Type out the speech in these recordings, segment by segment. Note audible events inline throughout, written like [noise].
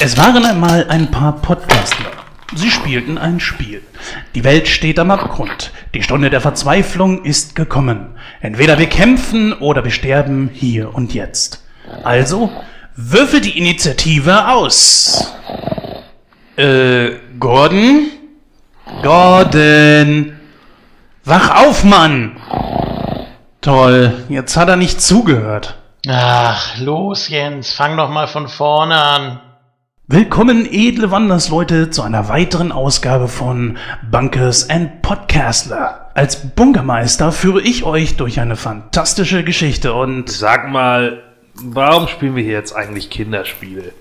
Es waren einmal ein paar Podcastler. Sie spielten ein Spiel. Die Welt steht am Abgrund. Die Stunde der Verzweiflung ist gekommen. Entweder wir kämpfen oder wir sterben hier und jetzt. Also, würfel die Initiative aus. Äh, Gordon? Gordon! Wach auf, Mann! Toll, jetzt hat er nicht zugehört. Ach, los, Jens, fang doch mal von vorne an. Willkommen, edle Wandersleute, zu einer weiteren Ausgabe von Bunkers and Podcastler. Als Bunkermeister führe ich euch durch eine fantastische Geschichte und Sag mal, warum spielen wir hier jetzt eigentlich Kinderspiele?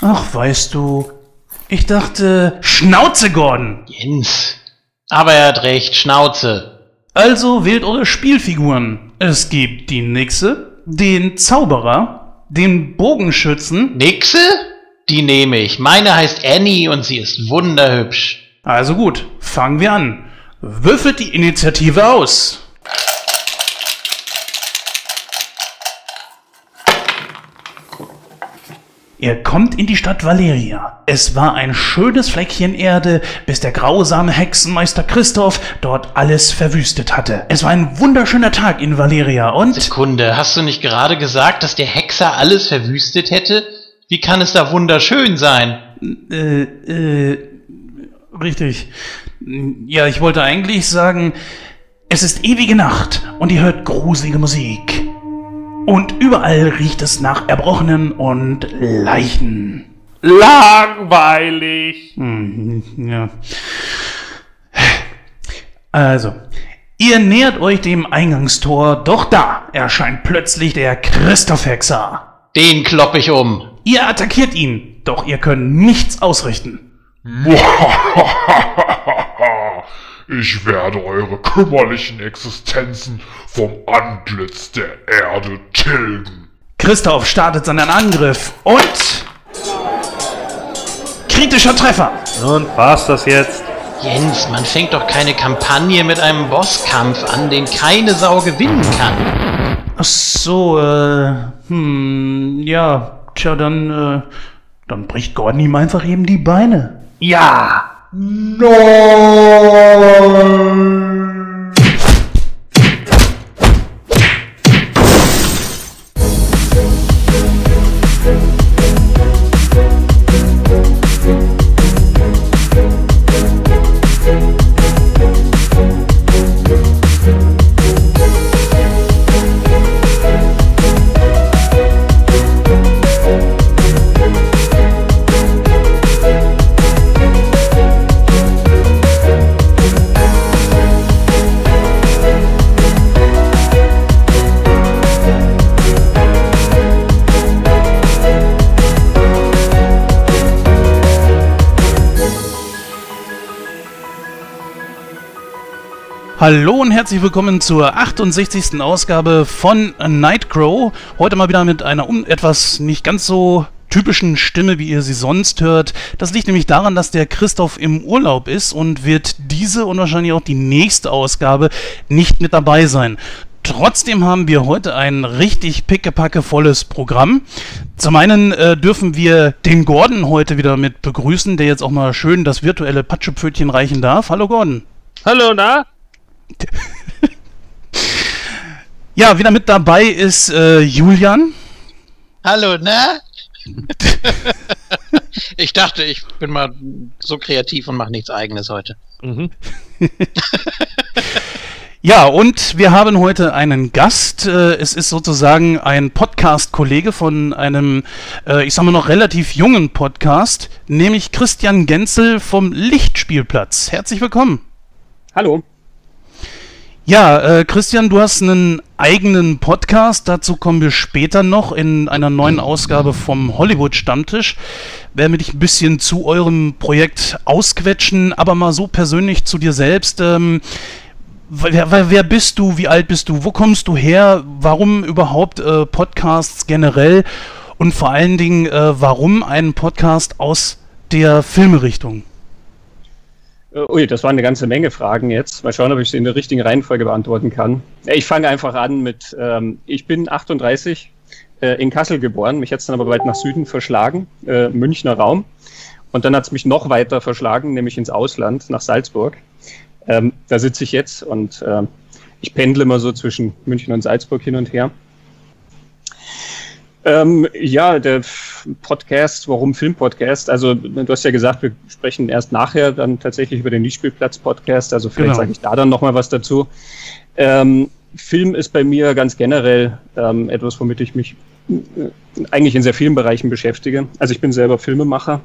ach, weißt du, ich dachte, Schnauze, Gordon. Jens. Aber er hat recht, Schnauze. Also wählt eure Spielfiguren. Es gibt die Nixe, den Zauberer, den Bogenschützen. Nixe? Die nehme ich. Meine heißt Annie und sie ist wunderhübsch. Also gut, fangen wir an. Würfelt die Initiative aus. Ihr kommt in die Stadt Valeria. Es war ein schönes Fleckchen Erde, bis der grausame Hexenmeister Christoph dort alles verwüstet hatte. Es war ein wunderschöner Tag in Valeria und... Sekunde, hast du nicht gerade gesagt, dass der Hexer alles verwüstet hätte? Wie kann es da wunderschön sein? Äh, äh, richtig. Ja, ich wollte eigentlich sagen, es ist ewige Nacht und ihr hört gruselige Musik. Und überall riecht es nach Erbrochenen und Leichen. Langweilig! Hm, ja. Also, ihr nähert euch dem Eingangstor, doch da erscheint plötzlich der Christoph Hexer. Den klopp ich um. Ihr attackiert ihn, doch ihr könnt nichts ausrichten. [laughs] Ich werde eure kümmerlichen Existenzen vom Antlitz der Erde tilgen. Christoph startet seinen Angriff und kritischer Treffer. Und war's das jetzt? Jens, man fängt doch keine Kampagne mit einem Bosskampf an, den keine Sau gewinnen kann. Ach so, äh, hm, ja, tja, dann, äh, dann bricht Gordon ihm einfach eben die Beine. Ja! Hallo und herzlich willkommen zur 68. Ausgabe von Nightcrow. Heute mal wieder mit einer um etwas nicht ganz so typischen Stimme, wie ihr sie sonst hört. Das liegt nämlich daran, dass der Christoph im Urlaub ist und wird diese und wahrscheinlich auch die nächste Ausgabe nicht mit dabei sein. Trotzdem haben wir heute ein richtig pickepackevolles Programm. Zum einen äh, dürfen wir den Gordon heute wieder mit begrüßen, der jetzt auch mal schön das virtuelle Patschepfötchen reichen darf. Hallo Gordon. Hallo, na? [laughs] Ja, wieder mit dabei ist äh, Julian. Hallo, ne? [laughs] ich dachte, ich bin mal so kreativ und mache nichts eigenes heute. Mhm. [laughs] Ja, und wir haben heute einen Gast. Äh, es ist sozusagen ein Podcast-Kollege von einem, äh, ich sag mal noch relativ jungen Podcast, nämlich Christian Genzel vom Lichtspielplatz. Herzlich willkommen. Hallo. Ja, äh, Christian, du hast einen eigenen Podcast. Dazu kommen wir später noch in einer neuen Ausgabe vom Hollywood Stammtisch. Werden wir dich ein bisschen zu eurem Projekt ausquetschen, aber mal so persönlich zu dir selbst. Ähm, wer, wer, bist du? Wie alt bist du? Wo kommst du her? Warum überhaupt äh, Podcasts generell? Und vor allen Dingen, äh, warum einen Podcast aus der Filmerichtung? Äh, Ui, das waren eine ganze Menge Fragen jetzt. Mal schauen, ob ich sie in der richtigen Reihenfolge beantworten kann. Äh, Ich fange einfach an mit, ähm, ich bin 38 äh, in Kassel geboren. Mich hat es dann aber weit nach Süden verschlagen, äh, Münchner Raum. Und dann hat es mich noch weiter verschlagen, nämlich ins Ausland, nach Salzburg. Ähm, da sitze ich jetzt und äh, ich pendle immer so zwischen München und Salzburg hin und her. Ähm, ja, der Podcast, warum Filmpodcast? Also, du hast ja gesagt, wir sprechen erst nachher dann tatsächlich über den Nichtspielplatz-Podcast. Also, vielleicht genau. sage ich da dann nochmal was dazu. Ähm, Film ist bei mir ganz generell ähm, etwas, womit ich mich äh, eigentlich in sehr vielen Bereichen beschäftige. Also, ich bin selber Filmemacher.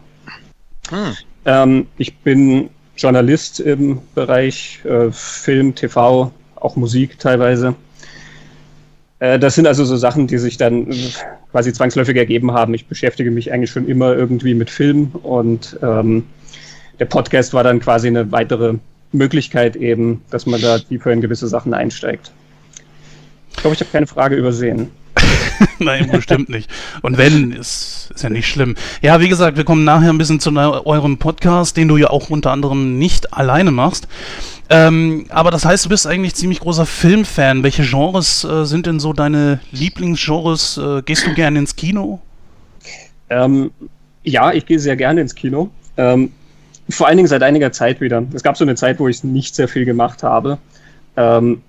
Hm. Ähm, ich bin Journalist im Bereich äh, Film, TV, auch Musik teilweise. Äh, das sind also so Sachen, die sich dann quasi zwangsläufig ergeben haben. Ich beschäftige mich eigentlich schon immer irgendwie mit Film und ähm, der Podcast war dann quasi eine weitere Möglichkeit eben, dass man da tiefer in gewisse Sachen einsteigt. Ich glaube, ich habe keine Frage übersehen. [laughs] Nein, bestimmt nicht. Und wenn, ist, ist ja nicht schlimm. Ja, wie gesagt, wir kommen nachher ein bisschen zu eurem Podcast, den du ja auch unter anderem nicht alleine machst. Ähm, aber das heißt, du bist eigentlich ziemlich großer Filmfan. Welche Genres äh, sind denn so deine Lieblingsgenres? Äh, gehst du gerne ins Kino? Ähm, ja, ich gehe sehr gerne ins Kino. Ähm, vor allen Dingen seit einiger Zeit wieder. Es gab so eine Zeit, wo ich nicht sehr viel gemacht habe. Ähm,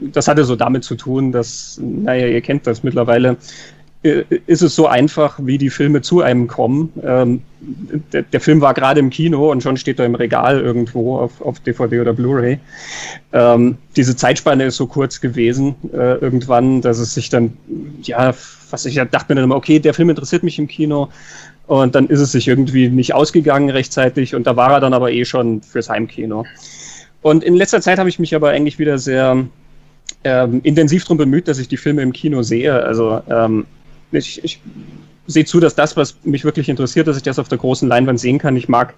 das hatte so damit zu tun, dass, naja, ihr kennt das mittlerweile, ist es so einfach, wie die Filme zu einem kommen. Ähm, der, der, Film war gerade im Kino und schon steht er im Regal irgendwo auf, auf DVD oder Blu-ray. Ähm, diese Zeitspanne ist so kurz gewesen äh, irgendwann, dass es sich dann, ja, was ich dachte mir dann immer, okay, der Film interessiert mich im Kino. Und dann ist es sich irgendwie nicht ausgegangen rechtzeitig und da war er dann aber eh schon fürs Heimkino. Und in letzter Zeit habe ich mich aber eigentlich wieder sehr ähm, intensiv darum bemüht, dass ich die Filme im Kino sehe. Also ähm, ich, ich sehe zu, dass das, was mich wirklich interessiert, dass ich das auf der großen Leinwand sehen kann. Ich mag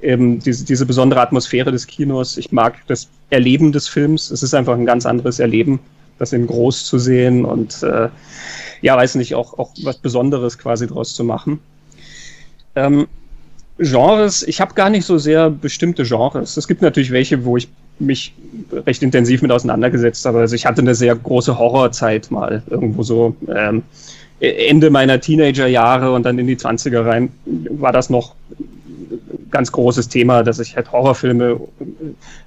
eben diese, diese besondere Atmosphäre des Kinos. Ich mag das Erleben des Films. Es ist einfach ein ganz anderes Erleben, das in groß zu sehen und äh, ja, weiß nicht, auch, auch was Besonderes quasi draus zu machen. Ähm, Genres, ich habe gar nicht so sehr bestimmte Genres. Es gibt natürlich welche, wo ich mich recht intensiv mit auseinandergesetzt habe. Also ich hatte eine sehr große Horrorzeit mal irgendwo so. Ähm, Ende meiner Teenagerjahre und dann in die 20er rein war das noch ganz großes Thema, dass ich halt Horrorfilme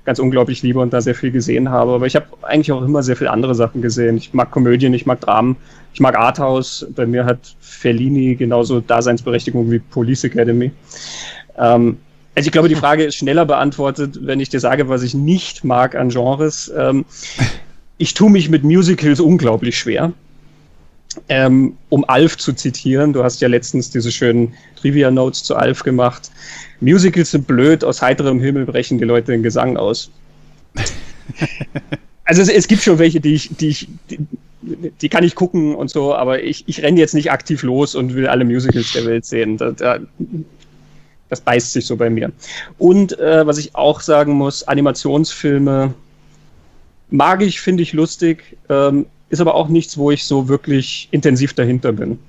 ganz unglaublich liebe und da sehr viel gesehen habe. Aber ich habe eigentlich auch immer sehr viele andere Sachen gesehen. Ich mag Komödien, ich mag Dramen, ich mag Arthouse. Bei mir hat Fellini genauso Daseinsberechtigung wie Police Academy. Ähm, also ich glaube, die Frage ist schneller beantwortet, wenn ich dir sage, was ich nicht mag an Genres. Ähm, ich tue mich mit Musicals unglaublich schwer. Ähm, um Alf zu zitieren, du hast ja letztens diese schönen Trivia-Notes zu Alf gemacht. Musicals sind blöd, aus heiterem Himmel brechen die Leute den Gesang aus. [laughs] also es, es, gibt schon welche, die ich, die ich, die, die kann ich gucken und so, aber ich, ich renne jetzt nicht aktiv los und will alle Musicals der Welt sehen. Da, da, das beißt sich so bei mir. Und äh, was ich auch sagen muss, Animationsfilme mag ich, finde ich lustig. Ähm, ist aber auch nichts, wo ich so wirklich intensiv dahinter bin.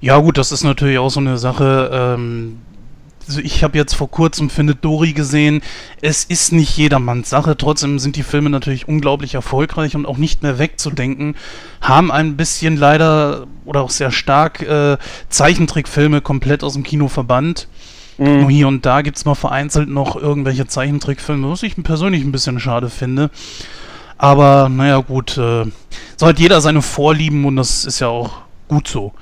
Ja, gut, das ist natürlich auch so eine Sache. Ähm, also ich habe jetzt vor kurzem Findet Dory gesehen. Es ist nicht jedermanns Sache. Trotzdem sind die Filme natürlich unglaublich erfolgreich und auch nicht mehr wegzudenken. Haben ein bisschen leider oder auch sehr stark äh, Zeichentrickfilme komplett aus dem Kino verbannt. Mhm. Nur hier und da gibt es mal vereinzelt noch irgendwelche Zeichentrickfilme, was ich persönlich ein bisschen schade finde. Aber naja, gut, äh, so hat jeder seine Vorlieben und das ist ja auch gut so.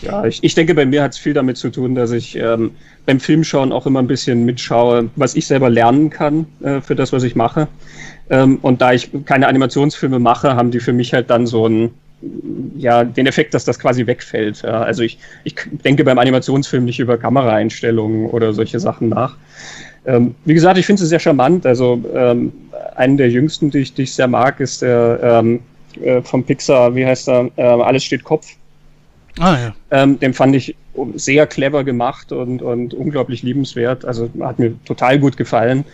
Ja, ich, ich denke, bei mir hat es viel damit zu tun, dass ich ähm, beim Filmschauen auch immer ein bisschen mitschaue, was ich selber lernen kann äh, für das, was ich mache. Ähm, und da ich keine Animationsfilme mache, haben die für mich halt dann so einen, ja, den Effekt, dass das quasi wegfällt. Also ich, ich denke beim Animationsfilm nicht über Kameraeinstellungen oder solche Sachen nach. Ähm, wie gesagt, ich finde sie sehr charmant. Also ähm, einen der jüngsten, die ich, die ich sehr mag, ist der ähm, äh, vom Pixar, wie heißt er? Äh, Alles steht Kopf. Ah, ja. Ähm, den fand ich sehr clever gemacht und, und unglaublich liebenswert. Also hat mir total gut gefallen.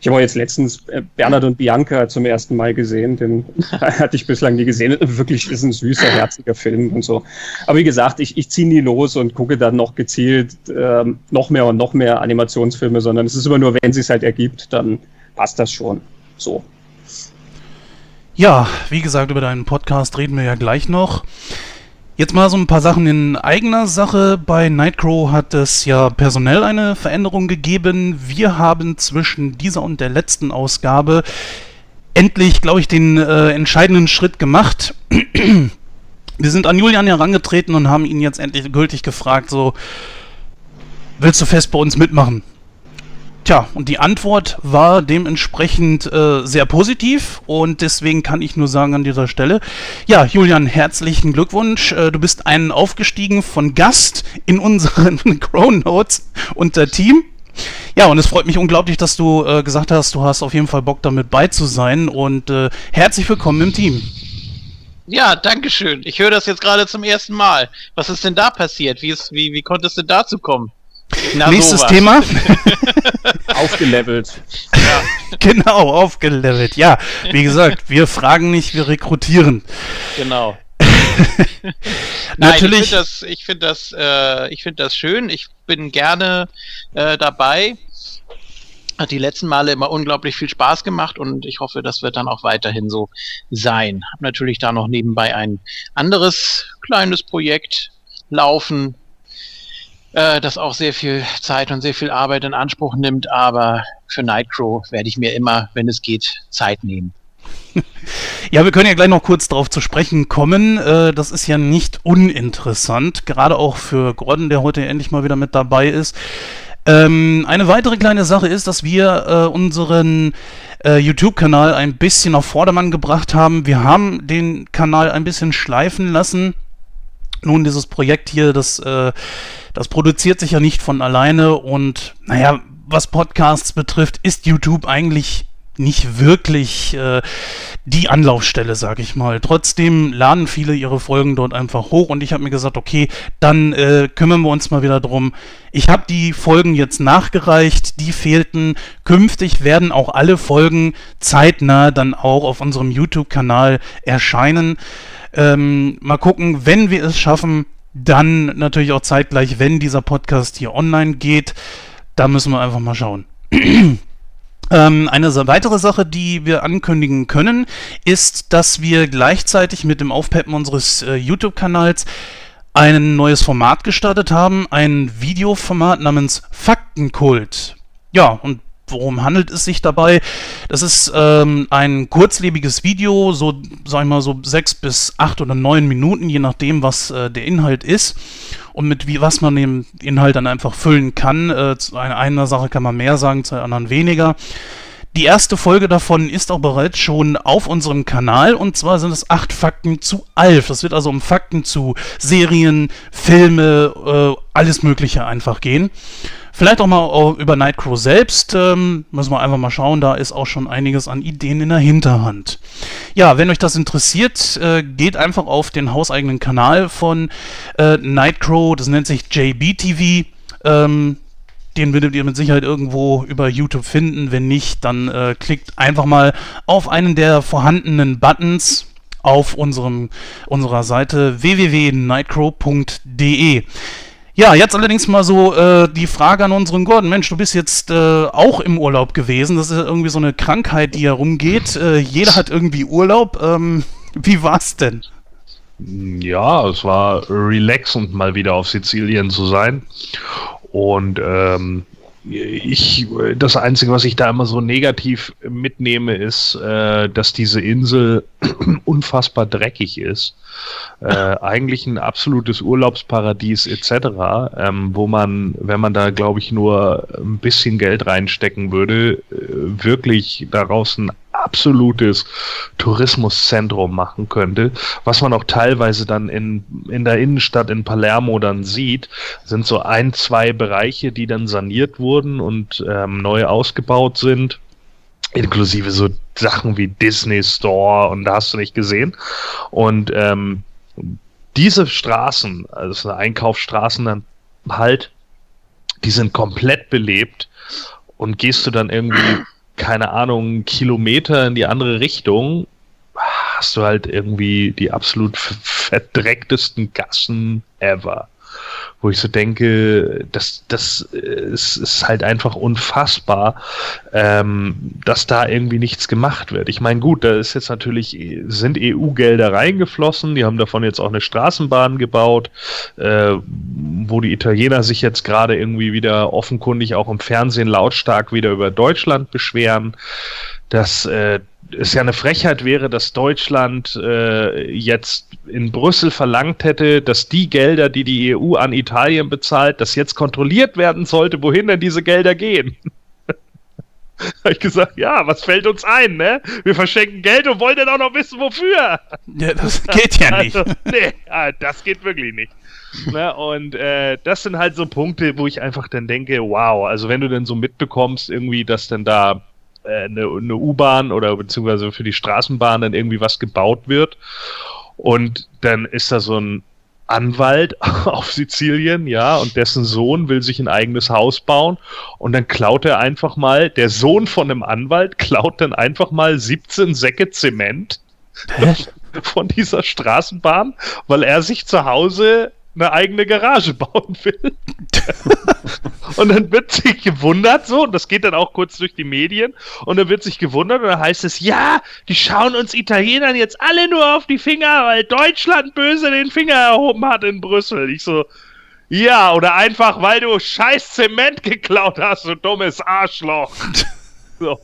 Ich habe auch jetzt letztens äh, Bernhard und Bianca zum ersten Mal gesehen. Den [laughs] hatte ich bislang nie gesehen. Wirklich ist ein süßer, herziger Film und so. Aber wie gesagt, ich, ich ziehe nie los und gucke dann noch gezielt ähm, noch mehr und noch mehr Animationsfilme, sondern sondern es ist immer nur, wenn es sich halt ergibt, dann passt das schon. So. Ja, wie gesagt, über deinen Podcast reden wir ja gleich noch. Jetzt mal so ein paar Sachen in eigener Sache. Bei Nightcrow hat es ja personell eine Veränderung gegeben. Wir haben zwischen dieser und der letzten Ausgabe endlich, glaube ich, den äh, entscheidenden Schritt gemacht. [clears throat] Wir sind an Julian herangetreten und haben ihn jetzt endlich gültig gefragt, so, willst du fest bei uns mitmachen? Tja, und die Antwort war dementsprechend äh, sehr positiv und deswegen kann ich nur sagen an dieser Stelle, ja, Julian, herzlichen Glückwunsch. Äh, du bist einen aufgestiegen von Gast in unseren [laughs] Crown Notes unter Team. Ja, und es freut mich unglaublich, dass du äh, gesagt hast, du hast auf jeden Fall Bock damit bei zu sein und äh, herzlich willkommen im Team. Ja, danke schön. Ich höre das jetzt gerade zum ersten Mal. Was ist denn da passiert? Wie, ist, wie, wie konntest du dazu kommen? Na, Nächstes sowas. Thema. [laughs] aufgelevelt. Ja. Genau, aufgelevelt. Ja, wie gesagt, wir fragen nicht, wir rekrutieren. Genau. Natürlich. [laughs] Nein, ich finde das, ich das, äh, find das schön. Ich bin gerne äh, dabei. Hat die letzten Male immer unglaublich viel Spaß gemacht und ich hoffe, das wird dann auch weiterhin so sein. Hab natürlich da noch nebenbei ein anderes kleines Projekt laufen, äh, das auch sehr viel Zeit und sehr viel Arbeit in Anspruch nimmt, aber für Nightcrow werde ich mir immer, wenn es geht, Zeit nehmen. [laughs] Ja, wir können ja gleich noch kurz darauf zu sprechen kommen. Äh, das ist ja nicht uninteressant, gerade auch für Gordon, der heute endlich mal wieder mit dabei ist. Ähm, eine weitere kleine Sache ist, dass wir äh, unseren YouTube-Kanal ein bisschen auf Vordermann gebracht haben. Wir haben den Kanal ein bisschen schleifen lassen. Nun, dieses Projekt hier, das, äh, das produziert sich ja nicht von alleine und naja, was Podcasts betrifft, ist YouTube eigentlich nicht wirklich äh, die Anlaufstelle, sag ich mal. Trotzdem laden viele ihre Folgen dort einfach hoch und ich habe mir gesagt, okay, dann äh, kümmern wir uns mal wieder drum. Ich habe die Folgen jetzt nachgereicht, die fehlten. Künftig werden auch alle Folgen zeitnah dann auch auf unserem YouTube-Kanal erscheinen. Ähm, mal gucken, wenn wir es schaffen, dann natürlich auch zeitgleich, wenn dieser Podcast hier online geht. Da müssen wir einfach mal schauen. [clears throat] Ähm, eine weitere Sache, die wir ankündigen können, ist, dass wir gleichzeitig mit dem Aufpeppen unseres äh, YouTube-Kanals ein neues Format gestartet haben, ein Videoformat namens Faktenkult. Ja, und worum handelt es sich dabei? Das ist ähm, ein kurzlebiges Video, so, sag ich mal, so sechs bis acht oder neun Minuten, je nachdem, was äh, der Inhalt ist und mit wie was man den Inhalt dann einfach füllen kann. Äh, zu einer, einer Sache kann man mehr sagen, zu einer anderen weniger. Die erste Folge davon ist auch bereits schon auf unserem Kanal und zwar sind es acht Fakten zu Alf. Das wird also um Fakten zu Serien, Filme, äh, alles Mögliche einfach gehen. Vielleicht auch mal über Nightcrow selbst. Ähm, müssen wir einfach mal schauen. Da ist auch schon einiges an Ideen in der Hinterhand. Ja, wenn euch das interessiert, äh, geht einfach auf den hauseigenen Kanal von äh, Nightcrow. Das nennt sich JBTV. Ähm, den werdet ihr mit Sicherheit irgendwo über YouTube finden. Wenn nicht, dann äh, klickt einfach mal auf einen der vorhandenen Buttons auf unserem, unserer Seite www.nightcrow.de. Ja, jetzt allerdings mal so äh, die Frage an unseren Gordon. Mensch, du bist jetzt äh, auch im Urlaub gewesen. Das ist ja irgendwie so eine Krankheit, die herumgeht. Äh, jeder hat irgendwie Urlaub. Ähm, [laughs] wie war's denn? Ja, es war relaxend, mal wieder auf Sizilien zu sein. Und ähm, ich, das Einzige, was ich da immer so negativ mitnehme, ist, äh, dass diese Insel [clears throat] unfassbar dreckig ist. Äh, [laughs] eigentlich ein absolutes Urlaubsparadies etc., ähm, wo man, wenn man da, glaube ich, nur ein bisschen Geld reinstecken würde, äh, wirklich daraus ein absolutes Tourismuszentrum machen könnte. Was man auch teilweise dann in, in der Innenstadt in Palermo dann sieht, sind so ein, zwei Bereiche, die dann saniert wurden und ähm, neu ausgebaut sind. Inklusive so Sachen wie Disney Store und da hast du nicht gesehen. Und ähm, diese Straßen, also Einkaufsstraßen dann halt, die sind komplett belebt und gehst du dann irgendwie keine Ahnung, Kilometer in die andere Richtung, hast du halt irgendwie die absolut verdrecktesten Gassen ever. Wo ich so denke, das, das ist, ist halt einfach unfassbar, ähm, dass da irgendwie nichts gemacht wird. Ich meine, gut, da ist jetzt natürlich, sind EU-Gelder reingeflossen, die haben davon jetzt auch eine Straßenbahn gebaut, äh, wo die Italiener sich jetzt gerade irgendwie wieder offenkundig auch im Fernsehen lautstark wieder über Deutschland beschweren, dass äh, es ja eine Frechheit wäre, dass Deutschland äh, jetzt in Brüssel verlangt hätte, dass die Gelder, die die EU an Italien bezahlt, dass jetzt kontrolliert werden sollte, wohin denn diese Gelder gehen. [laughs] habe ich gesagt, ja, was fällt uns ein, ne? Wir verschenken Geld und wollen dann auch noch wissen, wofür. Ja, das geht ja [laughs] nicht. Also, nee, das geht wirklich nicht. ne? Und äh, das sind halt so Punkte, wo ich einfach dann denke, wow, also wenn du denn so mitbekommst, irgendwie, dass dann da eine, eine U-Bahn oder beziehungsweise für die Straßenbahn dann irgendwie was gebaut wird. Und dann ist da so ein Anwalt [laughs] auf Sizilien, ja, und dessen Sohn will sich ein eigenes Haus bauen und dann klaut er einfach mal, der Sohn von einem Anwalt klaut dann einfach mal 17 Säcke Zement Hä? [laughs] von dieser Straßenbahn, weil er sich zu Hause eine eigene Garage bauen will. [laughs] und dann wird sich gewundert, so, und das geht dann auch kurz durch die Medien, und dann wird sich gewundert, und dann heißt es, ja, die schauen uns Italienern jetzt alle nur auf die Finger, weil Deutschland böse den Finger erhoben hat in Brüssel. Ich so, ja, oder einfach, weil du scheiß Zement geklaut hast, du dummes Arschloch. [laughs] so.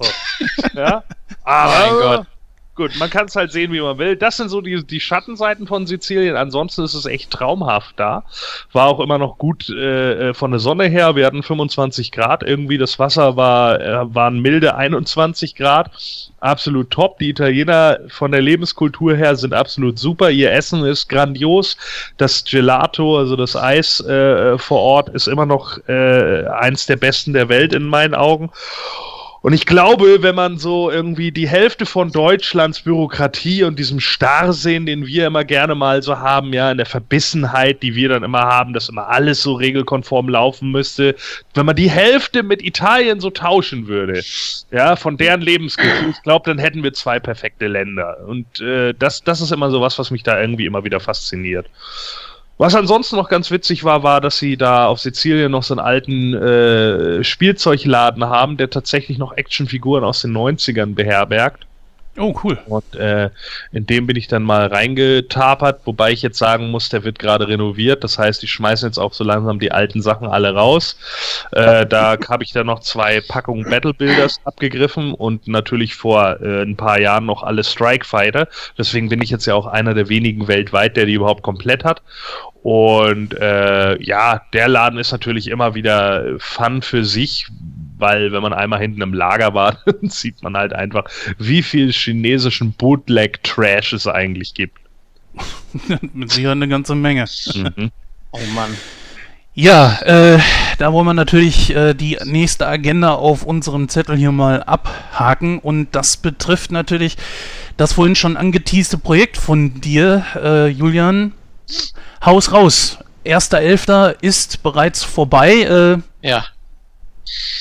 Ja. Aber, mein Gott gut, man kann es halt sehen, wie man will. Das sind so die, die Schattenseiten von Sizilien. Ansonsten ist es echt traumhaft da. War auch immer noch gut äh, äh von der Sonne her. Wir hatten 25 Grad irgendwie. Das Wasser war, äh, waren milde 21 Grad. Absolut top. Die Italiener von der Lebenskultur her sind absolut super. Ihr Essen ist grandios. Das Gelato, also das Eis äh, vor Ort, ist immer noch äh, eins der besten der Welt in meinen Augen. Und ich glaube, wenn man so irgendwie die Hälfte von Deutschlands Bürokratie und diesem Starrsehen, den wir immer gerne mal so haben, ja, in der Verbissenheit, die wir dann immer haben, dass immer alles so regelkonform laufen müsste, wenn man die Hälfte mit Italien so tauschen würde, ja, von deren Lebensgefühl, ich glaube, dann hätten wir zwei perfekte Länder. Und äh, das, das ist immer so was, was mich da irgendwie immer wieder fasziniert. Was ansonsten noch ganz witzig war, war, dass sie da auf Sizilien noch so einen alten äh, Spielzeugladen haben, der tatsächlich noch Actionfiguren aus den 90ern beherbergt. Oh, cool. Und äh, in dem bin ich dann mal reingetapert, wobei ich jetzt sagen muss, der wird gerade renoviert. Das heißt, ich schmeiße jetzt auch so langsam die alten Sachen alle raus. Äh, da [laughs] habe ich dann noch zwei Packungen Battle Builders abgegriffen und natürlich vor äh, ein paar Jahren noch alle Strike Fighter. Deswegen bin ich jetzt ja auch einer der wenigen weltweit, der die überhaupt komplett hat. Und äh, ja, der Laden ist natürlich immer wieder Fun für sich, weil wenn man einmal hinten im Lager war, [laughs] sieht man halt einfach, wie viel chinesischen Bootleg-Trash es eigentlich gibt. [laughs] Mit Sicherheit eine ganze Menge. Mhm. Oh Mann. Ja, äh, da wollen wir natürlich äh, die nächste Agenda auf unserem Zettel hier mal abhaken und das betrifft natürlich das vorhin schon angeteaste Projekt von dir, äh, Julian. Haus raus. 1.11. ist bereits vorbei. Äh, ja.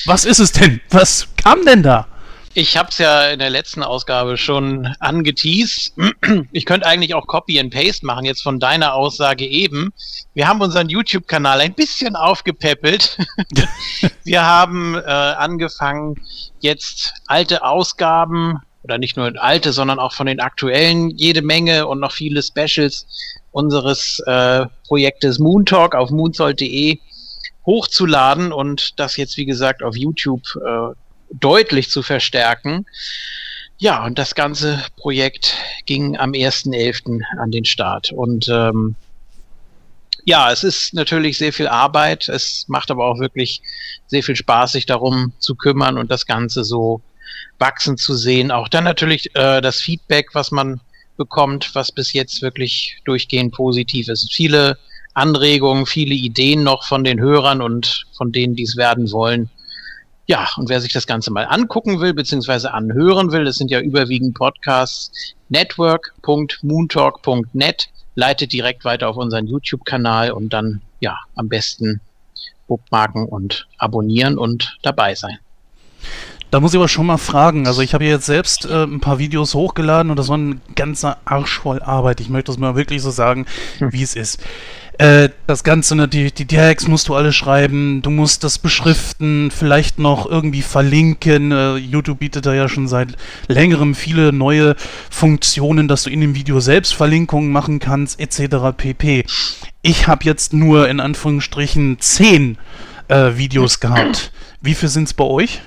Was ist es denn? Was kam denn da? Ich habe es ja in der letzten Ausgabe schon angeteased. Ich könnte eigentlich auch Copy and Paste machen, jetzt von deiner Aussage eben. Wir haben unseren YouTube-Kanal ein bisschen aufgepäppelt. [laughs] Wir haben äh, angefangen, jetzt alte Ausgaben, oder nicht nur alte, sondern auch von den aktuellen, jede Menge und noch viele Specials unseres äh, Projektes Moon Talk auf moonsold.de hochzuladen und das jetzt, wie gesagt, auf YouTube äh, deutlich zu verstärken. Ja, und das ganze Projekt ging am 1.11. an den Start. Und ähm, ja, es ist natürlich sehr viel Arbeit. Es macht aber auch wirklich sehr viel Spaß, sich darum zu kümmern und das Ganze so wachsen zu sehen. Auch dann natürlich äh, das Feedback, was man bekommt, was bis jetzt wirklich durchgehend positiv ist. Viele Anregungen, viele Ideen noch von den Hörern und von denen, die es werden wollen. Ja, und wer sich das Ganze mal angucken will, beziehungsweise anhören will, das sind ja überwiegend Podcasts, network.moontalk.net, leitet direkt weiter auf unseren YouTube-Kanal und dann, ja, am besten bookmarken und abonnieren und dabei sein. Da muss ich aber schon mal fragen. Also ich habe jetzt selbst äh, ein paar Videos hochgeladen und das war ein ganzer Arsch voll Arbeit. Ich möchte das mal wirklich so sagen, hm. wie es ist. Äh, das Ganze, ne, die, die Tags musst du alle schreiben, du musst das beschriften, vielleicht noch irgendwie verlinken. Äh, YouTube bietet da ja schon seit längerem viele neue Funktionen, dass du in dem Video selbst Verlinkungen machen kannst, etc. pp. Ich habe jetzt nur in Anführungsstrichen zehn äh, Videos gehabt. Wie viel sind es bei euch?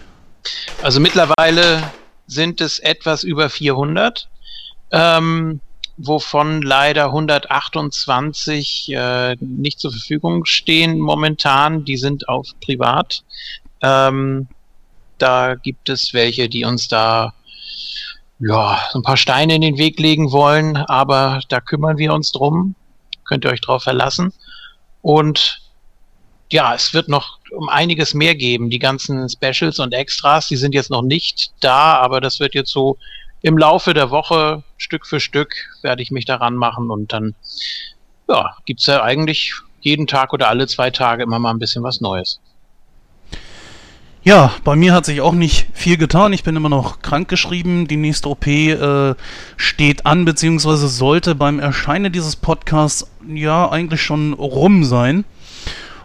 Also mittlerweile sind es etwas über 400. Ähm, wovon leider 128 äh, nicht zur Verfügung stehen momentan. Die sind auf privat. Ähm, da gibt es welche, die uns da ja, ein paar Steine in den Weg legen wollen, aber da kümmern wir uns drum. Könnt ihr euch drauf verlassen. Und ja, es wird noch um einiges mehr geben. Die ganzen Specials und Extras, die sind jetzt noch nicht da, aber das wird jetzt so im Laufe der Woche Stück für Stück werde ich mich daran machen und dann ja, gibt es ja eigentlich jeden Tag oder alle zwei Tage immer mal ein bisschen was Neues. Ja, bei mir hat sich auch nicht viel getan. Ich bin immer noch krankgeschrieben. Die nächste OP äh, steht an, beziehungsweise sollte beim Erscheinen dieses Podcasts ja eigentlich schon rum sein.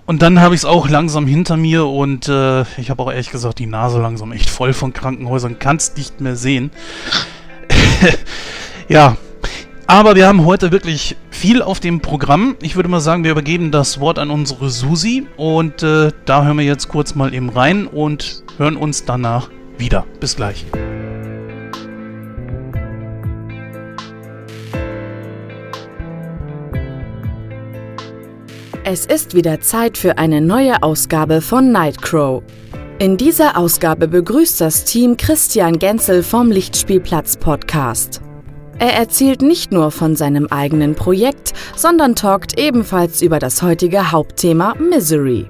Und dann habe ich es auch langsam hinter mir und äh, ich habe auch ehrlich gesagt die Nase langsam echt voll von Krankenhäusern, kannst nicht mehr sehen. [laughs] ja, aber wir haben heute wirklich viel auf dem Programm. Ich würde mal sagen, wir übergeben das Wort an unsere Susi und äh, da hören wir jetzt kurz mal eben rein und hören uns danach wieder. Bis gleich. Es ist wieder Zeit für eine neue Ausgabe von Nightcrow. In dieser Ausgabe begrüßt das Team Christian Genzel vom Lichtspielplatz Podcast. Er erzählt nicht nur von seinem eigenen Projekt, sondern talkt ebenfalls über das heutige Hauptthema Misery.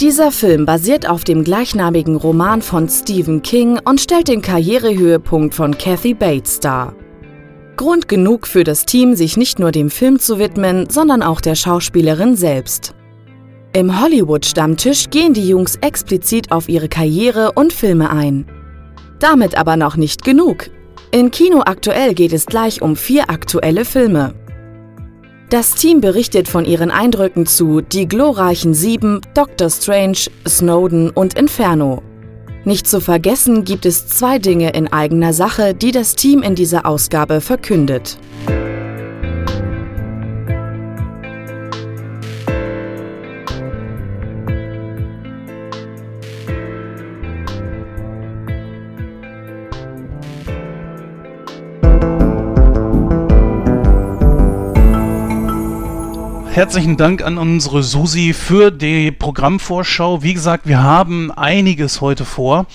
Dieser Film basiert auf dem gleichnamigen Roman von Stephen King und stellt den Karrierehöhepunkt von Kathy Bates dar. Grund genug für das Team, sich nicht nur dem Film zu widmen, sondern auch der Schauspielerin selbst. Im Hollywood-Stammtisch gehen die Jungs explizit auf ihre Karriere und Filme ein. Damit aber noch nicht genug. In Kino aktuell geht es gleich um vier aktuelle Filme. Das Team berichtet von ihren Eindrücken zu Die glorreichen Sieben, Doctor Strange, Snowden und Inferno. Nicht zu vergessen gibt es zwei Dinge in eigener Sache, die das Team in dieser Ausgabe verkündet. Herzlichen Dank an unsere Susi für die Programmvorschau. Wie gesagt, wir haben einiges heute vor.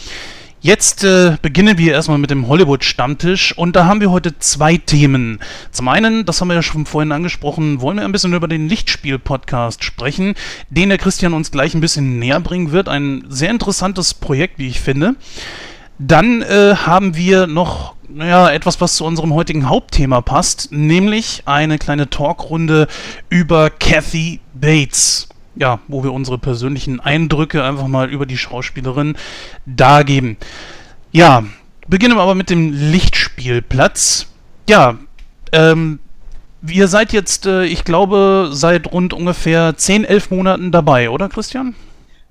Jetzt äh, beginnen wir erstmal mit dem Hollywood-Stammtisch und da haben wir heute zwei Themen. Zum einen, das haben wir ja schon vorhin angesprochen, wollen wir ein bisschen über den Lichtspiel-Podcast sprechen, den der Christian uns gleich ein bisschen näher bringen wird. Ein sehr interessantes Projekt, wie ich finde. Dann äh, haben wir noch naja, etwas, was zu unserem heutigen Hauptthema passt, nämlich eine kleine Talkrunde über Kathy Bates. Ja, wo wir unsere persönlichen Eindrücke einfach mal über die Schauspielerin dargeben. Ja, beginnen wir aber mit dem Lichtspielplatz. Ja, ähm, ihr seid jetzt, äh, ich glaube, seit rund ungefähr 10, 11 Monaten dabei, oder Christian?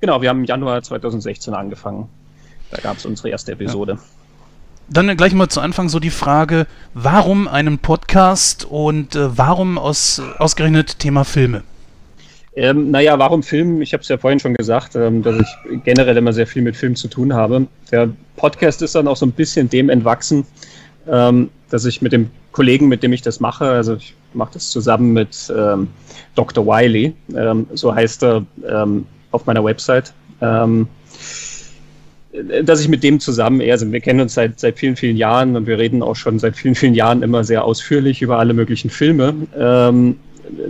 Genau, wir haben im Januar 2016 angefangen. Da gab es unsere erste Episode. Ja. Dann gleich mal zu Anfang so die Frage, warum einen Podcast und äh, warum aus, ausgerechnet Thema Filme? Ähm, naja, warum Film? Ich habe es ja vorhin schon gesagt, ähm, dass ich generell immer sehr viel mit Film zu tun habe. Der Podcast ist dann auch so ein bisschen dem entwachsen, ähm, dass ich mit dem Kollegen, mit dem ich das mache, also ich mache das zusammen mit ähm, Dr. Wiley, ähm, so heißt er ähm, auf meiner Website dass ich mit dem zusammen also wir kennen uns seit, seit vielen, vielen Jahren und wir reden auch schon seit vielen, vielen Jahren immer sehr ausführlich über alle möglichen Filme. Ähm,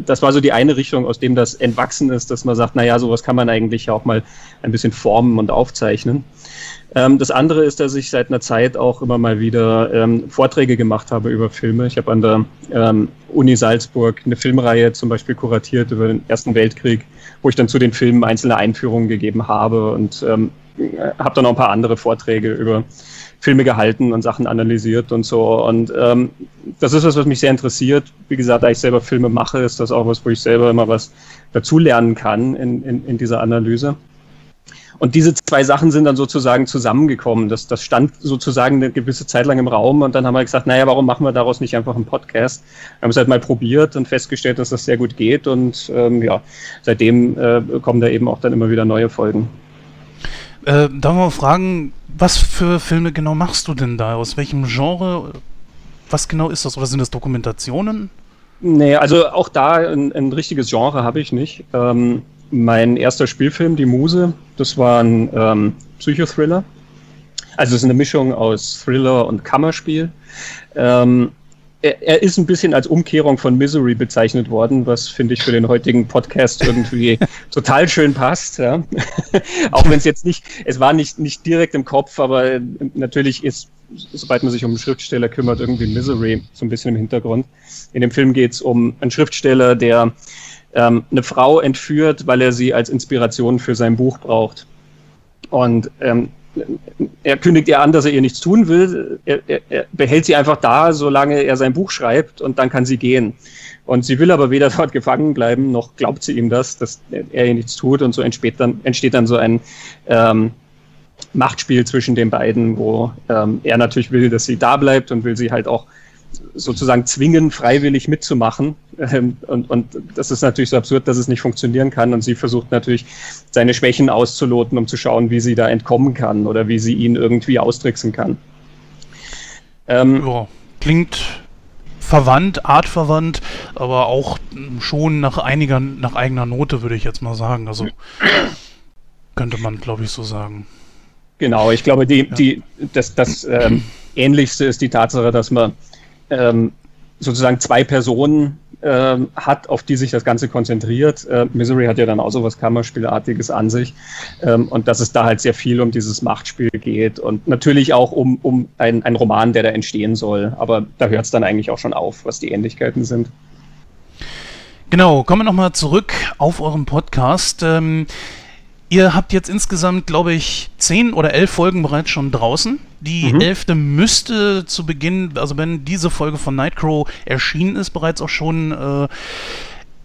das war so die eine Richtung, aus dem das entwachsen ist, dass man sagt, naja, sowas kann man eigentlich auch mal ein bisschen formen und aufzeichnen. Ähm, das andere ist, dass ich seit einer Zeit auch immer mal wieder ähm, Vorträge gemacht habe über Filme. Ich habe an der ähm, Uni Salzburg eine Filmreihe zum Beispiel kuratiert über den Ersten Weltkrieg, wo ich dann zu den Filmen einzelne Einführungen gegeben habe und ähm, äh, habe dann noch ein paar andere Vorträge über Filme gehalten und Sachen analysiert und so. Und ähm, das ist was, was mich sehr interessiert. Wie gesagt, da ich selber Filme mache, ist das auch was, wo ich selber immer was dazulernen kann in, in, in dieser Analyse. Und diese zwei Sachen sind dann sozusagen zusammengekommen. Das, das stand sozusagen eine gewisse Zeit lang im Raum und dann haben wir gesagt, naja, warum machen wir daraus nicht einfach einen Podcast? Wir haben es halt mal probiert und festgestellt, dass das sehr gut geht und ähm, ja, seitdem äh, kommen da eben auch dann immer wieder neue Folgen. Äh, darf man fragen, was für Filme genau machst du denn da? Aus welchem Genre? Was genau ist das? Oder sind das Dokumentationen? Nee, also auch da ein, ein richtiges Genre habe ich nicht. Ähm, mein erster Spielfilm, Die Muse, das war ein ähm, Psychothriller. Also es ist eine Mischung aus Thriller und Kammerspiel. Ähm, er, er, ist ein bisschen als Umkehrung von Misery bezeichnet worden, was finde ich für den heutigen Podcast irgendwie [laughs] total schön passt. Ja. [laughs] Auch wenn es jetzt nicht, es war nicht, nicht direkt im Kopf, aber natürlich ist, sobald man sich um einen Schriftsteller kümmert, irgendwie Misery so ein bisschen im Hintergrund. In dem Film geht es um einen Schriftsteller, der ähm, eine Frau entführt, weil er sie als Inspiration für sein Buch braucht. Und ähm, er kündigt ihr an, dass er ihr nichts tun will. Er, er, er, behält sie einfach da, solange er sein Buch schreibt und dann kann sie gehen. Und sie will aber weder [laughs] dort gefangen bleiben, noch glaubt sie ihm das, dass er ihr nichts tut. Und so entsteht dann, entsteht dann so ein ähm, Machtspiel zwischen den beiden, wo ähm, er natürlich will, dass sie da bleibt und will sie halt auch sozusagen zwingen, freiwillig mitzumachen. Ähm, und, und das ist natürlich so absurd, dass es nicht funktionieren kann. Und sie versucht natürlich, seine Schwächen auszuloten, um zu schauen, wie sie da entkommen kann oder wie sie ihn irgendwie austricksen kann. Ähm, ja, klingt verwandt, artverwandt, aber auch schon nach einiger, nach eigener Note, würde ich jetzt mal sagen. Also könnte man, glaube ich, so sagen. Genau, ich glaube, die, ja. die, das, das ähm, Ähnlichste ist die Tatsache, dass man ähm, sozusagen zwei Personen ähm, hat, auf die sich das Ganze konzentriert. Äh, Misery hat ja dann auch so was Kammerspielartiges an sich. Ähm, und dass es da halt sehr viel um dieses Machtspiel geht und natürlich auch um, um einen Roman, der da entstehen soll. Aber da hört es dann eigentlich auch schon auf, was die Ähnlichkeiten sind. Genau, kommen wir nochmal zurück auf euren Podcast. Ähm, Ihr habt jetzt insgesamt, glaube ich, zehn oder elf Folgen bereits schon draußen. Die mhm. elfte müsste zu Beginn, also wenn diese Folge von Nightcrow erschienen ist, bereits auch schon äh,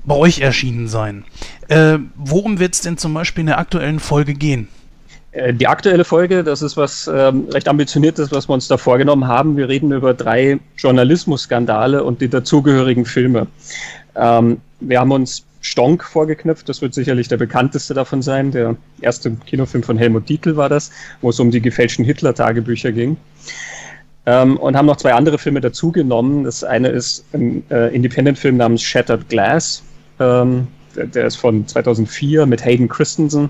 bei euch erschienen sein. Äh, worum wird es denn zum Beispiel in der aktuellen Folge gehen? Äh, die aktuelle Folge, das ist was ähm, recht ambitioniertes, was wir uns da vorgenommen haben. Wir reden über drei Journalismusskandale und die dazugehörigen Filme. Ähm, wir haben uns Stonk vorgeknüpft. Das wird sicherlich der bekannteste davon sein. Der erste Kinofilm von Helmut Dietl war das, wo es um die gefälschten Hitler-Tagebücher ging. Ähm, und haben noch zwei andere Filme dazugenommen. Das eine ist ein äh, Independent-Film namens Shattered Glass. Ähm, der, ist von 2004 mit Hayden Christensen.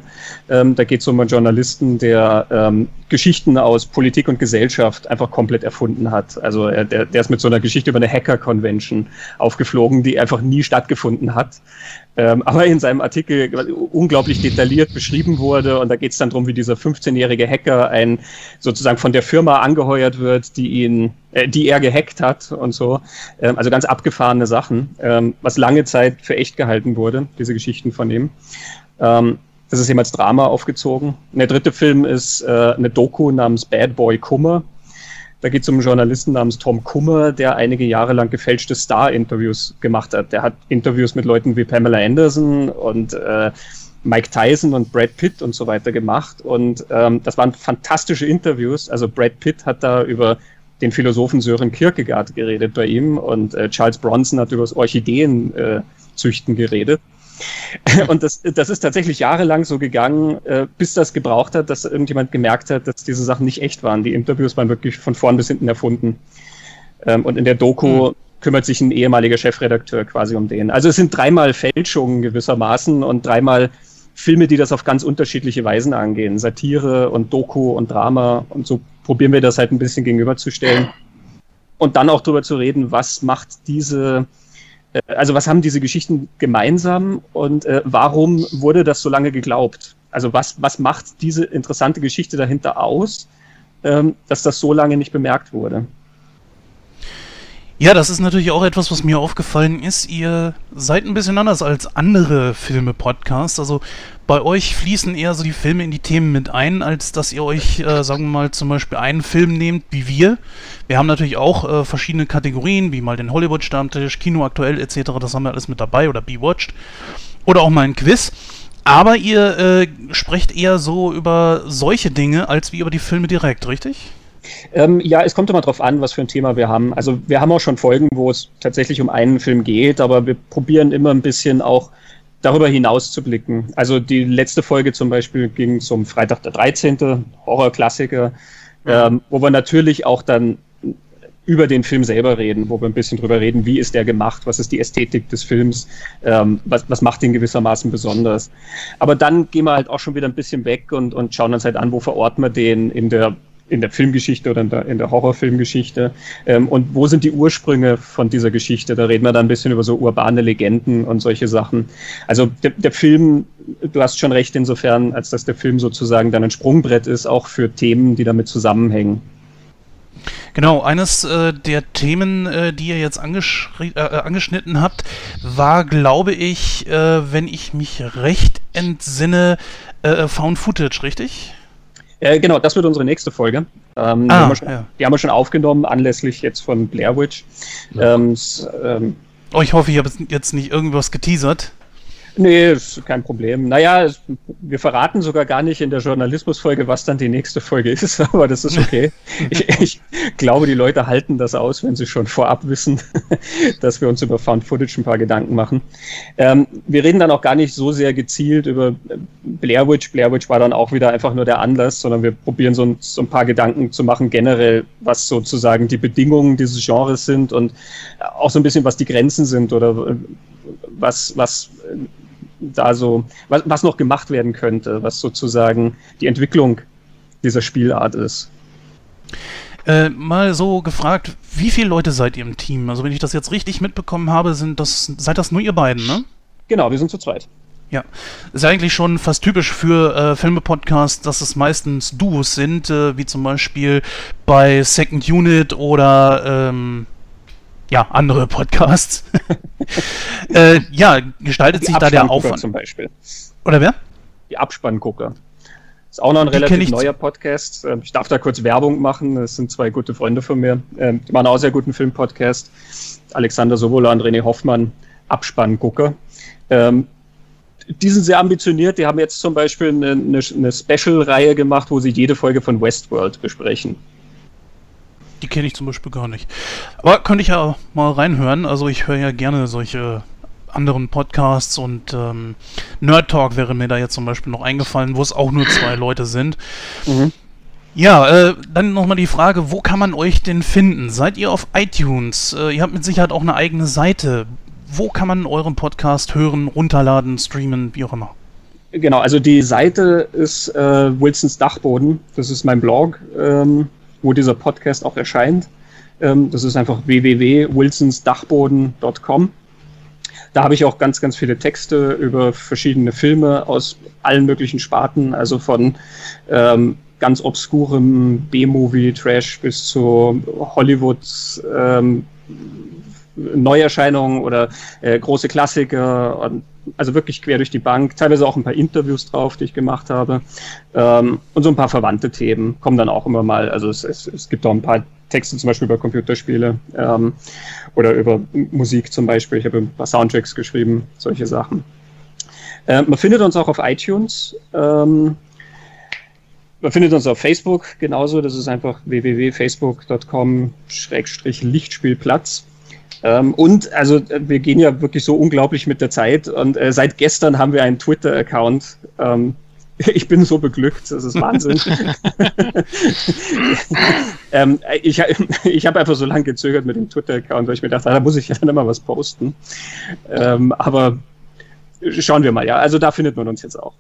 Ähm, da geht es um einen Journalisten, der ähm, Geschichten aus Politik und Gesellschaft einfach komplett erfunden hat. Also er, der, der ist mit so einer Geschichte über eine Hacker-Convention aufgeflogen, die einfach nie stattgefunden hat. Ähm, aber in seinem Artikel unglaublich detailliert beschrieben wurde. Und da geht es dann darum, wie dieser 15-jährige Hacker ein sozusagen von der Firma angeheuert wird, die ihn, äh, die er gehackt hat und so. Ähm, also ganz abgefahrene Sachen, ähm, was lange Zeit für echt gehalten wurde, diese Geschichten von ihm. Ähm, das ist eben als Drama aufgezogen. Und der dritte Film ist äh, eine Doku namens Bad Boy Kummer. Da geht es um einen Journalisten namens Tom Kummer, der einige Jahre lang gefälschte Star-Interviews gemacht hat. Der hat Interviews mit Leuten wie Pamela Anderson und äh, Mike Tyson und Brad Pitt und so weiter gemacht. Und ähm, das waren fantastische Interviews. Also Brad Pitt hat da über den Philosophen Sören Kierkegaard geredet bei ihm und äh, Charles Bronson hat über das Orchideenzüchten äh, geredet. [laughs] Und das, das ist tatsächlich jahrelang so gegangen, äh, bis das gebraucht hat, dass irgendjemand gemerkt hat, dass diese Sachen nicht echt waren. Die Interviews waren wirklich von vorn bis hinten erfunden. Ähm, und in der Doku mhm. kümmert sich ein ehemaliger Chefredakteur quasi um den. Also es sind dreimal Fälschungen gewissermaßen und dreimal Filme, die das auf ganz unterschiedliche Weisen angehen. Satire und Doku und Drama. Und so probieren wir das halt ein bisschen gegenüberzustellen. Und dann auch darüber zu reden, was macht diese also was haben diese Geschichten gemeinsam und äh, warum wurde das so lange geglaubt? Also was, was macht diese interessante Geschichte dahinter aus, ähm, dass das so lange nicht bemerkt wurde? Ja, das ist natürlich auch etwas, was mir aufgefallen ist. Ihr seid ein bisschen anders als andere Filme-Podcasts. Also bei euch fließen eher so die Filme in die Themen mit ein, als dass ihr euch, äh, sagen wir mal, zum Beispiel einen Film nehmt wie wir. Wir haben natürlich auch äh, verschiedene Kategorien, wie mal den Hollywood-Stammtisch, Kino aktuell etc. Das haben wir alles mit dabei oder Be-Watched. Oder auch mal ein Quiz. Aber ihr äh, sprecht eher so über solche Dinge, als wie über die Filme direkt, richtig? Ähm, ja, es kommt immer darauf an, was für ein Thema wir haben. Also wir haben auch schon Folgen, wo es tatsächlich um einen Film geht, aber wir probieren immer ein bisschen auch darüber hinaus zu blicken. Also die letzte Folge zum Beispiel ging zum Freitag der 13. Horrorklassiker, ähm, wo wir natürlich auch dann über den Film selber reden, wo wir ein bisschen drüber reden, wie ist der gemacht, was ist die Ästhetik des Films, ähm, was, was macht ihn gewissermaßen besonders. Aber dann gehen wir halt auch schon wieder ein bisschen weg und, und schauen uns halt an, wo verorten wir den in der in der Filmgeschichte oder in der, in der Horrorfilmgeschichte ähm, und wo sind die Ursprünge von dieser Geschichte. Da reden wir dann ein bisschen über so urbane Legenden und solche Sachen. Also der, der Film, du hast schon recht insofern, als dass der Film sozusagen dann ein Sprungbrett ist, auch für Themen, die damit zusammenhängen. Genau, eines äh, der Themen, äh, die ihr jetzt äh, angeschnitten habt, war, glaube ich, äh, wenn ich mich recht entsinne, äh, Found Footage, richtig? Äh, genau, das wird unsere nächste Folge. Ähm, ah, die, haben wir schon, ja. die haben wir schon aufgenommen, anlässlich jetzt von Blair Witch. Ja. Ähm, ähm, oh, ich hoffe, ich habe jetzt nicht irgendwas geteasert. Nee, ist kein Problem. Naja, wir verraten sogar gar nicht in der Journalismusfolge, was dann die nächste Folge [laughs] ist, aber das ist okay. ich, ich, glaube, die Leute halten das aus, wenn sie schon vorab wissen, [laughs] dass wir uns über Found Footage ein paar Gedanken machen. Ähm, wir reden dann auch gar nicht so sehr gezielt über Blair Witch. Blair Witch war dann auch wieder einfach nur der Anlass, sondern wir probieren so ein, so ein paar Gedanken zu machen, generell, was sozusagen die Bedingungen dieses Genres sind und auch so ein bisschen, was die Grenzen sind oder was, was da so, was, was noch gemacht werden könnte, was sozusagen die Entwicklung dieser Spielart ist. Äh, mal so gefragt, wie viele Leute seid ihr im Team? Also wenn ich das jetzt richtig mitbekommen habe, sind das, seid das nur ihr beiden, ne? Genau, wir sind zu zweit. Ja, ist eigentlich schon fast typisch für äh, Filme-Podcasts, dass es meistens Duos sind, äh, wie zum Beispiel bei Second Unit oder ähm, ja, andere Podcasts. [laughs] äh, ja, gestaltet Die sich da der Aufwand. zum Beispiel. Oder wer? Die Abspanngucker. Ist auch noch ein Die relativ neuer Podcast. Ähm, ich darf da kurz Werbung machen. Das sind zwei gute Freunde von mir. Ähm, die machen auch sehr guten Filmpodcast. Alexander Sowola und René Hoffmann, Abspanngucker. Ähm, die sind sehr ambitioniert. Die haben jetzt zum Beispiel eine, eine Special-Reihe gemacht, wo sie jede Folge von Westworld besprechen. Die kenne ich zum Beispiel gar nicht. Aber könnte ich ja mal reinhören. Also ich höre ja gerne solche anderen Podcasts und ähm, Nerd Talk wäre mir da jetzt zum Beispiel noch eingefallen, wo es auch nur zwei Leute sind. Mhm. Ja, äh, dann nochmal die Frage, wo kann man euch denn finden? Seid ihr auf iTunes? Äh, ihr habt mit Sicherheit auch eine eigene Seite. Wo kann man euren Podcast hören, runterladen, streamen, wie auch immer? Genau, also die Seite ist äh, Wilsons Dachboden. Das ist mein Blog. Ähm, wo dieser Podcast auch erscheint. Ähm, das ist einfach www.wilsonsdachboden.com. Da habe ich auch ganz, ganz viele Texte über verschiedene Filme aus allen möglichen Sparten, also von ähm, ganz obskurem B-Movie, Trash bis zu Hollywood ähm, Neuerscheinungen oder äh, große Klassiker, und, also wirklich quer durch die Bank, teilweise auch ein paar Interviews drauf, die ich gemacht habe. Ähm, und so ein paar verwandte Themen kommen dann auch immer mal. Also es, es, es gibt auch ein paar Texte zum Beispiel über Computerspiele ähm, oder über Musik zum Beispiel. Ich habe ein paar Soundtracks geschrieben, solche Sachen. Äh, man findet uns auch auf iTunes. Ähm, man findet uns auf Facebook genauso. Das ist einfach www.facebook.com-lichtspielplatz. Ähm, und also wir gehen ja wirklich so unglaublich mit der Zeit und äh, seit gestern haben wir einen Twitter-Account. Ähm, [laughs] ich bin so beglückt, das ist Wahnsinn. [laughs] ähm, ich [laughs] ich habe einfach so lange gezögert mit dem Twitter-Account, weil ich mir dachte, da muss ich ja dann mal was posten. Ähm, aber schauen wir mal, ja. Also da findet man uns jetzt auch.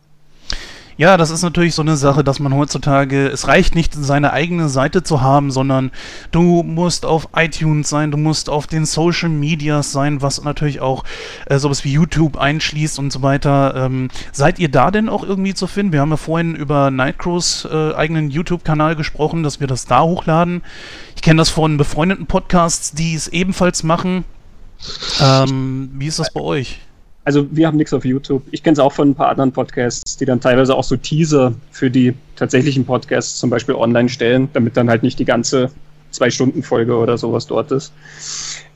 Ja, das ist natürlich so eine Sache, dass man heutzutage, es reicht nicht, seine eigene Seite zu haben, sondern du musst auf iTunes sein, du musst auf den Social Medias sein, was natürlich auch äh, sowas wie YouTube einschließt und so weiter. Ähm, seid ihr da denn auch irgendwie zu finden? Wir haben ja vorhin über Nightcrows äh, eigenen YouTube-Kanal gesprochen, dass wir das da hochladen. Ich kenne das von befreundeten Podcasts, die es ebenfalls machen. Ähm, wie ist das bei euch? Also wir haben nichts auf YouTube. Ich kenne es auch von ein paar anderen Podcasts, die dann teilweise auch so Teaser für die tatsächlichen Podcasts zum Beispiel online stellen, damit dann halt nicht die ganze Zwei-Stunden-Folge oder sowas dort ist.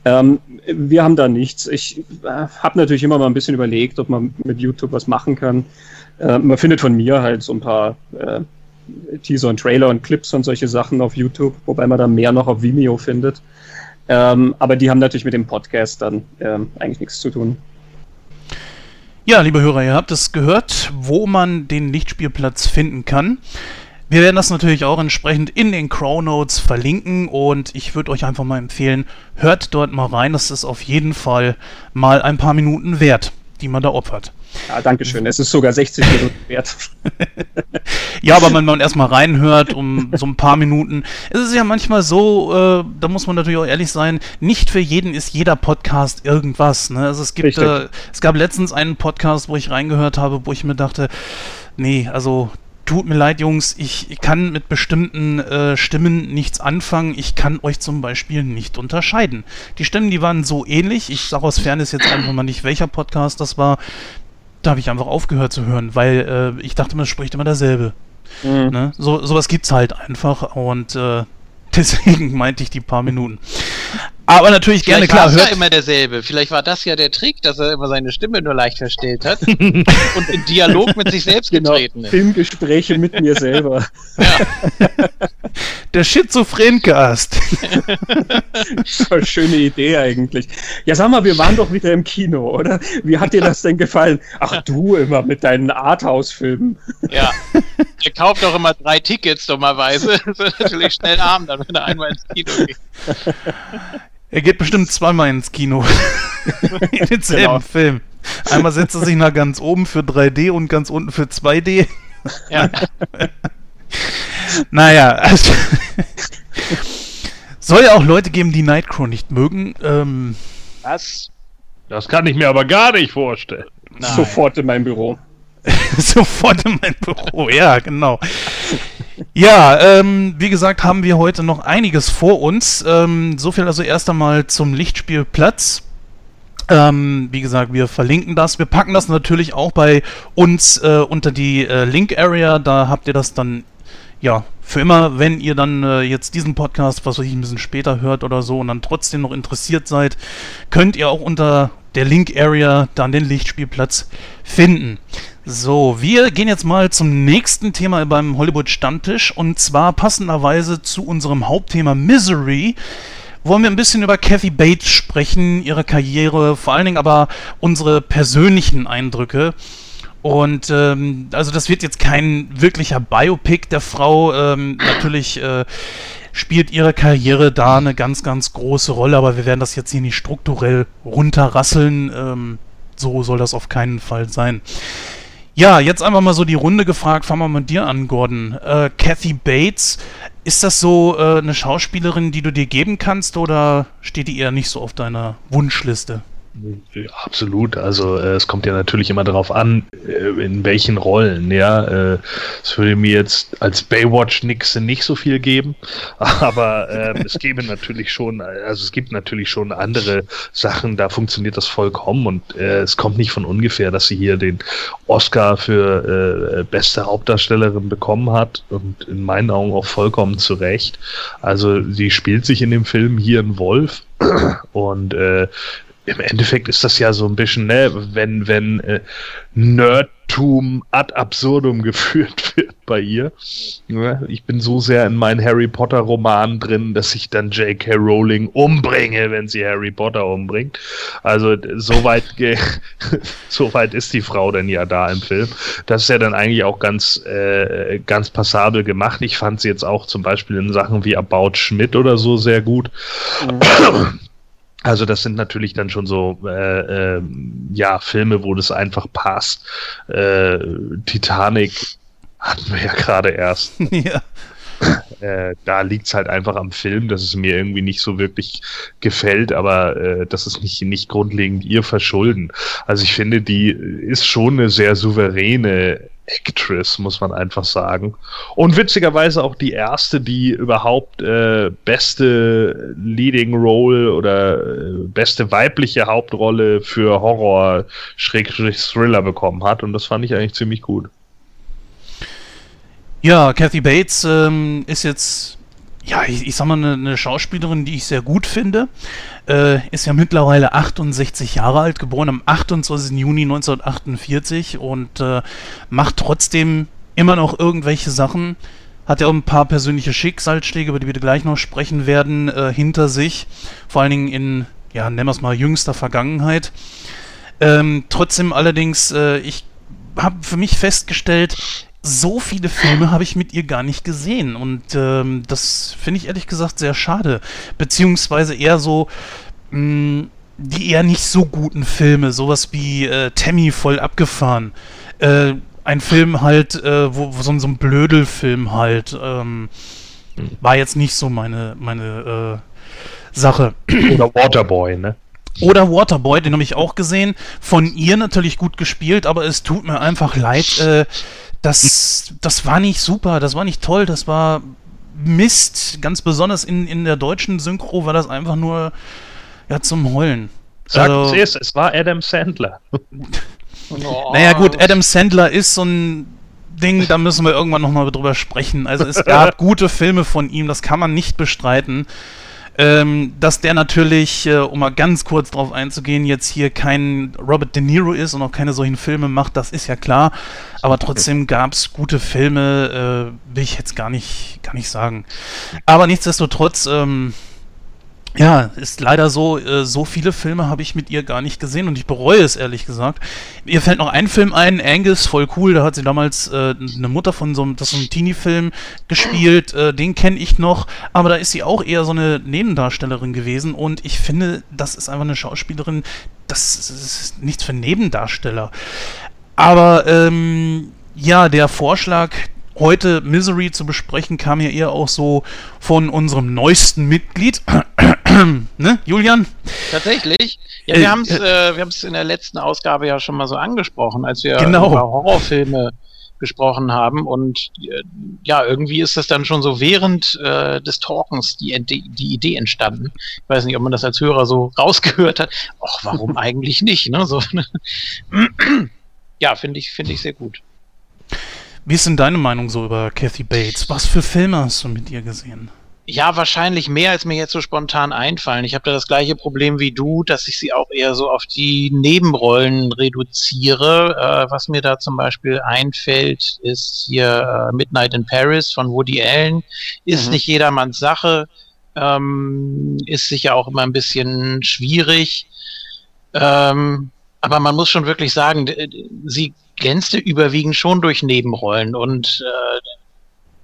Ähm, wir haben da nichts. Ich äh, habe natürlich immer mal ein bisschen überlegt, ob man mit YouTube was machen kann. Äh, man findet von mir halt so ein paar äh, Teaser und Trailer und Clips und solche Sachen auf YouTube, wobei man da mehr noch auf Vimeo findet. Ähm, aber die haben natürlich mit dem Podcast dann ähm, eigentlich nichts zu tun. Ja, liebe Hörer, ihr habt es gehört, wo man den Lichtspielplatz finden kann. Wir werden das natürlich auch entsprechend in den Crow Notes verlinken und ich würde euch einfach mal empfehlen, hört dort mal rein. Das ist auf jeden Fall mal ein paar Minuten wert, die man da opfert. Ja, danke schön. Es ist sogar 60 [laughs] Minuten wert. ja, aber wenn man erstmal reinhört, um so ein paar Minuten. Es ist ja manchmal so, äh, da muss man natürlich auch ehrlich sein, nicht für jeden ist jeder Podcast irgendwas. Ne? Also es gibt, äh, es gab letztens einen Podcast, wo ich reingehört habe, wo ich mir dachte, nee, also tut mir leid, Jungs, ich kann mit bestimmten äh, Stimmen nichts anfangen. Ich kann euch zum Beispiel nicht unterscheiden. Die Stimmen, die waren so ähnlich. Ich sage aus Fairness jetzt einfach mal nicht, welcher Podcast das war da habe ich einfach aufgehört zu hören, weil äh, ich dachte, man spricht immer dasselbe. Mhm. Ne? So, sowas es halt einfach und äh, [laughs] deswegen meinte ich die paar Minuten. Aber natürlich Vielleicht gerne klar. Vielleicht war ja immer derselbe. Vielleicht war das ja der Trick, dass er immer seine Stimme nur leicht verstellt hat [laughs] und in Dialog mit sich selbst genau. getreten ist. Filmgespräche mit mir selber. Ja. Der Schizophrencast. eine [laughs] schöne Idee eigentlich. Ja, sag mal, wir waren doch wieder im Kino, oder? Wie hat dir das denn gefallen? Ach, du immer mit deinen Arthouse-Filmen. Ja. Er kauft doch immer drei Tickets dummerweise. [laughs] Das ist natürlich schnell arm, dann, wenn er einmal ins Kino geht. Er geht bestimmt zweimal ins Kino. [laughs] In denselben genau. Film. Einmal setzt er sich nach ganz oben für 3D und ganz unten für 2D. Ja. [laughs] naja, also. soll ja auch Leute geben, die Nightcrow nicht mögen. Ähm, Was? Das kann ich mir aber gar nicht vorstellen. Nein. Sofort in mein Büro. [laughs] Sofort in mein Büro, ja, genau. Ja, ähm, wie gesagt, haben wir heute noch einiges vor uns. Ähm, so viel also erst einmal zum Lichtspielplatz. Ähm, wie gesagt, wir verlinken das. Wir packen das natürlich auch bei uns äh, unter die äh, Link-Area. Da habt ihr das dann, ja, für immer, wenn ihr dann äh, jetzt diesen Podcast, was weiß ich, ein bisschen später hört oder so und dann trotzdem noch interessiert seid, könnt ihr auch unter der Link-Area dann den Lichtspielplatz finden. So, wir gehen jetzt mal zum nächsten Thema beim Hollywood-Stammtisch und zwar passenderweise zu unserem Hauptthema Misery wollen wir ein bisschen über Kathy Bates sprechen, ihre Karriere, vor allen Dingen aber unsere persönlichen Eindrücke. Und ähm, also das wird jetzt kein wirklicher Biopic der Frau. Ähm, natürlich äh, spielt ihre Karriere da eine ganz, ganz große Rolle, aber wir werden das jetzt hier nicht strukturell runterrasseln. Ähm, so soll das auf keinen Fall sein. Ja, jetzt einfach mal so die Runde gefragt. Fangen wir mit dir an, Gordon. Äh, Kathy Bates, ist das so äh, eine Schauspielerin, die du dir geben kannst oder steht die eher nicht so auf deiner Wunschliste? Absolut. Also äh, es kommt ja natürlich immer darauf an, äh, in welchen Rollen. Ja, äh, es würde mir jetzt als Baywatch Nixe nicht so viel geben, [laughs] aber ähm, es gäbe natürlich schon, also es gibt natürlich schon andere Sachen. Da funktioniert das vollkommen und äh, es kommt nicht von ungefähr, dass sie hier den Oscar für äh, beste Hauptdarstellerin bekommen hat und in meinen Augen auch vollkommen zu Recht. Also sie spielt sich in dem Film hier ein Wolf [clears throat] und äh, im Endeffekt ist das ja so ein bisschen, ne, wenn, wenn äh, Nerdtum ad absurdum [laughs] geführt wird bei ihr. Ja, ich bin so sehr in meinen Harry Potter Roman drin, dass ich dann J.K. Rowling umbringe, wenn sie Harry Potter umbringt. Also soweit [laughs] so weit ist die Frau denn ja da im Film. Das ist ja dann eigentlich auch ganz, äh, ganz passabel gemacht. Ich fand sie jetzt auch zum Beispiel in Sachen wie About Schmidt oder so sehr gut. Mhm. [clears throat] Also das sind natürlich dann schon so äh, äh, ja Filme, wo das einfach passt. Äh, Titanic hatten wir ja gerade erst. [laughs] ja. Äh, da liegt es halt einfach am Film, dass es mir irgendwie nicht so wirklich gefällt, aber äh, das ist nicht, nicht grundlegend ihr Verschulden. Also ich finde, die ist schon eine sehr souveräne Actress, muss man einfach sagen. Und witzigerweise auch die erste, die überhaupt äh, beste Leading Role oder äh, beste weibliche Hauptrolle für Horror-Thriller bekommen hat. Und das fand ich eigentlich ziemlich gut. Ja, Kathy Bates ähm, ist jetzt, ja, ich, ich sag mal, eine, eine, Schauspielerin, die ich sehr gut finde. Äh, ist ja mittlerweile 68 Jahre alt, geboren am 28. Juni 1948 und äh, macht trotzdem immer noch irgendwelche Sachen. Hat ja auch ein paar persönliche Schicksalsschläge, über die wir gleich noch sprechen werden, äh, hinter sich. Vor allen Dingen in, ja, nennen wir es mal, jüngster Vergangenheit. Ähm, trotzdem allerdings, äh, ich habe für mich festgestellt, so viele Filme habe ich mit ihr gar nicht gesehen. Und ähm, das finde ich ehrlich gesagt sehr schade. Beziehungsweise eher so, mh, mm, die eher nicht so guten Filme. Sowas wie äh, Tammy voll abgefahren. Äh, ein Film halt, äh, wo, wo, so, so ein Blödelfilm halt. Ähm, war jetzt nicht so meine, meine äh, Sache. Oder Waterboy, ne? Oder Waterboy, den habe ich auch gesehen. Von ihr natürlich gut gespielt, aber es tut mir einfach leid, äh, das, das war nicht super, das war nicht toll, das war Mist. Ganz besonders in, in der deutschen Synchro war das einfach nur ja, zum Heulen. Sagt also, es, es war Adam Sandler. [laughs] oh. Naja gut, Adam Sandler ist so ein Ding, da müssen wir irgendwann nochmal drüber sprechen. Also es gab [laughs] gute Filme von ihm, das kann man nicht bestreiten. Ähm, dass der natürlich, äh, um mal ganz kurz drauf einzugehen, jetzt hier kein Robert De Niro ist und auch keine solchen Filme macht, das ist ja klar. Aber trotzdem gab es gute Filme, äh, will ich jetzt gar nicht, gar nicht sagen. Aber nichtsdestotrotz, ähm, ja, ist leider so, äh, so viele Filme habe ich mit ihr gar nicht gesehen und ich bereue es ehrlich gesagt. Ihr fällt noch ein Film ein, Angus, voll cool, da hat sie damals äh, eine Mutter von so einem, das so einem Teenie-Film gespielt, äh, den kenne ich noch, aber da ist sie auch eher so eine Nebendarstellerin gewesen und ich finde, das ist einfach eine Schauspielerin, das ist nichts für Nebendarsteller. Aber ähm, ja, der Vorschlag, heute Misery zu besprechen, kam ja eher auch so von unserem neuesten Mitglied, [clears throat] ne, Julian? Tatsächlich. Ja, wir äh, haben es äh, äh in der letzten Ausgabe ja schon mal so angesprochen, als wir genau. über Horrorfilme gesprochen haben. Und äh, ja, irgendwie ist das dann schon so während äh, des Talkens die, die, Idee entstanden. Ich weiß nicht, ob man das als Hörer so [laughs] rausgehört hat. Ach, warum [laughs] eigentlich nicht? Ne? So, ne? [clears throat] ja, finde ich, finde ich sehr gut. Wie ist denn deine Meinung so über Kathy Bates? Was für Filme hast du mit ihr gesehen? Ja, wahrscheinlich mehr, als mir jetzt so spontan einfallen. Ich habe da das gleiche Problem wie du, dass ich sie auch eher so auf die Nebenrollen reduziere. Äh, was mir da zum Beispiel einfällt, ist hier äh, Midnight in Paris von Woody Allen. Ist mhm. nicht jedermanns Sache, ähm, ist sicher auch immer ein bisschen schwierig. Ähm, aber man muss schon wirklich sagen, sie glänzte überwiegend schon durch Nebenrollen und äh,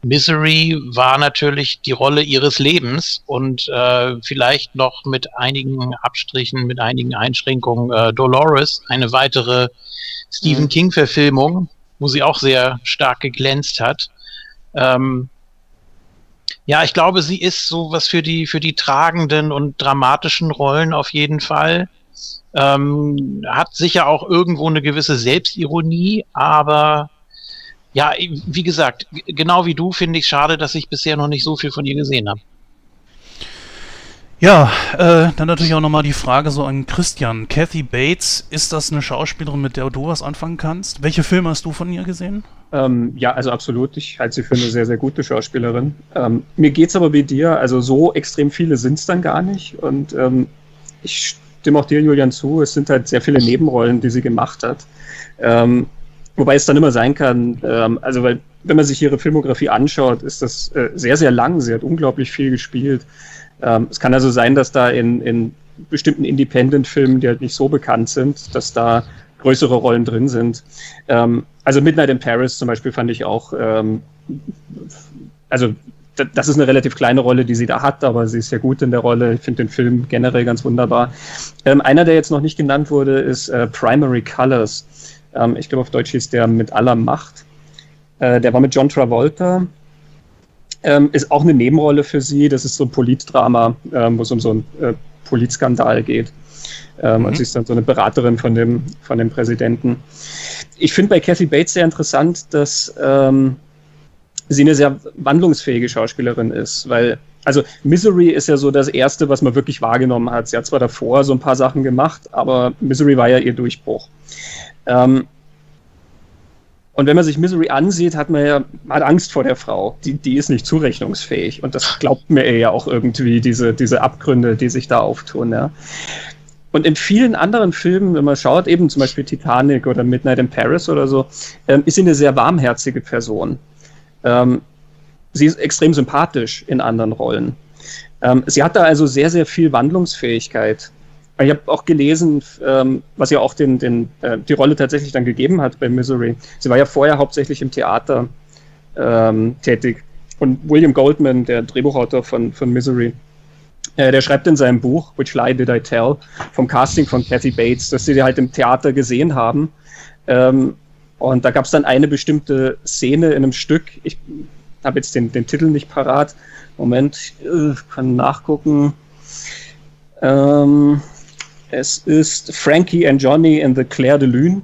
Misery war natürlich die Rolle ihres Lebens und äh, vielleicht noch mit einigen Abstrichen, mit einigen Einschränkungen äh, Dolores, eine weitere Stephen mhm. King-Verfilmung, wo sie auch sehr stark geglänzt hat. Ähm, ja, ich glaube, sie ist sowas für die, für die tragenden und dramatischen Rollen auf jeden Fall. Ähm, hat sicher auch irgendwo eine gewisse Selbstironie, aber ja, wie gesagt, genau wie du finde ich schade, dass ich bisher noch nicht so viel von ihr gesehen habe. Ja, äh, dann natürlich auch nochmal die Frage so an Christian. Kathy Bates, ist das eine Schauspielerin, mit der du was anfangen kannst? Welche Filme hast du von ihr gesehen? Ähm, ja, also absolut. Ich halte sie für eine sehr, sehr gute Schauspielerin. Ähm, mir es aber wie dir, also so extrem viele sind es dann gar nicht. Und ähm, ich stimme auch dir, Julian, zu. Es sind halt sehr viele Nebenrollen, die sie gemacht hat. Ähm, Wobei es dann immer sein kann, ähm, also weil, wenn man sich ihre Filmografie anschaut, ist das äh, sehr, sehr lang. Sie hat unglaublich viel gespielt. Ähm, es kann also sein, dass da in, in bestimmten Independent-Filmen, die halt nicht so bekannt sind, dass da größere Rollen drin sind. Ähm, also Midnight in Paris zum Beispiel fand ich auch, ähm, also das ist eine relativ kleine Rolle, die sie da hat, aber sie ist sehr gut in der Rolle. Ich finde den Film generell ganz wunderbar. Ähm, einer, der jetzt noch nicht genannt wurde, ist äh, Primary Colors. Ähm, ich glaube, auf Deutsch hieß der mit aller Macht. Äh, der war mit John Travolta. Ähm, ist auch eine Nebenrolle für sie. Das ist so ein Politdrama, ähm, wo es um so einen äh, Politskandal geht. Ähm, mhm. Und sie ist dann so eine Beraterin von dem, von dem Präsidenten. Ich finde bei Kathy Bates sehr interessant, dass ähm, sie eine sehr wandlungsfähige Schauspielerin ist, weil also Misery ist ja so das erste, was man wirklich wahrgenommen hat. Sie hat zwar davor so ein paar Sachen gemacht, aber Misery war ja ihr Durchbruch. Ähm, und wenn man sich Misery ansieht, hat man ja hat Angst vor der Frau. Die, die ist nicht zurechnungsfähig. Und das glaubt mir ja auch irgendwie, diese, diese Abgründe, die sich da auftun. Ja. Und in vielen anderen Filmen, wenn man schaut, eben zum Beispiel Titanic oder Midnight in Paris oder so, ähm, ist sie eine sehr warmherzige Person. Ähm, sie ist extrem sympathisch in anderen Rollen. Ähm, sie hat da also sehr, sehr viel Wandlungsfähigkeit. Ich habe auch gelesen, ähm, was ja auch den, den, äh, die Rolle tatsächlich dann gegeben hat bei Misery. Sie war ja vorher hauptsächlich im Theater ähm, tätig. Und William Goldman, der Drehbuchautor von, von Misery, äh, der schreibt in seinem Buch, Which Lie Did I Tell, vom Casting von Kathy Bates, dass sie die halt im Theater gesehen haben. Ähm, und da gab es dann eine bestimmte Szene in einem Stück. Ich habe jetzt den, den Titel nicht parat. Moment, ich äh, kann nachgucken. Ähm, es ist Frankie and Johnny in the Claire de Lune.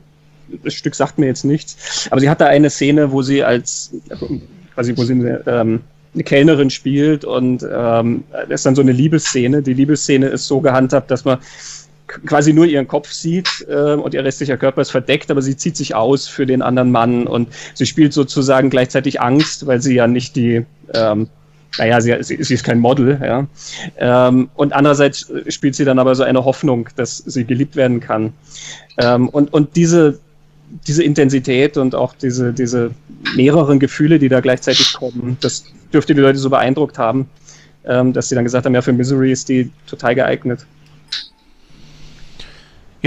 Das Stück sagt mir jetzt nichts. Aber sie hat da eine Szene, wo sie als, quasi, wo sie eine, ähm, eine Kellnerin spielt und ähm, das ist dann so eine Liebesszene. Die Liebesszene ist so gehandhabt, dass man quasi nur ihren Kopf sieht äh, und ihr restlicher Körper ist verdeckt, aber sie zieht sich aus für den anderen Mann und sie spielt sozusagen gleichzeitig Angst, weil sie ja nicht die ähm, naja, sie, sie, sie ist kein Model, ja. Ähm, und andererseits spielt sie dann aber so eine Hoffnung, dass sie geliebt werden kann. Ähm, und, und diese, diese Intensität und auch diese, diese mehreren Gefühle, die da gleichzeitig kommen, das dürfte die Leute so beeindruckt haben, ähm, dass sie dann gesagt haben, ja, für Misery ist die total geeignet.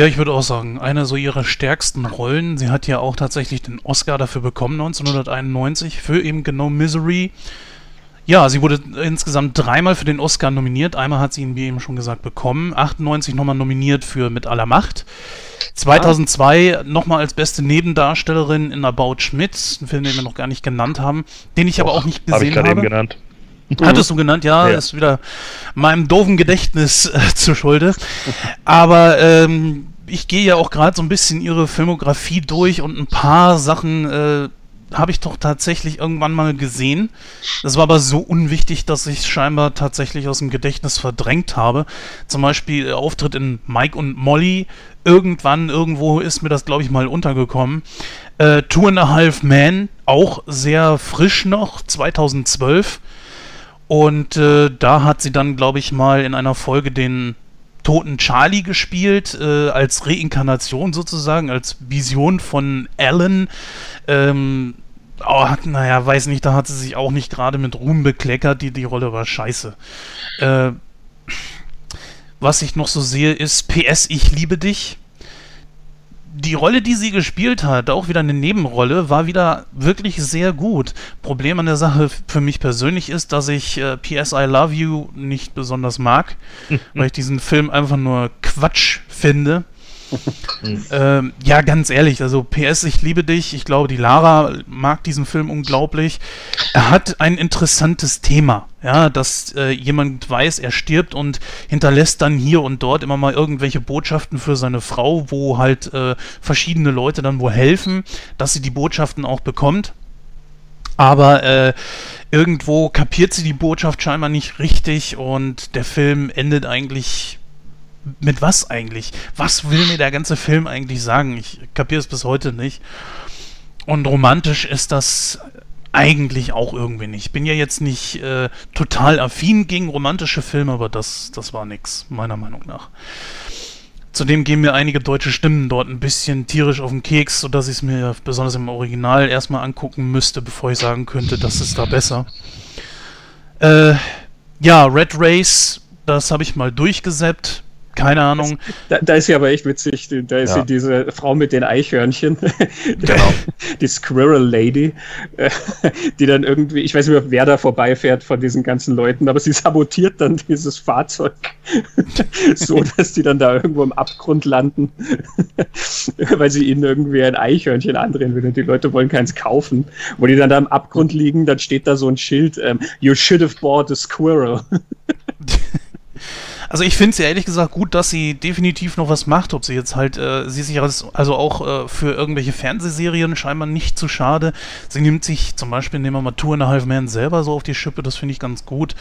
Ja, ich würde auch sagen, eine so ihrer stärksten Rollen. Sie hat ja auch tatsächlich den Oscar dafür bekommen, 1991, für eben genau Misery. Ja, sie wurde insgesamt dreimal für den Oscar nominiert. Einmal hat sie ihn, wie eben schon gesagt, bekommen. 98 nochmal nominiert für Mit aller Macht. 2002 ah. nochmal als beste Nebendarstellerin in About Schmidt, einen Film, den wir noch gar nicht genannt haben, den ich Och, aber auch nicht gesehen hab ich habe. Eben genannt. Hattest du genannt, ja, ja, ist wieder meinem doofen Gedächtnis äh, zur Schulde. Aber ähm, ich gehe ja auch gerade so ein bisschen ihre Filmografie durch und ein paar Sachen äh, habe ich doch tatsächlich irgendwann mal gesehen. Das war aber so unwichtig, dass ich es scheinbar tatsächlich aus dem Gedächtnis verdrängt habe. Zum Beispiel der Auftritt in Mike und Molly. Irgendwann, irgendwo ist mir das, glaube ich, mal untergekommen. Äh, Two and a Half Men, auch sehr frisch noch, 2012. Und äh, da hat sie dann, glaube ich, mal in einer Folge den toten Charlie gespielt, äh, als Reinkarnation sozusagen, als Vision von Alan. Ähm, oh, naja, weiß nicht, da hat sie sich auch nicht gerade mit Ruhm bekleckert, die, die Rolle war scheiße. Äh, was ich noch so sehe, ist PS, ich liebe dich die Rolle, die sie gespielt hat, auch wieder eine Nebenrolle, war wieder wirklich sehr gut. Problem an der Sache für mich persönlich ist, dass ich äh, PS I Love You nicht besonders mag, [laughs] weil ich diesen Film einfach nur Quatsch finde. [laughs] ähm, ja, ganz ehrlich, also PS, ich liebe dich. Ich glaube, die Lara mag diesen Film unglaublich. Er hat ein interessantes Thema, ja, dass äh, jemand weiß, er stirbt und hinterlässt dann hier und dort immer mal irgendwelche Botschaften für seine Frau, wo halt äh, verschiedene Leute dann wohl helfen, dass sie die Botschaften auch bekommt. Aber äh, irgendwo kapiert sie die Botschaft scheinbar nicht richtig und der Film endet eigentlich mit was eigentlich? Was will mir der ganze Film eigentlich sagen? Ich kapiere es bis heute nicht. Und romantisch ist das eigentlich auch irgendwie nicht. Ich bin ja jetzt nicht äh, total affin gegen romantische Filme, aber das, das war nix, meiner Meinung nach. Zudem gehen mir einige deutsche Stimmen dort ein bisschen tierisch auf den Keks, sodass ich es mir besonders im Original erstmal angucken müsste, bevor ich sagen könnte, das ist da besser. Äh, ja, Red Race, das habe ich mal durchgesäppt keine Ahnung. Da, da, ist ja aber echt witzig, da ist ja. diese Frau mit den Eichhörnchen, [laughs] genau. die Squirrel Lady, [laughs] die dann irgendwie, ich weiß nicht mehr, wer da vorbeifährt von diesen ganzen Leuten, aber sie sabotiert dann dieses Fahrzeug [laughs] so, dass die dann da irgendwo im Abgrund landen, weil sie ihnen irgendwie ein Eichhörnchen andrehen will und die Leute wollen keins kaufen. Wo die dann da im Abgrund liegen, dann steht da so ein Schild, ähm, You should have bought a squirrel. Also ich finde es ja ehrlich gesagt gut, dass sie definitiv noch was macht, ob sie jetzt halt, äh, sie sich also auch äh, für irgendwelche Fernsehserien scheinbar nicht zu schade. Sie nimmt sich zum Beispiel, nehmen wir mal Tour in a Half Man selber so auf die Schippe, das finde ich ganz gut.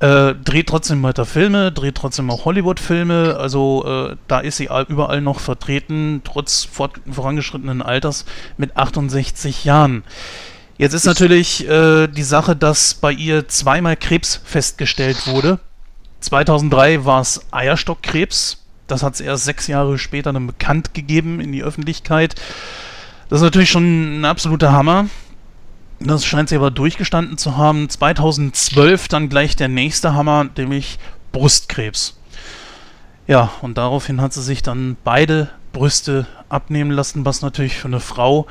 Äh, dreht trotzdem weiter Filme, dreht trotzdem auch Hollywood-Filme, also äh, da ist sie überall noch vertreten, trotz fort vorangeschrittenen Alters mit 68 Jahren. Jetzt ist natürlich äh, die Sache, dass bei ihr zweimal Krebs festgestellt wurde. 2003 war es Eierstockkrebs. Das hat es erst sechs Jahre später dann bekannt gegeben in die Öffentlichkeit. Das ist natürlich schon ein absoluter Hammer. Das scheint sie aber durchgestanden zu haben. 2012 dann gleich der nächste Hammer, nämlich Brustkrebs. Ja, und daraufhin hat sie sich dann beide Brüste abnehmen lassen, was natürlich für eine Frau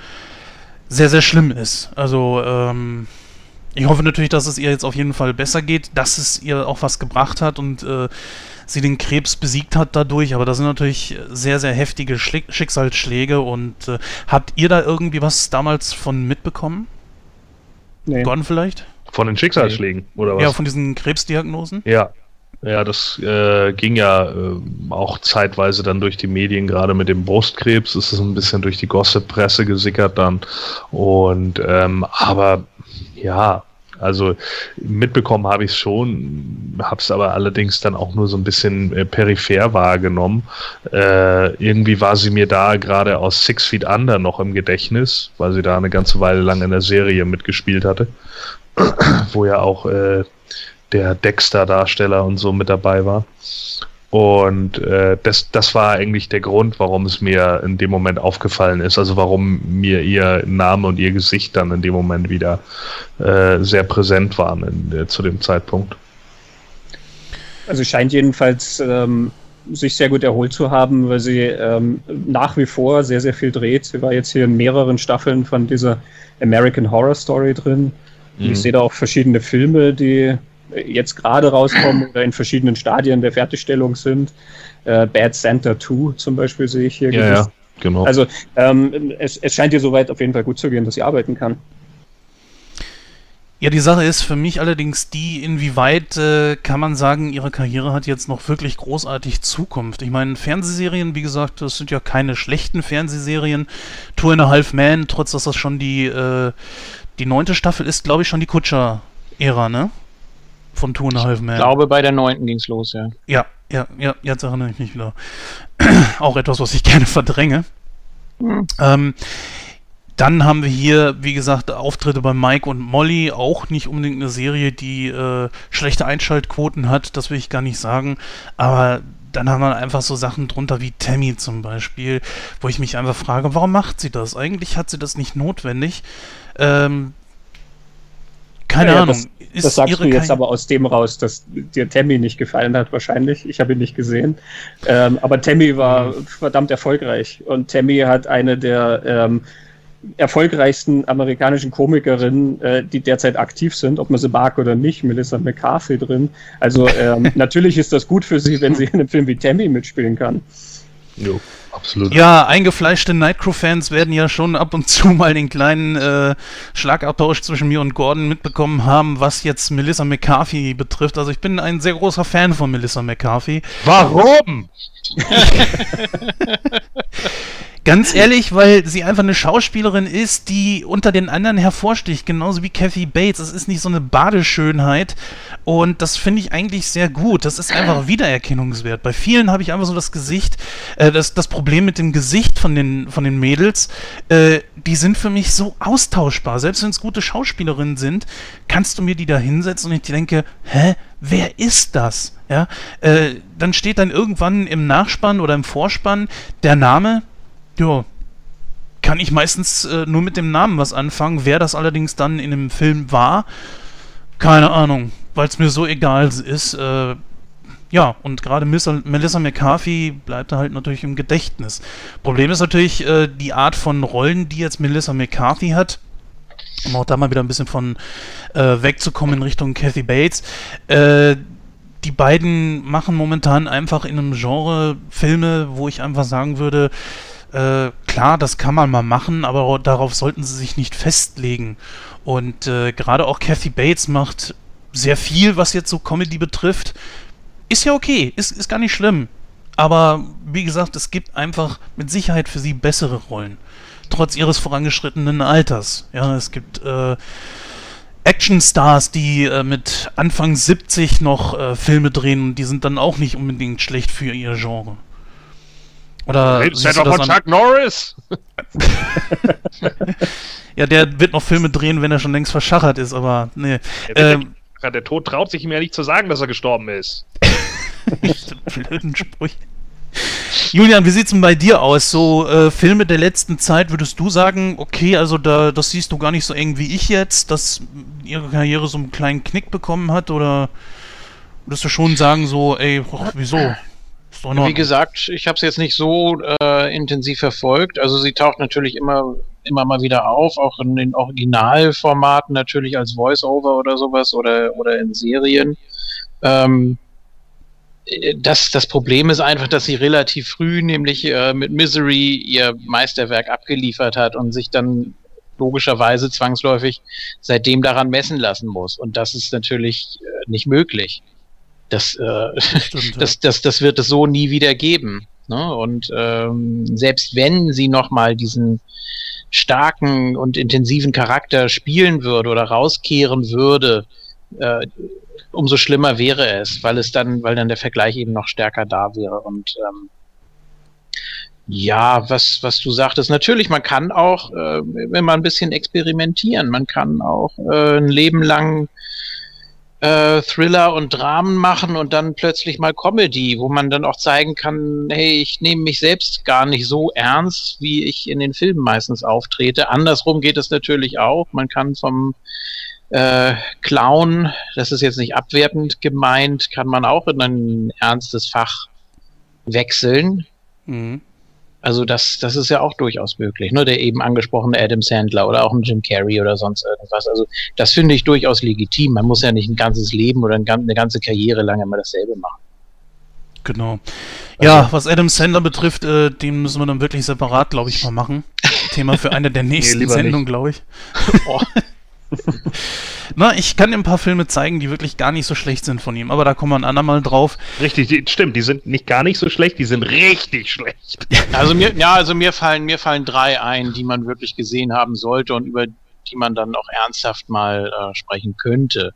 sehr, sehr schlimm ist. Also, ähm, ich hoffe natürlich, dass es ihr jetzt auf jeden Fall besser geht, dass es ihr auch was gebracht hat und äh, sie den Krebs besiegt hat dadurch. Aber das sind natürlich sehr, sehr heftige Schli Schicksalsschläge. Und äh, habt ihr da irgendwie was damals von mitbekommen? Nee. Gordon vielleicht? Von den Schicksalsschlägen, nee. oder was? Ja, von diesen Krebsdiagnosen? Ja. Ja, das äh, ging ja äh, auch zeitweise dann durch die Medien, gerade mit dem Brustkrebs ist es ein bisschen durch die Gossip-Presse gesickert dann. Und ähm, aber ja, also mitbekommen habe ich es schon, habe es aber allerdings dann auch nur so ein bisschen äh, peripher wahrgenommen. Äh, irgendwie war sie mir da gerade aus Six Feet Under noch im Gedächtnis, weil sie da eine ganze Weile lang in der Serie mitgespielt hatte, wo ja auch äh, der Dexter-Darsteller und so mit dabei war. Und äh, das, das war eigentlich der Grund, warum es mir in dem Moment aufgefallen ist. Also warum mir ihr Name und ihr Gesicht dann in dem Moment wieder äh, sehr präsent waren in, äh, zu dem Zeitpunkt. Also scheint jedenfalls ähm, sich sehr gut erholt zu haben, weil sie ähm, nach wie vor sehr, sehr viel dreht. Sie war jetzt hier in mehreren Staffeln von dieser American Horror Story drin. Mhm. Ich sehe da auch verschiedene Filme, die jetzt gerade rauskommen oder in verschiedenen Stadien der Fertigstellung sind. Äh, Bad Center 2 zum Beispiel sehe ich hier. Ja, ja genau. Also ähm, es, es scheint ihr soweit auf jeden Fall gut zu gehen, dass sie arbeiten kann. Ja, die Sache ist für mich allerdings die, inwieweit äh, kann man sagen, ihre Karriere hat jetzt noch wirklich großartig Zukunft. Ich meine, Fernsehserien, wie gesagt, das sind ja keine schlechten Fernsehserien. Tour in a Half Man, trotz dass das schon die, äh, die neunte Staffel ist, glaube ich, schon die Kutscher-Ära, ne? Von Two and a Half Man. Ich glaube, bei der neunten ging es los, ja. Ja, ja, ja, jetzt erinnere ich mich wieder. [clears throat] Auch etwas, was ich [laughs] gerne verdränge. Hm. Ähm, dann haben wir hier, wie gesagt, Auftritte bei Mike und Molly, auch nicht unbedingt eine Serie, die äh, schlechte Einschaltquoten hat, das will ich gar nicht sagen, aber dann haben wir einfach so Sachen drunter wie Tammy zum Beispiel, wo ich mich einfach frage, warum macht sie das? Eigentlich hat sie das nicht notwendig. Ähm, keine ja, Ahnung. Das, das sagst du jetzt aber aus dem raus, dass dir Tammy nicht gefallen hat, wahrscheinlich. Ich habe ihn nicht gesehen. Ähm, aber Tammy war verdammt erfolgreich. Und Tammy hat eine der ähm, erfolgreichsten amerikanischen Komikerinnen, äh, die derzeit aktiv sind, ob man sie mag oder nicht, Melissa McCarthy drin. Also ähm, [laughs] natürlich ist das gut für sie, wenn sie in einem Film wie Tammy mitspielen kann. Jo. Absolut. Ja, eingefleischte Nightcrow-Fans werden ja schon ab und zu mal den kleinen äh, Schlagabtausch zwischen mir und Gordon mitbekommen haben, was jetzt Melissa McCarthy betrifft. Also ich bin ein sehr großer Fan von Melissa McCarthy. Warum? [laughs] Ganz ehrlich, weil sie einfach eine Schauspielerin ist, die unter den anderen hervorsticht, genauso wie Kathy Bates. Das ist nicht so eine Badeschönheit und das finde ich eigentlich sehr gut. Das ist einfach [clears throat] Wiedererkennungswert. Bei vielen habe ich einfach so das Gesicht, äh, das, das Problem mit dem Gesicht von den, von den Mädels, äh, die sind für mich so austauschbar. Selbst wenn es gute Schauspielerinnen sind, kannst du mir die da hinsetzen und ich denke, hä, wer ist das? Ja, äh, dann steht dann irgendwann im Nachspann oder im Vorspann der Name ja, kann ich meistens äh, nur mit dem Namen was anfangen. Wer das allerdings dann in dem Film war, keine Ahnung, weil es mir so egal ist. Äh, ja, und gerade Melissa McCarthy bleibt da halt natürlich im Gedächtnis. Problem ist natürlich äh, die Art von Rollen, die jetzt Melissa McCarthy hat. Um auch da mal wieder ein bisschen von äh, wegzukommen in Richtung Kathy Bates. Äh, die beiden machen momentan einfach in einem Genre Filme, wo ich einfach sagen würde, äh, klar, das kann man mal machen, aber darauf sollten sie sich nicht festlegen. Und äh, gerade auch Kathy Bates macht sehr viel, was jetzt so Comedy betrifft. Ist ja okay, ist, ist gar nicht schlimm. Aber wie gesagt, es gibt einfach mit Sicherheit für sie bessere Rollen. Trotz ihres vorangeschrittenen Alters. Ja, es gibt äh, Actionstars, die äh, mit Anfang 70 noch äh, Filme drehen und die sind dann auch nicht unbedingt schlecht für ihr Genre. Oder Redest du doch von Chuck Norris? [laughs] ja, der wird noch Filme drehen, wenn er schon längst verschachert ist, aber nee. Der, ähm, der Tod traut sich ihm ja nicht zu sagen, dass er gestorben ist. [laughs] blöden Sprüche. Julian, wie sieht's denn bei dir aus? So äh, Filme der letzten Zeit, würdest du sagen, okay, also da, das siehst du gar nicht so eng wie ich jetzt, dass ihre Karriere so einen kleinen Knick bekommen hat? Oder würdest du schon sagen, so, ey, och, wieso? Wie gesagt, ich habe es jetzt nicht so äh, intensiv verfolgt. Also sie taucht natürlich immer, immer mal wieder auf, auch in den Originalformaten natürlich als Voice-Over oder sowas oder, oder in Serien. Ähm, das, das Problem ist einfach, dass sie relativ früh, nämlich äh, mit Misery, ihr Meisterwerk abgeliefert hat und sich dann logischerweise zwangsläufig seitdem daran messen lassen muss. Und das ist natürlich äh, nicht möglich. Das, äh, Stimmt, [laughs] das, das, das wird es so nie wieder geben. Ne? Und ähm, selbst wenn sie nochmal diesen starken und intensiven Charakter spielen würde oder rauskehren würde, äh, umso schlimmer wäre es, weil es dann, weil dann der Vergleich eben noch stärker da wäre. Und ähm, ja, was, was du sagtest, natürlich, man kann auch, äh, wenn man ein bisschen experimentieren, man kann auch äh, ein Leben lang äh, Thriller und Dramen machen und dann plötzlich mal Comedy, wo man dann auch zeigen kann, hey, ich nehme mich selbst gar nicht so ernst, wie ich in den Filmen meistens auftrete. Andersrum geht es natürlich auch. Man kann vom äh, Clown, das ist jetzt nicht abwertend gemeint, kann man auch in ein ernstes Fach wechseln. Mhm. Also das, das ist ja auch durchaus möglich. Ne? Der eben angesprochene Adam Sandler oder auch ein Jim Carrey oder sonst irgendwas. Also das finde ich durchaus legitim. Man muss ja nicht ein ganzes Leben oder eine ganze Karriere lang immer dasselbe machen. Genau. Ja, also, was Adam Sandler betrifft, äh, den müssen wir dann wirklich separat, glaube ich, mal machen. [laughs] Thema für eine der nächsten nee, Sendungen, glaube ich. Oh. [laughs] Na, ich kann dir ein paar Filme zeigen, die wirklich gar nicht so schlecht sind von ihm, aber da kommen wir ein andermal drauf. Richtig, die, stimmt, die sind nicht gar nicht so schlecht, die sind richtig schlecht. Also mir, ja, also mir fallen, mir fallen drei ein, die man wirklich gesehen haben sollte und über die man dann auch ernsthaft mal äh, sprechen könnte.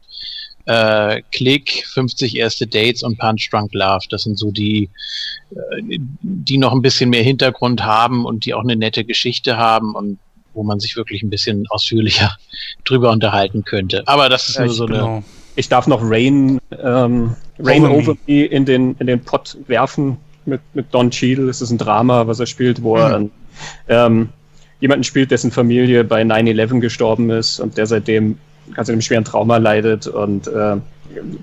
Äh, Click, 50 erste Dates und Punch Drunk Love. Das sind so die, äh, die noch ein bisschen mehr Hintergrund haben und die auch eine nette Geschichte haben und wo man sich wirklich ein bisschen ausführlicher [laughs] drüber unterhalten könnte. Aber das ist ja, nur so genau. eine. Ich darf noch Rain, ähm, Rain Over Me in den, in den Pot werfen mit, mit Don Cheadle. Es ist ein Drama, was er spielt, wo mhm. er ähm, jemanden spielt, dessen Familie bei 9-11 gestorben ist und der seitdem ganz einem schweren Trauma leidet und äh,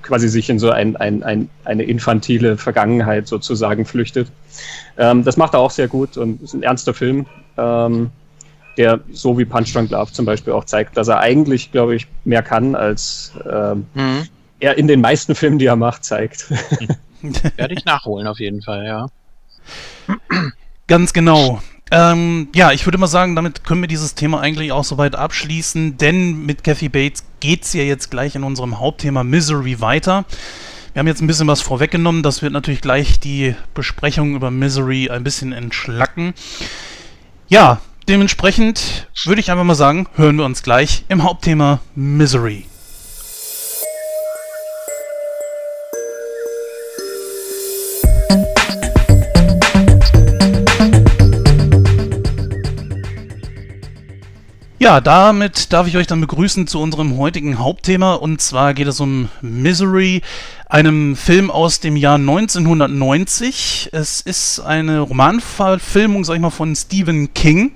quasi sich in so ein, ein, ein, eine infantile Vergangenheit sozusagen flüchtet. Ähm, das macht er auch sehr gut und ist ein ernster Film. Ähm, der so wie Punch Drunk Love zum Beispiel auch zeigt, dass er eigentlich, glaube ich, mehr kann, als ähm, mhm. er in den meisten Filmen, die er macht, zeigt. [laughs] Werde ich nachholen, auf jeden Fall, ja. Ganz genau. Ähm, ja, ich würde mal sagen, damit können wir dieses Thema eigentlich auch soweit abschließen, denn mit Kathy Bates geht es ja jetzt gleich in unserem Hauptthema Misery weiter. Wir haben jetzt ein bisschen was vorweggenommen, das wird natürlich gleich die Besprechung über Misery ein bisschen entschlacken. Ja, Dementsprechend würde ich einfach mal sagen, hören wir uns gleich im Hauptthema Misery. Ja, damit darf ich euch dann begrüßen zu unserem heutigen Hauptthema und zwar geht es um Misery, einem Film aus dem Jahr 1990. Es ist eine Romanverfilmung, sag ich mal, von Stephen King.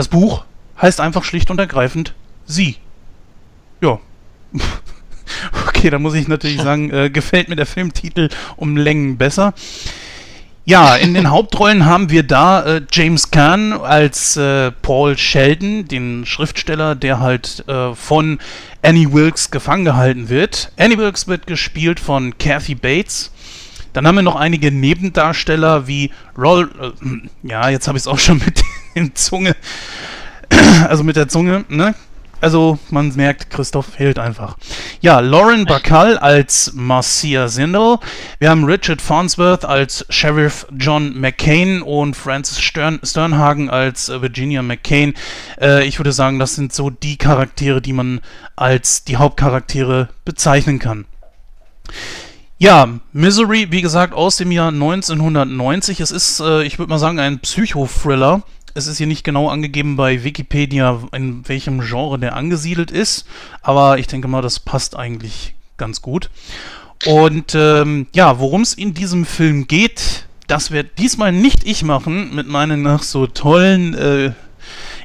Das Buch heißt einfach schlicht und ergreifend Sie. Ja. [laughs] Okay, da muss ich natürlich [laughs] sagen, äh, gefällt mir der Filmtitel um Längen besser. Ja, in den [laughs] Hauptrollen haben wir da äh, James Caan als äh, Paul Sheldon, den Schriftsteller, der halt äh, von Annie Wilkes gefangen gehalten wird. Annie Wilkes wird gespielt von Kathy Bates. Dann haben wir noch einige Nebendarsteller wie Roll. Äh, ja, jetzt habe ich es auch schon mit [laughs] der Zunge. also mit der Zunge, ne? Also man merkt, Christoph fehlt einfach. Ja, Lauren Bacall als Marcia Sindel. Wir haben Richard Farnsworth als Sheriff John McCain und Francis Stern Sternhagen als äh, Virginia McCain. Äh, ich würde sagen, das sind so die Charaktere, die man als die Hauptcharaktere bezeichnen kann. Ja, Misery, wie gesagt, aus dem Jahr 1990. Es ist, äh, ich würde mal sagen, ein Psychothriller es ist hier nicht genau angegeben bei Wikipedia, in welchem Genre der angesiedelt ist, aber ich denke mal, das passt eigentlich ganz gut. Und ähm, ja, worum es in diesem Film geht, das wird diesmal nicht ich machen mit meinen nach so tollen äh,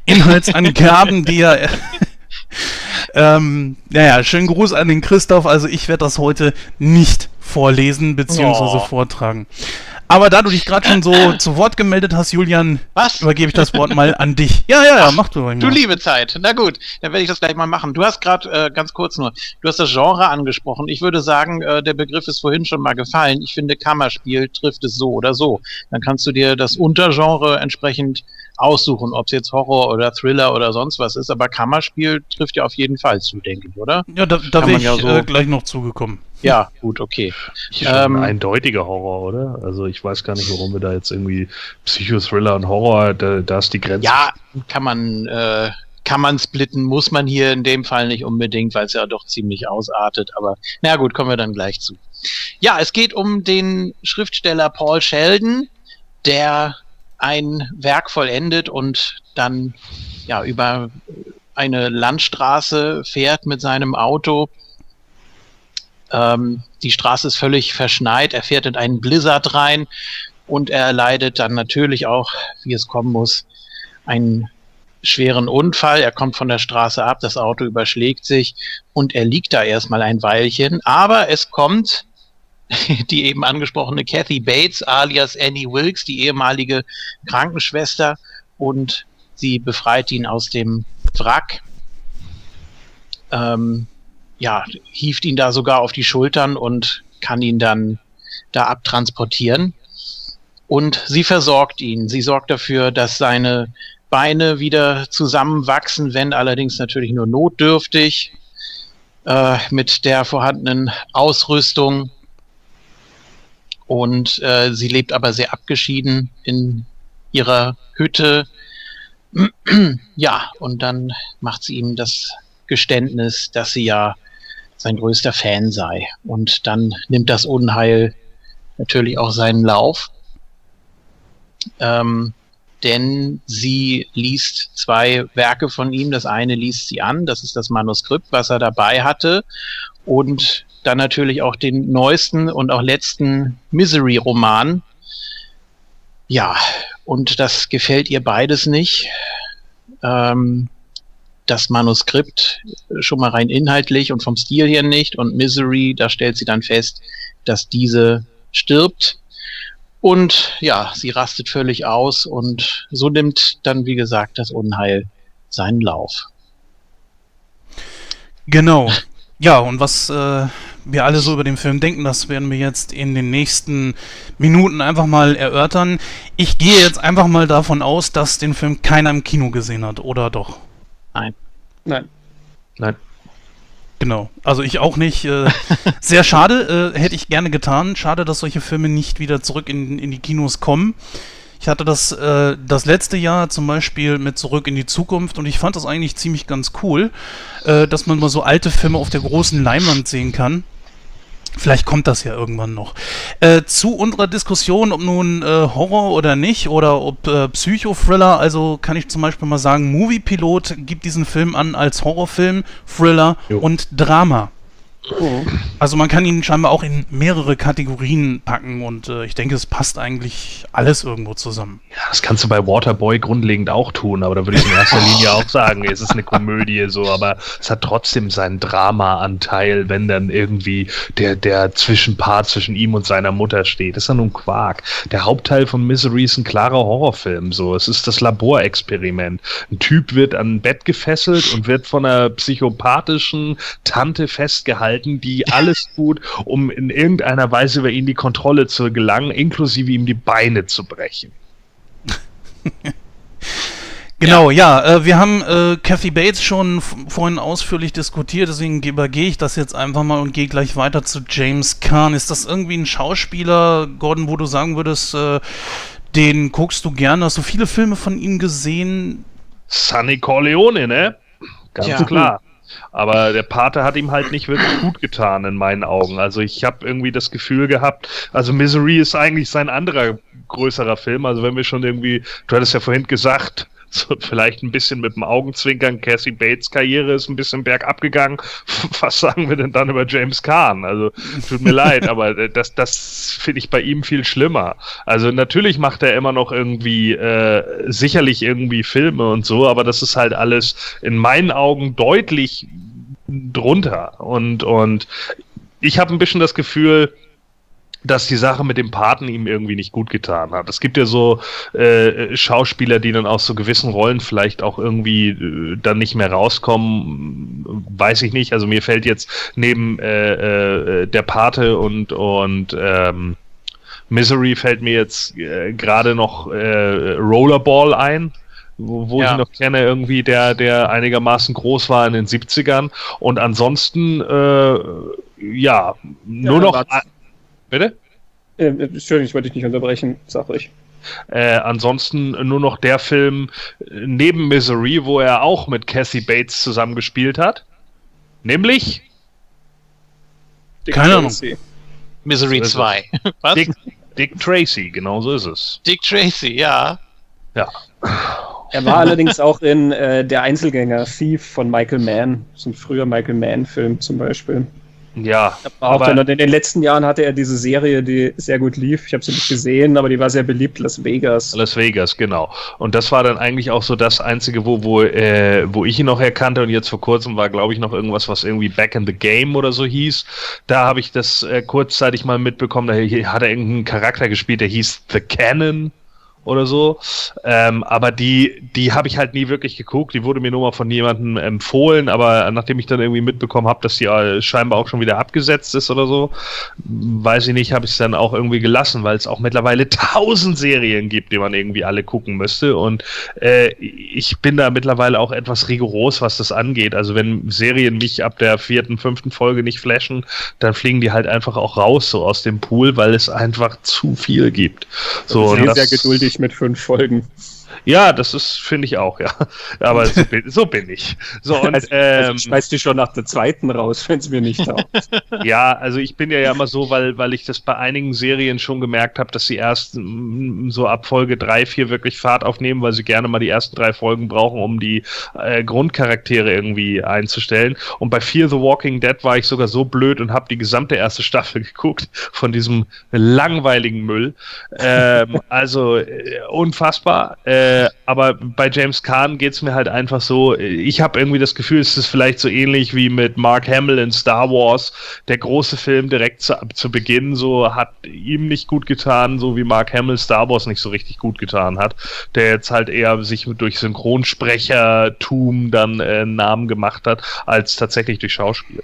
Inhaltsangaben, die ja. [laughs] ähm, naja, schönen Gruß an den Christoph. Also ich werde das heute nicht vorlesen bzw. Oh. vortragen. Aber da du dich gerade schon so [clears throat] zu Wort gemeldet hast, Julian, Was? übergebe ich das Wort mal an dich. Ja, ja, ja, mach du mal. Du liebe Zeit. Na gut, dann werde ich das gleich mal machen. Du hast gerade, äh, ganz kurz nur, du hast das Genre angesprochen. Ich würde sagen, äh, der Begriff ist vorhin schon mal gefallen. Ich finde, Kammerspiel trifft es so oder so. Dann kannst du dir das Untergenre entsprechend aussuchen, ob es jetzt Horror oder Thriller oder sonst was ist. Aber Kammerspiel trifft ja auf jeden Fall zu, denke ich, oder? Ja, da, da wäre ich ja so äh, gleich noch zugekommen. Ja, gut, okay. Ähm, ein eindeutiger Horror, oder? Also ich weiß gar nicht, warum wir da jetzt irgendwie Psychothriller und Horror, da, da ist die Grenze. Ja, kann man, äh, kann man splitten, muss man hier in dem Fall nicht unbedingt, weil es ja doch ziemlich ausartet. Aber na gut, kommen wir dann gleich zu. Ja, es geht um den Schriftsteller Paul Sheldon, der ein Werk vollendet und dann ja über eine Landstraße fährt mit seinem Auto ähm, die Straße ist völlig verschneit, er fährt in einen Blizzard rein und er leidet dann natürlich auch, wie es kommen muss, einen schweren Unfall. Er kommt von der Straße ab, das Auto überschlägt sich und er liegt da erstmal ein Weilchen. Aber es kommt [laughs] die eben angesprochene Kathy Bates alias Annie Wilkes, die ehemalige Krankenschwester, und sie befreit ihn aus dem Wrack. Ähm, ja, hieft ihn da sogar auf die Schultern und kann ihn dann da abtransportieren. Und sie versorgt ihn. Sie sorgt dafür, dass seine Beine wieder zusammenwachsen, wenn allerdings natürlich nur notdürftig äh, mit der vorhandenen Ausrüstung. Und äh, sie lebt aber sehr abgeschieden in ihrer Hütte. [clears throat] ja, und dann macht sie ihm das Geständnis, dass sie ja sein größter Fan sei. Und dann nimmt das Unheil natürlich auch seinen Lauf. Ähm, denn sie liest zwei Werke von ihm. Das eine liest sie an, das ist das Manuskript, was er dabei hatte. Und dann natürlich auch den neuesten und auch letzten Misery-Roman. Ja, und das gefällt ihr beides nicht. Ähm, das Manuskript schon mal rein inhaltlich und vom Stil her nicht. Und Misery, da stellt sie dann fest, dass diese stirbt. Und ja, sie rastet völlig aus und so nimmt dann, wie gesagt, das Unheil seinen Lauf. Genau. Ja, und was äh, wir alle so über den Film denken, das werden wir jetzt in den nächsten Minuten einfach mal erörtern. Ich gehe jetzt einfach mal davon aus, dass den Film keiner im Kino gesehen hat, oder doch? Nein. Nein. Nein. Genau, also ich auch nicht. Äh, sehr schade, äh, hätte ich gerne getan. Schade, dass solche Filme nicht wieder zurück in, in die Kinos kommen. Ich hatte das äh, das letzte Jahr zum Beispiel mit Zurück in die Zukunft und ich fand das eigentlich ziemlich ganz cool, äh, dass man mal so alte Filme auf der großen Leinwand sehen kann. Vielleicht kommt das ja irgendwann noch. Äh, zu unserer Diskussion, ob nun äh, Horror oder nicht oder ob äh, Psychothriller, also kann ich zum Beispiel mal sagen, Movie Pilot gibt diesen Film an als Horrorfilm, Thriller jo. und Drama. Also man kann ihn scheinbar auch in mehrere Kategorien packen und äh, ich denke, es passt eigentlich alles irgendwo zusammen. Ja, das kannst du bei Waterboy grundlegend auch tun, aber da würde ich in erster [laughs] Linie auch sagen, es ist eine Komödie so, aber es hat trotzdem seinen Drama-Anteil, wenn dann irgendwie der, der Zwischenpart zwischen ihm und seiner Mutter steht. Das ist ja nun Quark. Der Hauptteil von Misery ist ein klarer Horrorfilm, so. Es ist das Laborexperiment. Ein Typ wird an ein Bett gefesselt und wird von einer psychopathischen Tante festgehalten halten, die alles tut, um in irgendeiner Weise über ihn die Kontrolle zu gelangen, inklusive ihm die Beine zu brechen. [laughs] Genau, ja, ja äh, wir haben äh, Kathy Bates schon vorhin ausführlich diskutiert, deswegen übergehe ich das jetzt einfach mal und gehe gleich weiter zu James Kahn. Ist das irgendwie ein Schauspieler, Gordon, wo du sagen würdest, äh, den guckst du gerne? Hast du viele Filme von ihm gesehen? Sunny Corleone, ne? Ganz ja. klar. Aber der Pate hat ihm halt nicht wirklich gut getan in meinen Augen. Also ich habe irgendwie das Gefühl gehabt, also Misery ist eigentlich sein anderer größerer Film. Also wenn wir schon irgendwie, du hattest ja vorhin gesagt, [laughs] so vielleicht ein bisschen mit dem Augenzwinkern. Cassie Bates Karriere ist ein bisschen bergab gegangen. [laughs] Was sagen wir denn dann über James Kahn? Also tut mir leid, [laughs] aber das, das finde ich bei ihm viel schlimmer. Also natürlich macht er immer noch irgendwie äh, sicherlich irgendwie Filme und so, aber das ist halt alles in meinen Augen deutlich drunter. Und, und ich habe ein bisschen das Gefühl, dass die Sache mit dem Paten ihm irgendwie nicht gut getan hat. Es gibt ja so äh, Schauspieler, die dann aus so gewissen Rollen vielleicht auch irgendwie äh, dann nicht mehr rauskommen, weiß ich nicht. Also mir fällt jetzt neben äh, äh, der Pate und und ähm, Misery fällt mir jetzt äh, gerade noch äh, Rollerball ein wo, wo ja. ich noch kenne, irgendwie, der, der einigermaßen groß war in den 70ern. Und ansonsten, äh, ja, nur ja, noch. Bitte? Äh, Entschuldigung, ich wollte dich nicht unterbrechen, sag ich. Äh, ansonsten nur noch der Film äh, neben Misery, wo er auch mit Cassie Bates zusammengespielt hat. Nämlich. Dick Keine Ahnung. Misery 2. [laughs] Was? Dick, Dick Tracy, genau so ist es. Dick Tracy, ja. Ja. Er war allerdings auch in äh, Der Einzelgänger Thief von Michael Mann, so ein früher Michael Mann-Film zum Beispiel. Ja, aber in, in den letzten Jahren hatte er diese Serie, die sehr gut lief. Ich habe sie nicht gesehen, aber die war sehr beliebt, Las Vegas. Las Vegas, genau. Und das war dann eigentlich auch so das einzige, wo wo äh, wo ich ihn noch erkannte und jetzt vor kurzem war, glaube ich, noch irgendwas, was irgendwie Back in the Game oder so hieß. Da habe ich das äh, kurzzeitig mal mitbekommen. Da hat er irgendeinen Charakter gespielt, der hieß The Cannon oder so. Ähm, aber die, die habe ich halt nie wirklich geguckt. Die wurde mir nur mal von jemandem empfohlen, aber nachdem ich dann irgendwie mitbekommen habe, dass die äh, scheinbar auch schon wieder abgesetzt ist oder so, weiß ich nicht, habe ich es dann auch irgendwie gelassen, weil es auch mittlerweile [laughs] tausend Serien gibt, die man irgendwie alle gucken müsste. Und äh, ich bin da mittlerweile auch etwas rigoros, was das angeht. Also wenn Serien mich ab der vierten, fünften Folge nicht flashen, dann fliegen die halt einfach auch raus so aus dem Pool, weil es einfach zu viel gibt. So, sehr, sehr geduldig mit fünf Folgen. Ja, das ist, finde ich auch, ja. [laughs] Aber so bin, so bin ich. So, [laughs] und, also, also ähm, schmeißt die schon nach der zweiten raus, wenn es mir nicht taugt. [laughs] ja, also ich bin ja, ja immer so, weil, weil ich das bei einigen Serien schon gemerkt habe, dass sie erst mm, so ab Folge drei, vier wirklich Fahrt aufnehmen, weil sie gerne mal die ersten drei Folgen brauchen, um die äh, Grundcharaktere irgendwie einzustellen. Und bei Fear the Walking Dead war ich sogar so blöd und habe die gesamte erste Staffel geguckt von diesem langweiligen Müll. Ähm, also äh, unfassbar. Äh, äh, aber bei James Kahn geht es mir halt einfach so, ich habe irgendwie das Gefühl, es ist vielleicht so ähnlich wie mit Mark Hamill in Star Wars. Der große Film direkt zu, zu Beginn so hat ihm nicht gut getan, so wie Mark Hamill Star Wars nicht so richtig gut getan hat. Der jetzt halt eher sich durch Synchronsprechertum dann äh, Namen gemacht hat, als tatsächlich durch Schauspiel.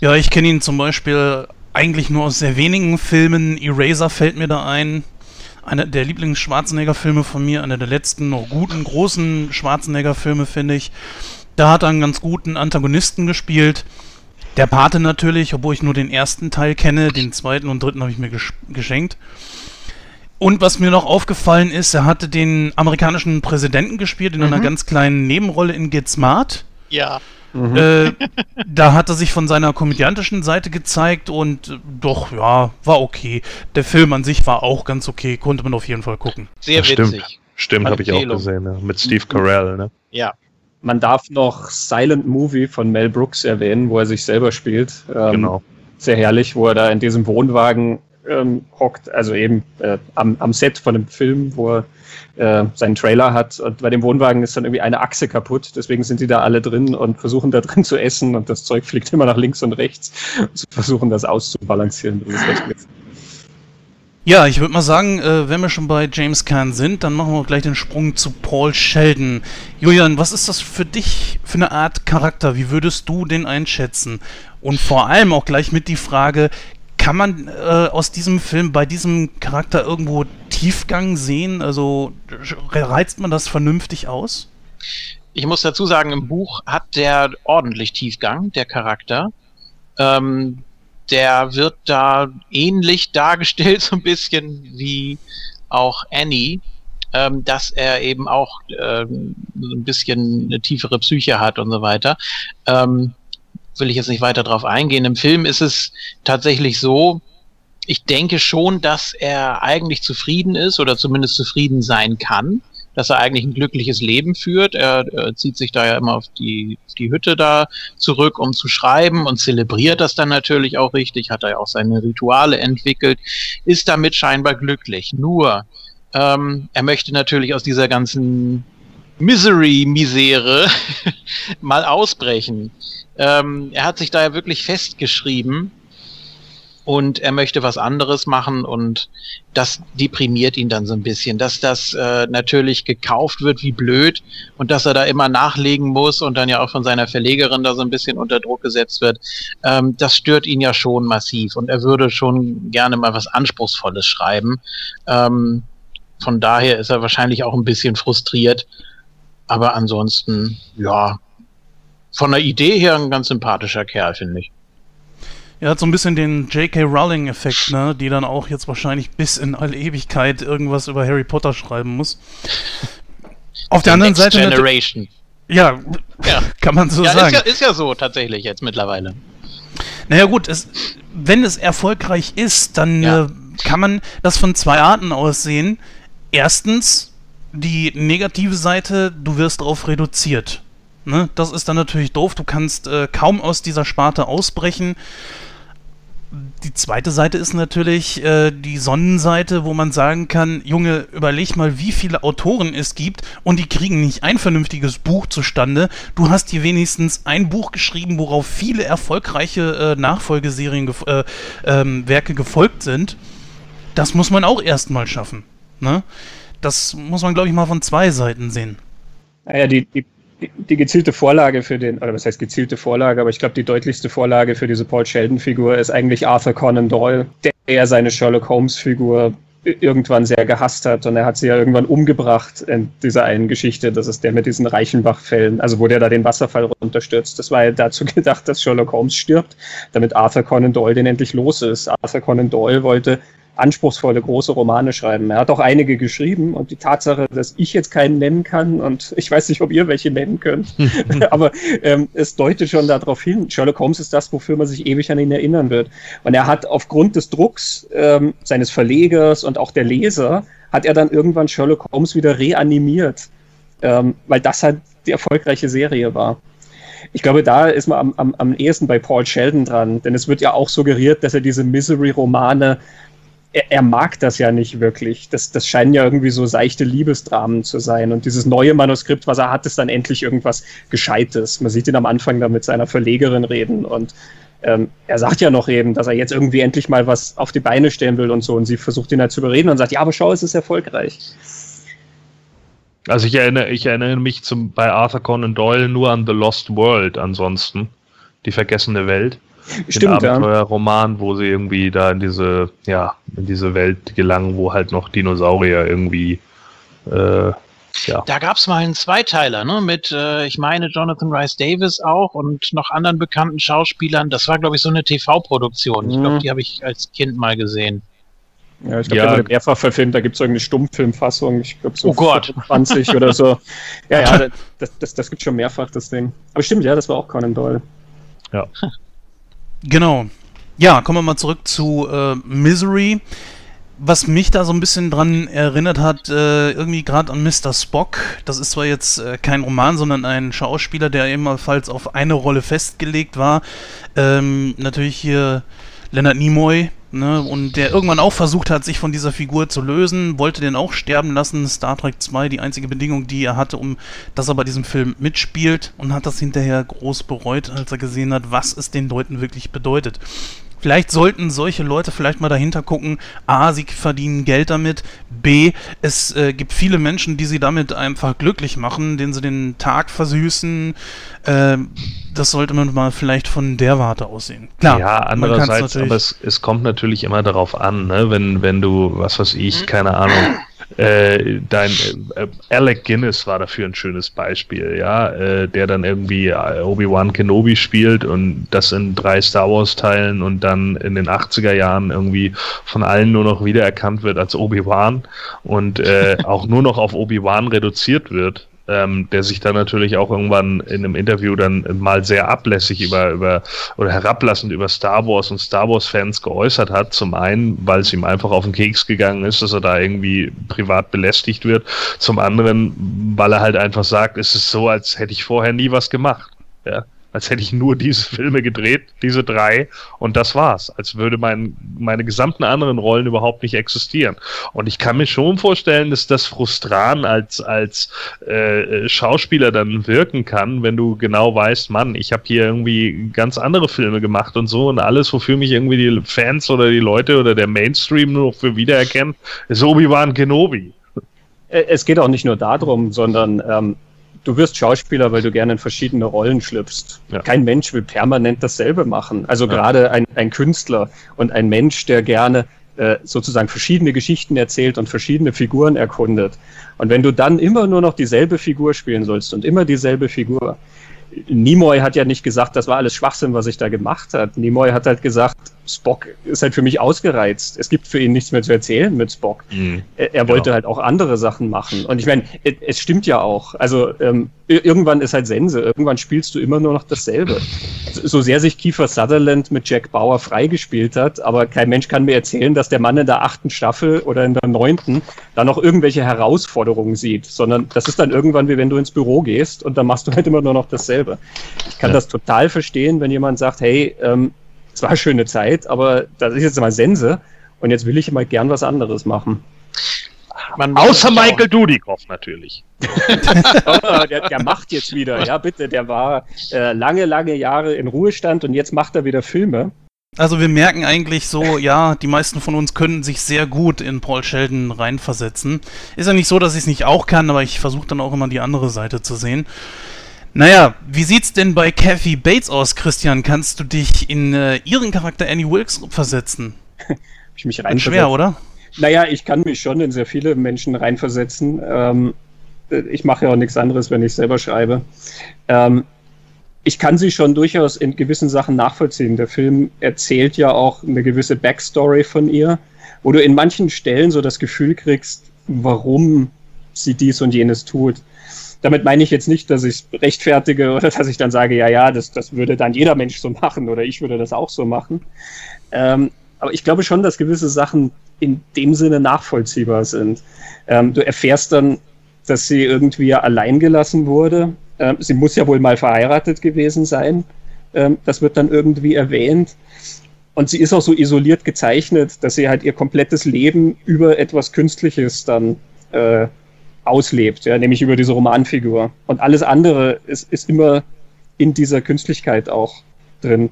Ja, ich kenne ihn zum Beispiel eigentlich nur aus sehr wenigen Filmen. Eraser fällt mir da ein einer der Lieblings-Schwarzenegger-Filme von mir, einer der letzten noch guten, großen Schwarzenegger-Filme, finde ich. Da hat er einen ganz guten Antagonisten gespielt. Der Pate natürlich, obwohl ich nur den ersten Teil kenne, den zweiten und dritten habe ich mir geschenkt. Und was mir noch aufgefallen ist, er hatte den amerikanischen Präsidenten gespielt in mhm. einer ganz kleinen Nebenrolle in Get Smart. Ja. Mhm. Äh, da hat er sich von seiner komödiantischen Seite gezeigt und äh, doch, ja, war okay. Der Film an sich war auch ganz okay, konnte man auf jeden Fall gucken. Sehr witzig. Stimmt, stimmt habe ich auch gesehen, ne? mit Steve Carell, ne? Ja. man darf noch Silent Movie von Mel Brooks erwähnen, wo er sich selber spielt. Ähm, genau. Sehr herrlich, wo er da in diesem Wohnwagen ähm, hockt, also eben äh, am, am Set von einem Film, wo er äh, seinen Trailer hat. Und bei dem Wohnwagen ist dann irgendwie eine Achse kaputt. Deswegen sind die da alle drin und versuchen da drin zu essen und das Zeug fliegt immer nach links und rechts. Und versuchen das auszubalancieren. Das ist recht ja, ich würde mal sagen, äh, wenn wir schon bei James Caan sind, dann machen wir gleich den Sprung zu Paul Sheldon. Julian, was ist das für dich für eine Art Charakter? Wie würdest du den einschätzen? Und vor allem auch gleich mit die Frage, kann man äh, aus diesem Film bei diesem Charakter irgendwo Tiefgang sehen? Also reizt man das vernünftig aus? Ich muss dazu sagen, im Buch hat der ordentlich Tiefgang, der Charakter. Ähm, der wird da ähnlich dargestellt, [laughs] so ein bisschen wie auch Annie, ähm, dass er eben auch ähm, ein bisschen eine tiefere Psyche hat und so weiter. Ähm, will ich jetzt nicht weiter drauf eingehen. Im Film ist es tatsächlich so, ich denke schon, dass er eigentlich zufrieden ist oder zumindest zufrieden sein kann dass er eigentlich ein glückliches Leben führt. Er, er zieht sich da ja immer auf die, die Hütte da zurück, um zu schreiben und zelebriert das dann natürlich auch richtig, hat er ja auch seine Rituale entwickelt, ist damit scheinbar glücklich. Nur, ähm, er möchte natürlich aus dieser ganzen Misery-Misere [laughs] mal ausbrechen. Ähm, er hat sich da ja wirklich festgeschrieben, und er möchte was anderes machen und das deprimiert ihn dann so ein bisschen, dass das äh, natürlich gekauft wird wie blöd und dass er da immer nachlegen muss und dann ja auch von seiner Verlegerin da so ein bisschen unter Druck gesetzt wird, ähm, das stört ihn ja schon massiv und er würde schon gerne mal was Anspruchsvolles schreiben. Ähm, von daher ist er wahrscheinlich auch ein bisschen frustriert, aber ansonsten, ja, von der Idee her ein ganz sympathischer Kerl, finde ich. Er hat so ein bisschen den J.K. Rowling-Effekt, ne? Die dann auch jetzt wahrscheinlich bis in alle Ewigkeit irgendwas über Harry Potter schreiben muss. Auf der anderen Seite. Generation. Ja, ja, [laughs] kann man so ja, sagen. Ist ja, ist ja so tatsächlich jetzt mittlerweile. Naja, gut, es, wenn es erfolgreich ist, dann ja. äh, kann man das von zwei Arten aussehen. Erstens, die negative Seite, du wirst darauf reduziert. Ne? Das ist dann natürlich doof. Du kannst äh, kaum aus dieser Sparte ausbrechen die zweite Seite ist natürlich äh, die Sonnenseite, wo man sagen kann, Junge, überleg mal, wie viele Autoren es gibt und die kriegen nicht ein vernünftiges Buch zustande. Du hast hier wenigstens ein Buch geschrieben, worauf viele erfolgreiche äh, Nachfolgeserien, gef äh, ähm, Werke gefolgt sind. Das muss man auch erstmal schaffen. Ne? Das muss man, glaube ich, mal von zwei Seiten sehen. Naja, die, die die, gezielte Vorlage für den, oder was heißt gezielte Vorlage, aber ich glaube, die deutlichste Vorlage für diese Paul Sheldon-Figur ist eigentlich Arthur Conan Doyle, der seine Sherlock Holmes-Figur irgendwann sehr gehasst hat und er hat sie ja irgendwann umgebracht in dieser einen Geschichte, das ist der mit diesen Reichenbach-Fällen, also wo der da den Wasserfall runterstürzt. Das war ja dazu [laughs] gedacht, dass Sherlock Holmes stirbt, damit Arthur Conan Doyle den endlich los ist. Arthur Conan Doyle wollte anspruchsvolle, große Romane schreiben. Er hat auch einige geschrieben und die Tatsache, dass ich jetzt keinen nennen kann und [laughs] ich weiß nicht, ob ihr welche nennen könnt, [laughs] [laughs] aber ähm, es deutet schon darauf hin, Sherlock Holmes ist das, wofür man sich ewig an ihn erinnern wird. Und er hat aufgrund des Drucks ähm, seines Verlegers und auch der Leser, hat er dann irgendwann Sherlock Holmes wieder reanimiert, ähm, weil das halt die erfolgreiche Serie war. Ich glaube, da ist man am, am, am ehesten bei Paul Sheldon dran, denn es wird ja auch suggeriert, dass er diese Misery-Romane er, er, mag das ja nicht wirklich. Das, das scheinen ja irgendwie so seichte Liebesdramen zu sein. Und dieses neue Manuskript, was er hat, ist dann endlich irgendwas Gescheites. Man sieht ihn am Anfang da mit seiner Verlegerin reden und ähm, er sagt ja noch eben, dass er jetzt irgendwie endlich mal was auf die Beine stellen will und so. Und sie versucht ihn halt zu überreden und sagt, ja, aber schau, es ist erfolgreich. Also ich erinnere, ich erinnere mich zum, bei Arthur Conan Doyle nur an The Lost World ansonsten. Die vergessene Welt. Stimmt, den Abenteuerroman, wo sie irgendwie da in diese, ja, in diese Welt gelangen, wo halt noch Dinosaurier irgendwie äh, ja. Da gab es mal einen Zweiteiler, ne? Mit, äh, ich meine, Jonathan Rice Davis auch und noch anderen bekannten Schauspielern. Das war, glaube ich, so eine TV-Produktion. Ich glaube, mhm. die habe ich als Kind mal gesehen. Ja, ich glaube, ja. der wurde mehrfach verfilmt. Da gibt es irgendeine Stummfilmfassung. Ich glaube, so oh Gott. 20 oder so. [laughs] Ja, ja, das, das, das gibt schon mehrfach, das Ding. Aber stimmt, ja, das war auch Conan Doyle. Ja. [laughs] Genau. Ja, kommen wir mal zurück zu äh, Misery. was mich da so ein bisschen dran erinnert hat, äh, irgendwie gerade an Mr. Spock. Das ist zwar jetzt äh, kein Roman, sondern ein Schauspieler, der ebenfalls auf eine Rolle festgelegt war. Ähm, natürlich hier Leonard Nimoy, ne, und der irgendwann auch versucht hat, sich von dieser Figur zu lösen, wollte den auch sterben lassen. Star Trek 2, die einzige Bedingung, die er hatte, um dass er bei diesem Film mitspielt und hat das hinterher groß bereut, als er gesehen hat, was es den Leuten wirklich bedeutet. Vielleicht sollten solche Leute vielleicht mal dahinter gucken, a, sie verdienen Geld damit, b, es äh, gibt viele Menschen, die sie damit einfach glücklich machen, denen sie den Tag versüßen. Äh, das sollte man mal vielleicht von der Warte aussehen. Klar, ja, andererseits, aber es, es kommt natürlich immer darauf an, ne? wenn, wenn du, was weiß ich, keine Ahnung, äh, dein äh, Alec Guinness war dafür ein schönes Beispiel, ja, äh, der dann irgendwie äh, Obi-Wan Kenobi spielt und das in drei Star Wars Teilen und dann in den 80er Jahren irgendwie von allen nur noch wiedererkannt wird als Obi-Wan und äh, [laughs] auch nur noch auf Obi-Wan reduziert wird ähm, der sich dann natürlich auch irgendwann in einem Interview dann mal sehr ablässig über, über oder herablassend über Star Wars und Star Wars-Fans geäußert hat. Zum einen, weil es ihm einfach auf den Keks gegangen ist, dass er da irgendwie privat belästigt wird. Zum anderen, weil er halt einfach sagt, es ist so, als hätte ich vorher nie was gemacht. Ja als hätte ich nur [laughs] diese Filme gedreht, diese drei, und das war's. Als würde mein, meine gesamten anderen Rollen überhaupt nicht existieren. Und ich kann mir schon vorstellen, dass das frustrant als, als äh, Schauspieler dann wirken kann, wenn du genau weißt, Mann, ich habe hier irgendwie ganz andere Filme gemacht und so und alles, wofür mich irgendwie die Fans oder die Leute oder der Mainstream nur für wiedererkennen, ist Obi-Wan Kenobi. Äh, es geht auch nicht nur darum, sondern ähm, du wirst Schauspieler, weil du gerne in verschiedene Rollen schlüpfst. Ja. Kein Mensch will permanent dasselbe machen. Also ja. gerade ein, ein Künstler und ein Mensch, der gerne äh, sozusagen verschiedene Geschichten erzählt und verschiedene Figuren erkundet. Und wenn du dann immer nur noch dieselbe Figur spielen sollst und immer dieselbe Figur, Nimoy hat ja nicht gesagt, das war alles Schwachsinn, was ich da gemacht hat. Nimoy hat halt gesagt, Spock ist halt für mich ausgereizt. Es gibt für ihn nichts mehr zu erzählen mit Spock. Mhm. Er, er, wollte genau. halt auch andere Sachen machen. Und ich meine, es, es, stimmt ja auch. Also ähm, irgendwann ist halt Sense. Irgendwann spielst du immer nur noch dasselbe. So sehr sich Kiefer Sutherland mit Jack Bauer freigespielt hat, aber kein Mensch kann mir erzählen, dass der Mann in der achten Staffel oder in der neunten da noch irgendwelche Herausforderungen sieht, sondern das ist dann irgendwann wie wenn du ins Büro gehst und dann machst du halt immer nur noch dasselbe. Ich kann ja. das total verstehen, wenn jemand sagt, hey, ähm, es war eine schöne Zeit, aber das ist jetzt mal Sense und jetzt will ich mal gern was anderes machen. Man Außer Michael Dudikoff natürlich. [laughs] oh, der, der, macht jetzt wieder, ja bitte, der war äh, lange, lange Jahre in Ruhestand und jetzt macht er wieder Filme. Also wir merken eigentlich so, ja, die meisten von uns können sich sehr gut in Paul Sheldon reinversetzen. Ist ja nicht so, dass ich es nicht auch kann, aber ich versuche dann auch immer die andere Seite zu sehen. Naja, wie sieht's denn bei Kathy Bates aus, Christian? Kannst du dich in äh, ihren Charakter Annie Wilkes versetzen? ich mich rein schwer, oder? Naja, ich kann mich schon in sehr viele Menschen reinversetzen. Ähm, ich mache ja auch nichts anderes, wenn ich selber schreibe. Ähm, ich kann sie schon durchaus in gewissen Sachen nachvollziehen. Der Film erzählt ja auch eine gewisse Backstory von ihr, wo du in manchen Stellen so das Gefühl kriegst, warum sie dies und jenes tut. Damit meine ich jetzt nicht, dass ich es rechtfertige oder dass ich dann sage, ja, ja, das, das würde dann jeder Mensch so machen oder ich würde das auch so machen. Ähm, aber ich glaube schon, dass gewisse Sachen in dem Sinne nachvollziehbar sind. Ähm, du erfährst dann, dass sie irgendwie allein gelassen wurde. Ähm, sie muss ja wohl mal verheiratet gewesen sein. Ähm, das wird dann irgendwie erwähnt. Und sie ist auch so isoliert gezeichnet, dass sie halt ihr komplettes Leben über etwas Künstliches dann äh, auslebt, ja, nämlich über diese Romanfigur. Und alles andere ist, ist immer in dieser Künstlichkeit auch drin.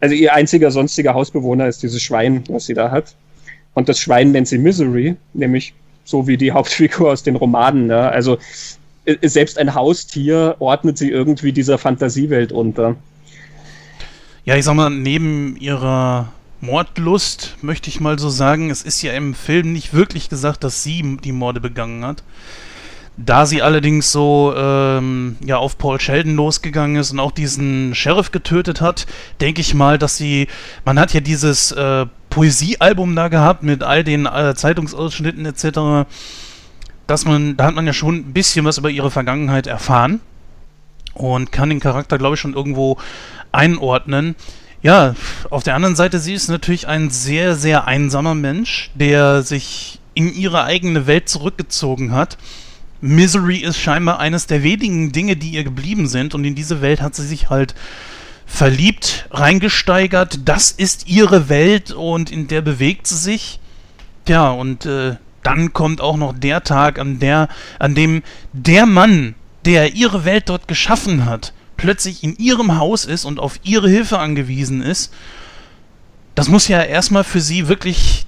Also ihr einziger sonstiger Hausbewohner ist dieses Schwein, was sie da hat. Und das Schwein nennt sie Misery, nämlich so wie die [laughs] Hauptfigur aus den Romanen. Ja. Also äh, selbst ein Haustier ordnet sie irgendwie dieser Fantasiewelt unter. Ja, ich sag mal, neben ihrer Mordlust, möchte ich mal so sagen. Es ist ja im Film nicht wirklich gesagt, dass sie die Morde begangen hat. Da sie allerdings so ähm, ja, auf Paul Sheldon losgegangen ist und auch diesen Sheriff getötet hat, denke ich mal, dass sie. Man hat ja dieses äh, Poesiealbum da gehabt mit all den äh, Zeitungsausschnitten etc. Dass man, da hat man ja schon ein bisschen was über ihre Vergangenheit erfahren und kann den Charakter, glaube ich, schon irgendwo einordnen. Ja, auf der anderen Seite, sie ist natürlich ein sehr, sehr einsamer Mensch, der sich in ihre eigene Welt zurückgezogen hat. Misery ist scheinbar eines der wenigen Dinge, die ihr geblieben sind und in diese Welt hat sie sich halt verliebt, reingesteigert. Das ist ihre Welt und in der bewegt sie sich. Ja, und äh, dann kommt auch noch der Tag, an der, an dem der Mann, der ihre Welt dort geschaffen hat, plötzlich in ihrem Haus ist und auf ihre Hilfe angewiesen ist. Das muss ja erstmal für sie wirklich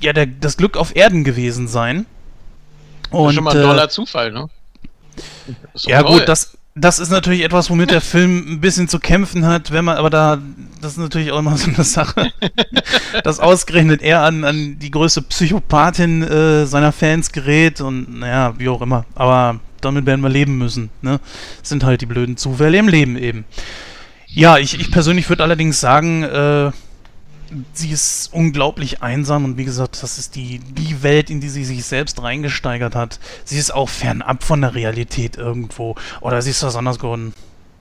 ja der, das Glück auf Erden gewesen sein. Und, das ist schon mal ein toller äh, Zufall, ne? Ja toll. gut, das, das ist natürlich etwas, womit der Film ein bisschen zu kämpfen hat, wenn man, aber da, das ist natürlich auch immer so eine Sache, [laughs] dass ausgerechnet er an, an die größte Psychopathin äh, seiner Fans gerät und naja, wie auch immer. Aber damit werden wir leben müssen, ne? Sind halt die blöden Zufälle im Leben eben. Ja, ich, ich persönlich würde allerdings sagen, äh, sie ist unglaublich einsam und wie gesagt, das ist die, die Welt, in die sie sich selbst reingesteigert hat. Sie ist auch fernab von der Realität irgendwo. Oder siehst du das anders, Gordon?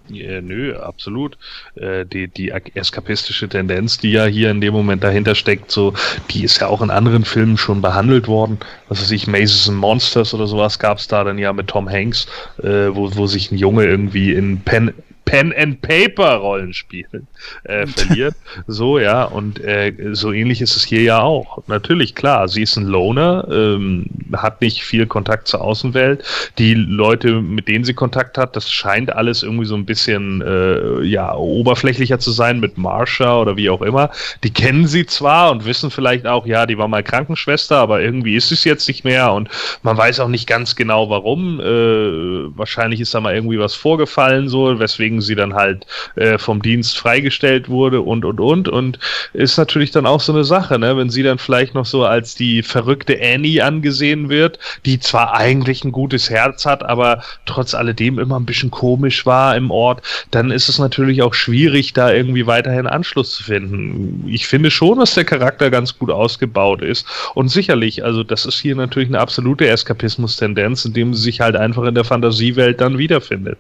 Ja, nö, absolut. Äh, die, die eskapistische Tendenz, die ja hier in dem Moment dahinter steckt, so, die ist ja auch in anderen Filmen schon behandelt worden. Was weiß ich, Mazes and Monsters oder sowas gab es da dann ja mit Tom Hanks, äh, wo, wo sich ein Junge irgendwie in Pen, Pen and Paper Rollenspielen äh, [laughs] verliert. so, ja, und äh, so ähnlich ist es hier ja auch. Natürlich, klar, sie ist ein Loner, ähm, hat nicht viel Kontakt zur Außenwelt. Die Leute, mit denen sie Kontakt hat, das scheint alles irgendwie so ein bisschen äh, ja, oberflächlicher zu sein mit Marsha oder wie auch immer. Die kennen sie zwar und wissen vielleicht auch, ja, die war mal Krankenschwester, aber irgendwie ist es jetzt nicht mehr und man weiß auch nicht ganz genau warum. Äh, wahrscheinlich ist da mal irgendwie was vorgefallen, so, weswegen weswegen sie dann halt äh, vom Dienst freigestellt wurde und und und und ist natürlich dann auch so eine Sache, ne? wenn sie dann vielleicht noch so als die verrückte Annie angesehen wird, die zwar eigentlich ein gutes Herz hat, aber trotz alledem immer ein bisschen komisch war im Ort, dann ist es natürlich auch schwierig, da irgendwie weiterhin Anschluss zu finden. Ich finde schon, dass der Charakter ganz gut ausgebaut ist und sicherlich, also das ist hier natürlich eine absolute Eskapismus-Tendenz, indem sie sich halt einfach in der Fantasiewelt dann wiederfindet.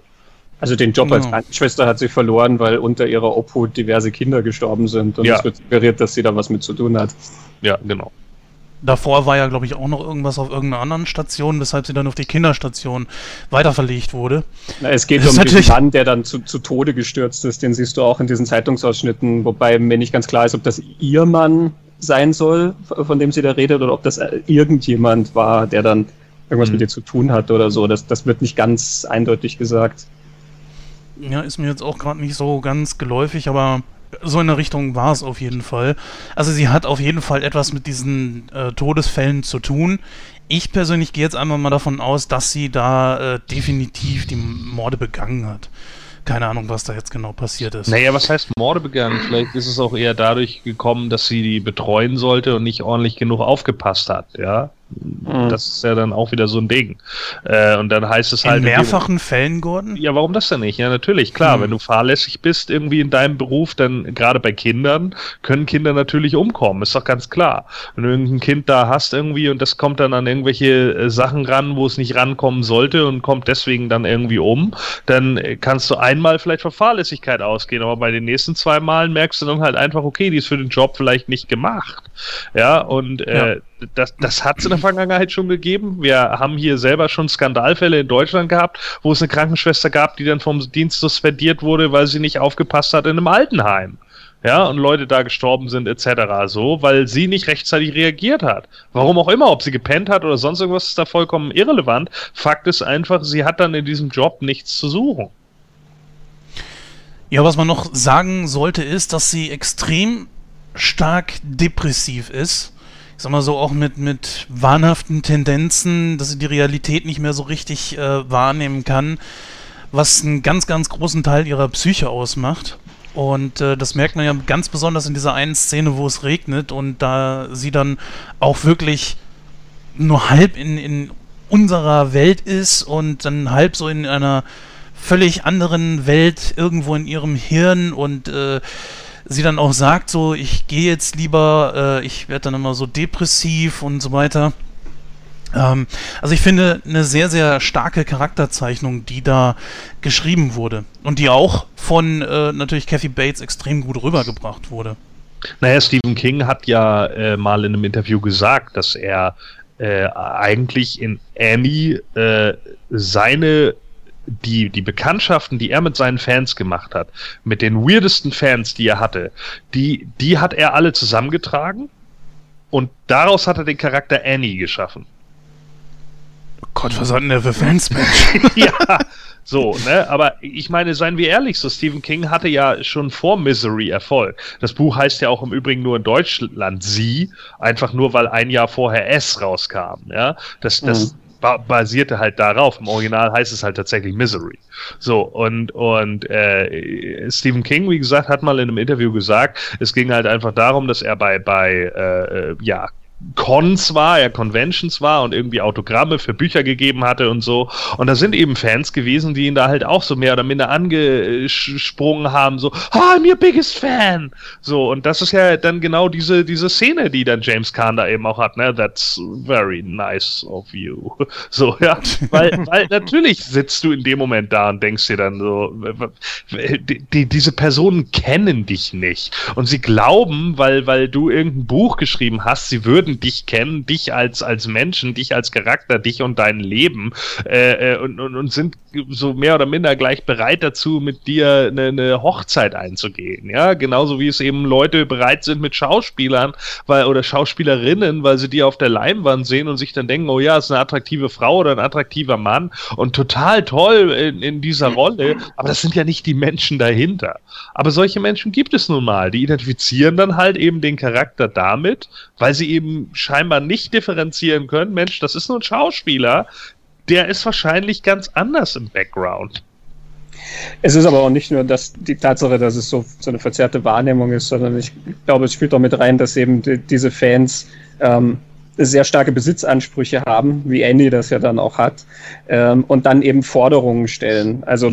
Also den Job als Krankenschwester hat sie verloren, weil unter ihrer Obhut diverse Kinder gestorben sind und ja. es wird suggeriert, dass sie da was mit zu tun hat. Ja, genau. Davor war ja, glaube ich, auch noch irgendwas auf irgendeiner anderen Station, weshalb sie dann auf die Kinderstation weiterverlegt wurde. Na, es geht das um den Mann, der dann zu, zu Tode gestürzt ist. Den siehst du auch in diesen Zeitungsausschnitten, wobei mir nicht ganz klar ist, ob das ihr Mann sein soll, von dem sie da redet, oder ob das irgendjemand war, der dann irgendwas mhm. mit ihr zu tun hat oder so. Das, das wird nicht ganz eindeutig gesagt. Ja, ist mir jetzt auch gerade nicht so ganz geläufig, aber so in der Richtung war es auf jeden Fall. Also sie hat auf jeden Fall etwas mit diesen äh, Todesfällen zu tun. Ich persönlich gehe jetzt einmal mal davon aus, dass sie da äh, definitiv die Morde begangen hat. Keine Ahnung, was da jetzt genau passiert ist. Naja, was heißt Morde begangen? Vielleicht ist es auch eher dadurch gekommen, dass sie die betreuen sollte und nicht ordentlich genug aufgepasst hat, ja. Mhm. Das ist ja dann auch wieder so ein Ding. Äh, und dann heißt es halt. In mehrfachen Fällen, Gordon? Ja, warum das denn nicht? Ja, natürlich, klar. Mhm. Wenn du fahrlässig bist irgendwie in deinem Beruf, dann gerade bei Kindern können Kinder natürlich umkommen. Ist doch ganz klar. Wenn du irgendein Kind da hast irgendwie und das kommt dann an irgendwelche äh, Sachen ran, wo es nicht rankommen sollte und kommt deswegen dann irgendwie um, dann äh, kannst du einmal vielleicht vor Fahrlässigkeit ausgehen, aber bei den nächsten zwei Malen merkst du dann halt einfach, okay, die ist für den Job vielleicht nicht gemacht. Ja, und äh, ja das, das hat es in der Vergangenheit schon gegeben. Wir haben hier selber schon Skandalfälle in Deutschland gehabt, wo es eine Krankenschwester gab, die dann vom Dienst suspendiert wurde, weil sie nicht aufgepasst hat in einem Altenheim. Ja, und Leute da gestorben sind, etc. so, weil sie nicht rechtzeitig reagiert hat. Warum auch immer, ob sie gepennt hat oder sonst irgendwas, ist da vollkommen irrelevant. Fakt ist einfach, sie hat dann in diesem Job nichts zu suchen. Ja, was man noch sagen sollte, ist, dass sie extrem stark depressiv ist ich sag mal so, auch mit, mit wahnhaften Tendenzen, dass sie die Realität nicht mehr so richtig äh, wahrnehmen kann, was einen ganz, ganz großen Teil ihrer Psyche ausmacht. Und äh, das merkt man ja ganz besonders in dieser einen Szene, wo es regnet und da sie dann auch wirklich nur halb in, in unserer Welt ist und dann halb so in einer völlig anderen Welt irgendwo in ihrem Hirn und äh, sie dann auch sagt, so, ich gehe jetzt lieber, äh, ich werde dann immer so depressiv und so weiter. Ähm, also ich finde eine sehr, sehr starke Charakterzeichnung, die da geschrieben wurde und die auch von äh, natürlich Kathy Bates extrem gut rübergebracht wurde. Naja, Stephen King hat ja äh, mal in einem Interview gesagt, dass er äh, eigentlich in Annie äh, seine die, die Bekanntschaften, die er mit seinen Fans gemacht hat, mit den weirdesten Fans, die er hatte, die, die hat er alle zusammengetragen und daraus hat er den Charakter Annie geschaffen. Gott, was hat denn der für Fans, Mensch? [laughs] ja, so, ne? Aber ich meine, seien wir ehrlich, so Stephen King hatte ja schon vor Misery Erfolg. Das Buch heißt ja auch im Übrigen nur in Deutschland Sie, einfach nur weil ein Jahr vorher S rauskam, ja. Das, das mhm. Ba basierte halt darauf. Im Original heißt es halt tatsächlich Misery. So, und, und äh, Stephen King, wie gesagt, hat mal in einem Interview gesagt, es ging halt einfach darum, dass er bei, bei äh, ja, Cons war, ja Conventions war und irgendwie Autogramme für Bücher gegeben hatte und so. Und da sind eben Fans gewesen, die ihn da halt auch so mehr oder minder angesprungen haben, so, ah, I'm your biggest fan. So, und das ist ja dann genau diese, diese Szene, die dann James Kahn da eben auch hat, ne? That's very nice of you. [laughs] So, ja. Weil, weil natürlich sitzt du in dem Moment da und denkst dir dann so, die, die, diese Personen kennen dich nicht. Und sie glauben, weil, weil du irgendein Buch geschrieben hast, sie würden würden dich kennen, dich als, als Menschen, dich als Charakter, dich und dein Leben äh, äh, und, und, und sind so mehr oder minder gleich bereit dazu, mit dir eine, eine Hochzeit einzugehen. Ja, genauso wie es eben Leute bereit sind mit Schauspielern weil, oder Schauspielerinnen, weil sie die auf der Leinwand sehen und sich dann denken, oh ja, ist eine attraktive Frau oder ein attraktiver Mann und total toll in, in dieser Rolle, aber das sind ja nicht die Menschen dahinter. Aber solche Menschen gibt es nun mal, die identifizieren dann halt eben den Charakter damit, weil sie eben scheinbar nicht differenzieren können, Mensch, das ist nur ein Schauspieler, der ist wahrscheinlich ganz anders im Background. Es ist aber auch nicht nur das, die Tatsache, dass es so, so eine verzerrte Wahrnehmung ist, sondern ich glaube, es spielt auch mit rein, dass eben die, diese Fans ähm, sehr starke Besitzansprüche haben, wie Andy das ja dann auch hat, ähm, und dann eben Forderungen stellen. Also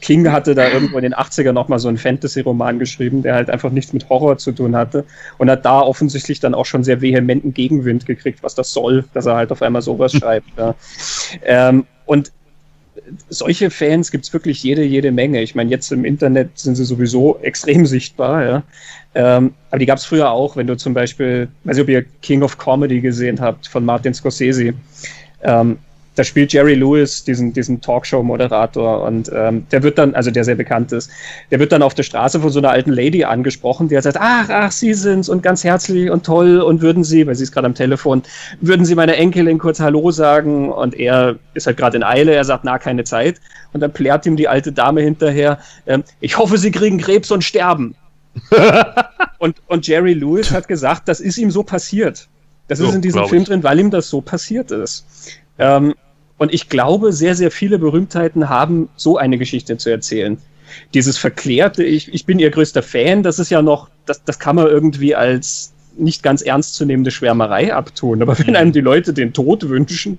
King hatte da irgendwo in den 80er nochmal so einen Fantasy-Roman geschrieben, der halt einfach nichts mit Horror zu tun hatte und hat da offensichtlich dann auch schon sehr vehementen Gegenwind gekriegt, was das soll, dass er halt auf einmal sowas [laughs] schreibt. Ja. Ähm, und solche Fans gibt es wirklich jede, jede Menge. Ich meine, jetzt im Internet sind sie sowieso extrem [laughs] sichtbar, ja. Ähm, aber die gab es früher auch, wenn du zum Beispiel, weiß ich, ob ihr King of Comedy gesehen habt von Martin Scorsese. Ähm, da spielt Jerry Lewis diesen, diesen Talkshow-Moderator und ähm, der wird dann, also der sehr bekannt ist, der wird dann auf der Straße von so einer alten Lady angesprochen, die sagt, ach, ach, Sie sind's und ganz herzlich und toll und würden Sie, weil sie ist gerade am Telefon, würden Sie meiner Enkelin kurz Hallo sagen und er ist halt gerade in Eile, er sagt, na, keine Zeit und dann plärt ihm die alte Dame hinterher, ähm, ich hoffe, Sie kriegen Krebs und sterben. [laughs] und, und Jerry Lewis hat gesagt, das ist ihm so passiert. Das ist in diesem Film drin, weil ihm das so passiert ist. Ähm, und ich glaube, sehr, sehr viele Berühmtheiten haben so eine Geschichte zu erzählen. Dieses verklärte, ich, ich bin ihr größter Fan, das ist ja noch, das, das kann man irgendwie als nicht ganz ernstzunehmende Schwärmerei abtun. Aber wenn einem die Leute den Tod wünschen.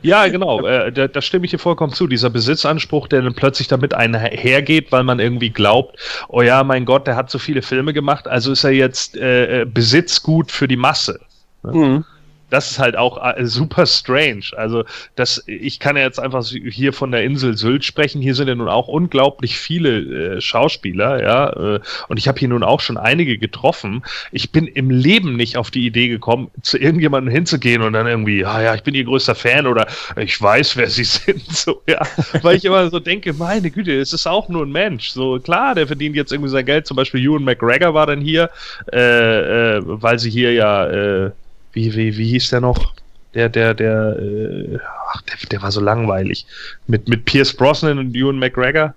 Ja, genau, äh, da, da, stimme ich dir vollkommen zu. Dieser Besitzanspruch, der dann plötzlich damit einhergeht, weil man irgendwie glaubt, oh ja, mein Gott, der hat so viele Filme gemacht, also ist er jetzt äh, äh Besitzgut für die Masse. Ne? Mhm das ist halt auch äh, super strange. Also, das, ich kann ja jetzt einfach hier von der Insel Sylt sprechen. Hier sind ja nun auch unglaublich viele äh, Schauspieler, ja. Äh, und ich habe hier nun auch schon einige getroffen. Ich bin im Leben nicht auf die Idee gekommen, zu irgendjemandem hinzugehen und dann irgendwie, ah ja, ich bin ihr größter Fan oder ich weiß, wer sie [laughs] sind. So, ja. Weil ich immer so denke, meine Güte, es ist auch nur ein Mensch. So, klar, der verdient jetzt irgendwie sein Geld. Zum Beispiel Ewan McGregor war dann hier, äh, äh, weil sie hier ja, äh, wie, wie, wie hieß der noch? Der, der, der, äh, ach, der, der war so langweilig. Mit, mit Pierce Brosnan und Ewan McGregor.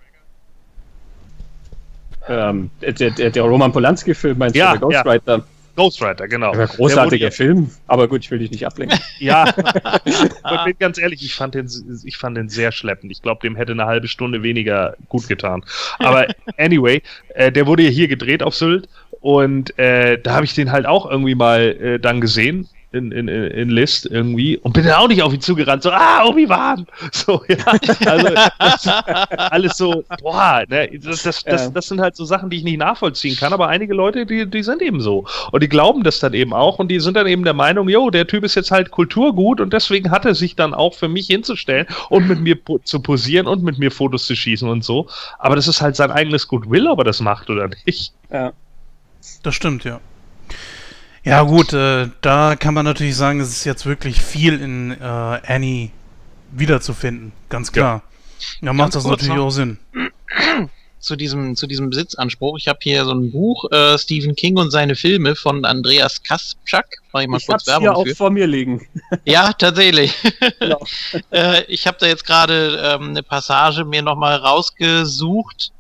Ähm, der, der, der Roman Polanski-Film, meinst ja, du, der Ghostwriter? Ja. Ghostwriter, genau. Ein großartiger Film, aber gut, ich will dich nicht ablenken. [laughs] ja, [laughs] ich bin ganz ehrlich, ich fand den, ich fand den sehr schleppend. Ich glaube, dem hätte eine halbe Stunde weniger gut getan. Aber [laughs] anyway, äh, der wurde ja hier gedreht auf Sylt und äh, da habe ich den halt auch irgendwie mal äh, dann gesehen in, in, in List irgendwie und bin dann auch nicht auf ihn zugerannt, so, ah, Obi-Wan! [laughs] So, ja. Also, das, alles so, boah, ne, das, das, das, das sind halt so Sachen, die ich nicht nachvollziehen kann, aber einige Leute, die, die sind eben so. Und die glauben das dann eben auch und die sind dann eben der Meinung, jo, der Typ ist jetzt halt Kulturgut und deswegen hat er sich dann auch für mich hinzustellen und mit mir po zu posieren und mit mir Fotos zu schießen und so. Aber das ist halt sein eigenes Goodwill, ob er das macht oder nicht. Ja. Das stimmt, ja. Ja, gut, äh, da kann man natürlich sagen, es ist jetzt wirklich viel in äh, Annie wiederzufinden, ganz klar. Ja, ja macht Ganz das natürlich noch. auch Sinn. [clears throat] zu diesem, zu diesem Besitzanspruch. Ich habe hier so ein Buch, äh, Stephen King und seine Filme von Andreas Kaspczak. Mach ich mal Ich kurz hab's hier auch Werbung für. vor mir liegen. [laughs] Ja, tatsächlich. [laughs] Genau. [laughs] äh, ich habe da jetzt gerade ähm, eine Passage mir nochmal rausgesucht.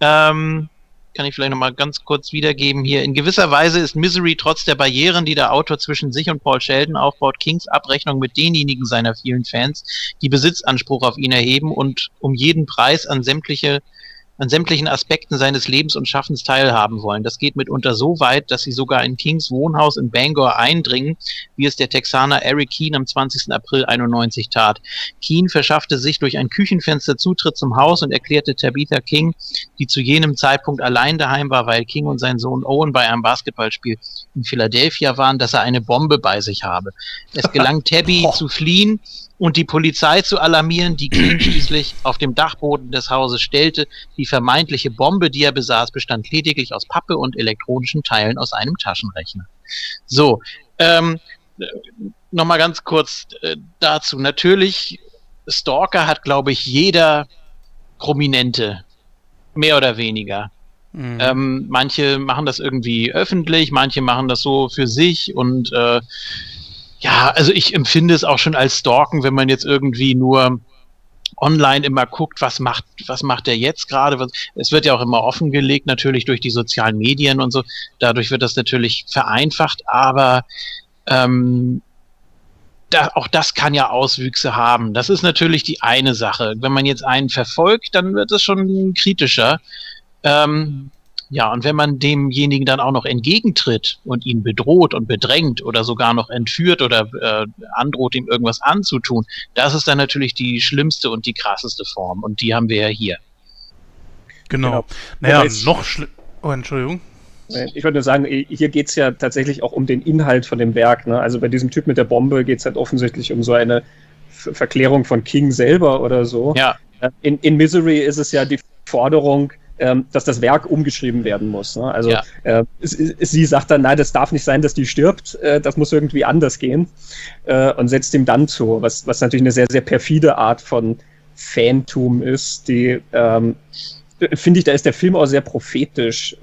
Ähm, kann ich vielleicht nochmal ganz kurz wiedergeben hier. In gewisser Weise ist Misery trotz der Barrieren, die der Autor zwischen sich und Paul Sheldon aufbaut, Kings Abrechnung mit denjenigen seiner vielen Fans, die Besitzanspruch auf ihn erheben und um jeden Preis an sämtliche an sämtlichen Aspekten seines Lebens und Schaffens teilhaben wollen. Das geht mitunter so weit, dass sie sogar in Kings Wohnhaus in Bangor eindringen, wie es der Texaner Eric Keane am 20. April 91 tat. Keane verschaffte sich durch ein Küchenfenster Zutritt zum Haus und erklärte Tabitha King, die zu jenem Zeitpunkt allein daheim war, weil King und sein Sohn Owen bei einem Basketballspiel in Philadelphia waren, dass er eine Bombe bei sich habe. Es gelang [laughs] Tabby zu fliehen und die Polizei zu alarmieren, die King [clears throat] schließlich auf dem Dachboden des Hauses stellte. Die vermeintliche Bombe, die er besaß, bestand lediglich aus Pappe und elektronischen Teilen aus einem Taschenrechner. So, ähm, nochmal ganz kurz äh, dazu. Natürlich, Stalker hat, glaube ich, jeder Prominente, mehr oder weniger. Mhm. Ähm, manche machen das irgendwie öffentlich, manche machen das so für sich und äh, ja, also ich empfinde es auch schon als Stalken, wenn man jetzt irgendwie nur online immer guckt, was macht, was macht der jetzt gerade? Es wird ja auch immer offengelegt, natürlich durch die sozialen Medien und so. Dadurch wird das natürlich vereinfacht, aber ähm, da, auch das kann ja Auswüchse haben. Das ist natürlich die eine Sache. Wenn man jetzt einen verfolgt, dann wird es schon kritischer. Ähm, ja, und wenn man demjenigen dann auch noch entgegentritt und ihn bedroht und bedrängt oder sogar noch entführt oder äh, androht, ihm irgendwas anzutun, das ist dann natürlich die schlimmste und die krasseste Form. Und die haben wir ja hier. genau. genau. Naja, es- noch schlimmer. Oh, Entschuldigung. Ich würde nur sagen, hier geht's ja tatsächlich auch um den Inhalt von dem Werk. Ne? Also bei diesem Typ mit der Bombe geht's halt offensichtlich um so eine Ver- Verklärung von King selber oder so. Ja, Äh, In, in Misery ist es ja die Forderung, ähm, dass das Werk umgeschrieben werden muss. Ne? Also Ja. äh, sie sagt dann, nein, das darf nicht sein, dass die stirbt, äh, das muss irgendwie anders gehen äh, und setzt ihm dann zu, was, was natürlich eine sehr, sehr perfide Art von Fantum ist, die ähm, finde ich, da ist der Film auch sehr prophetisch,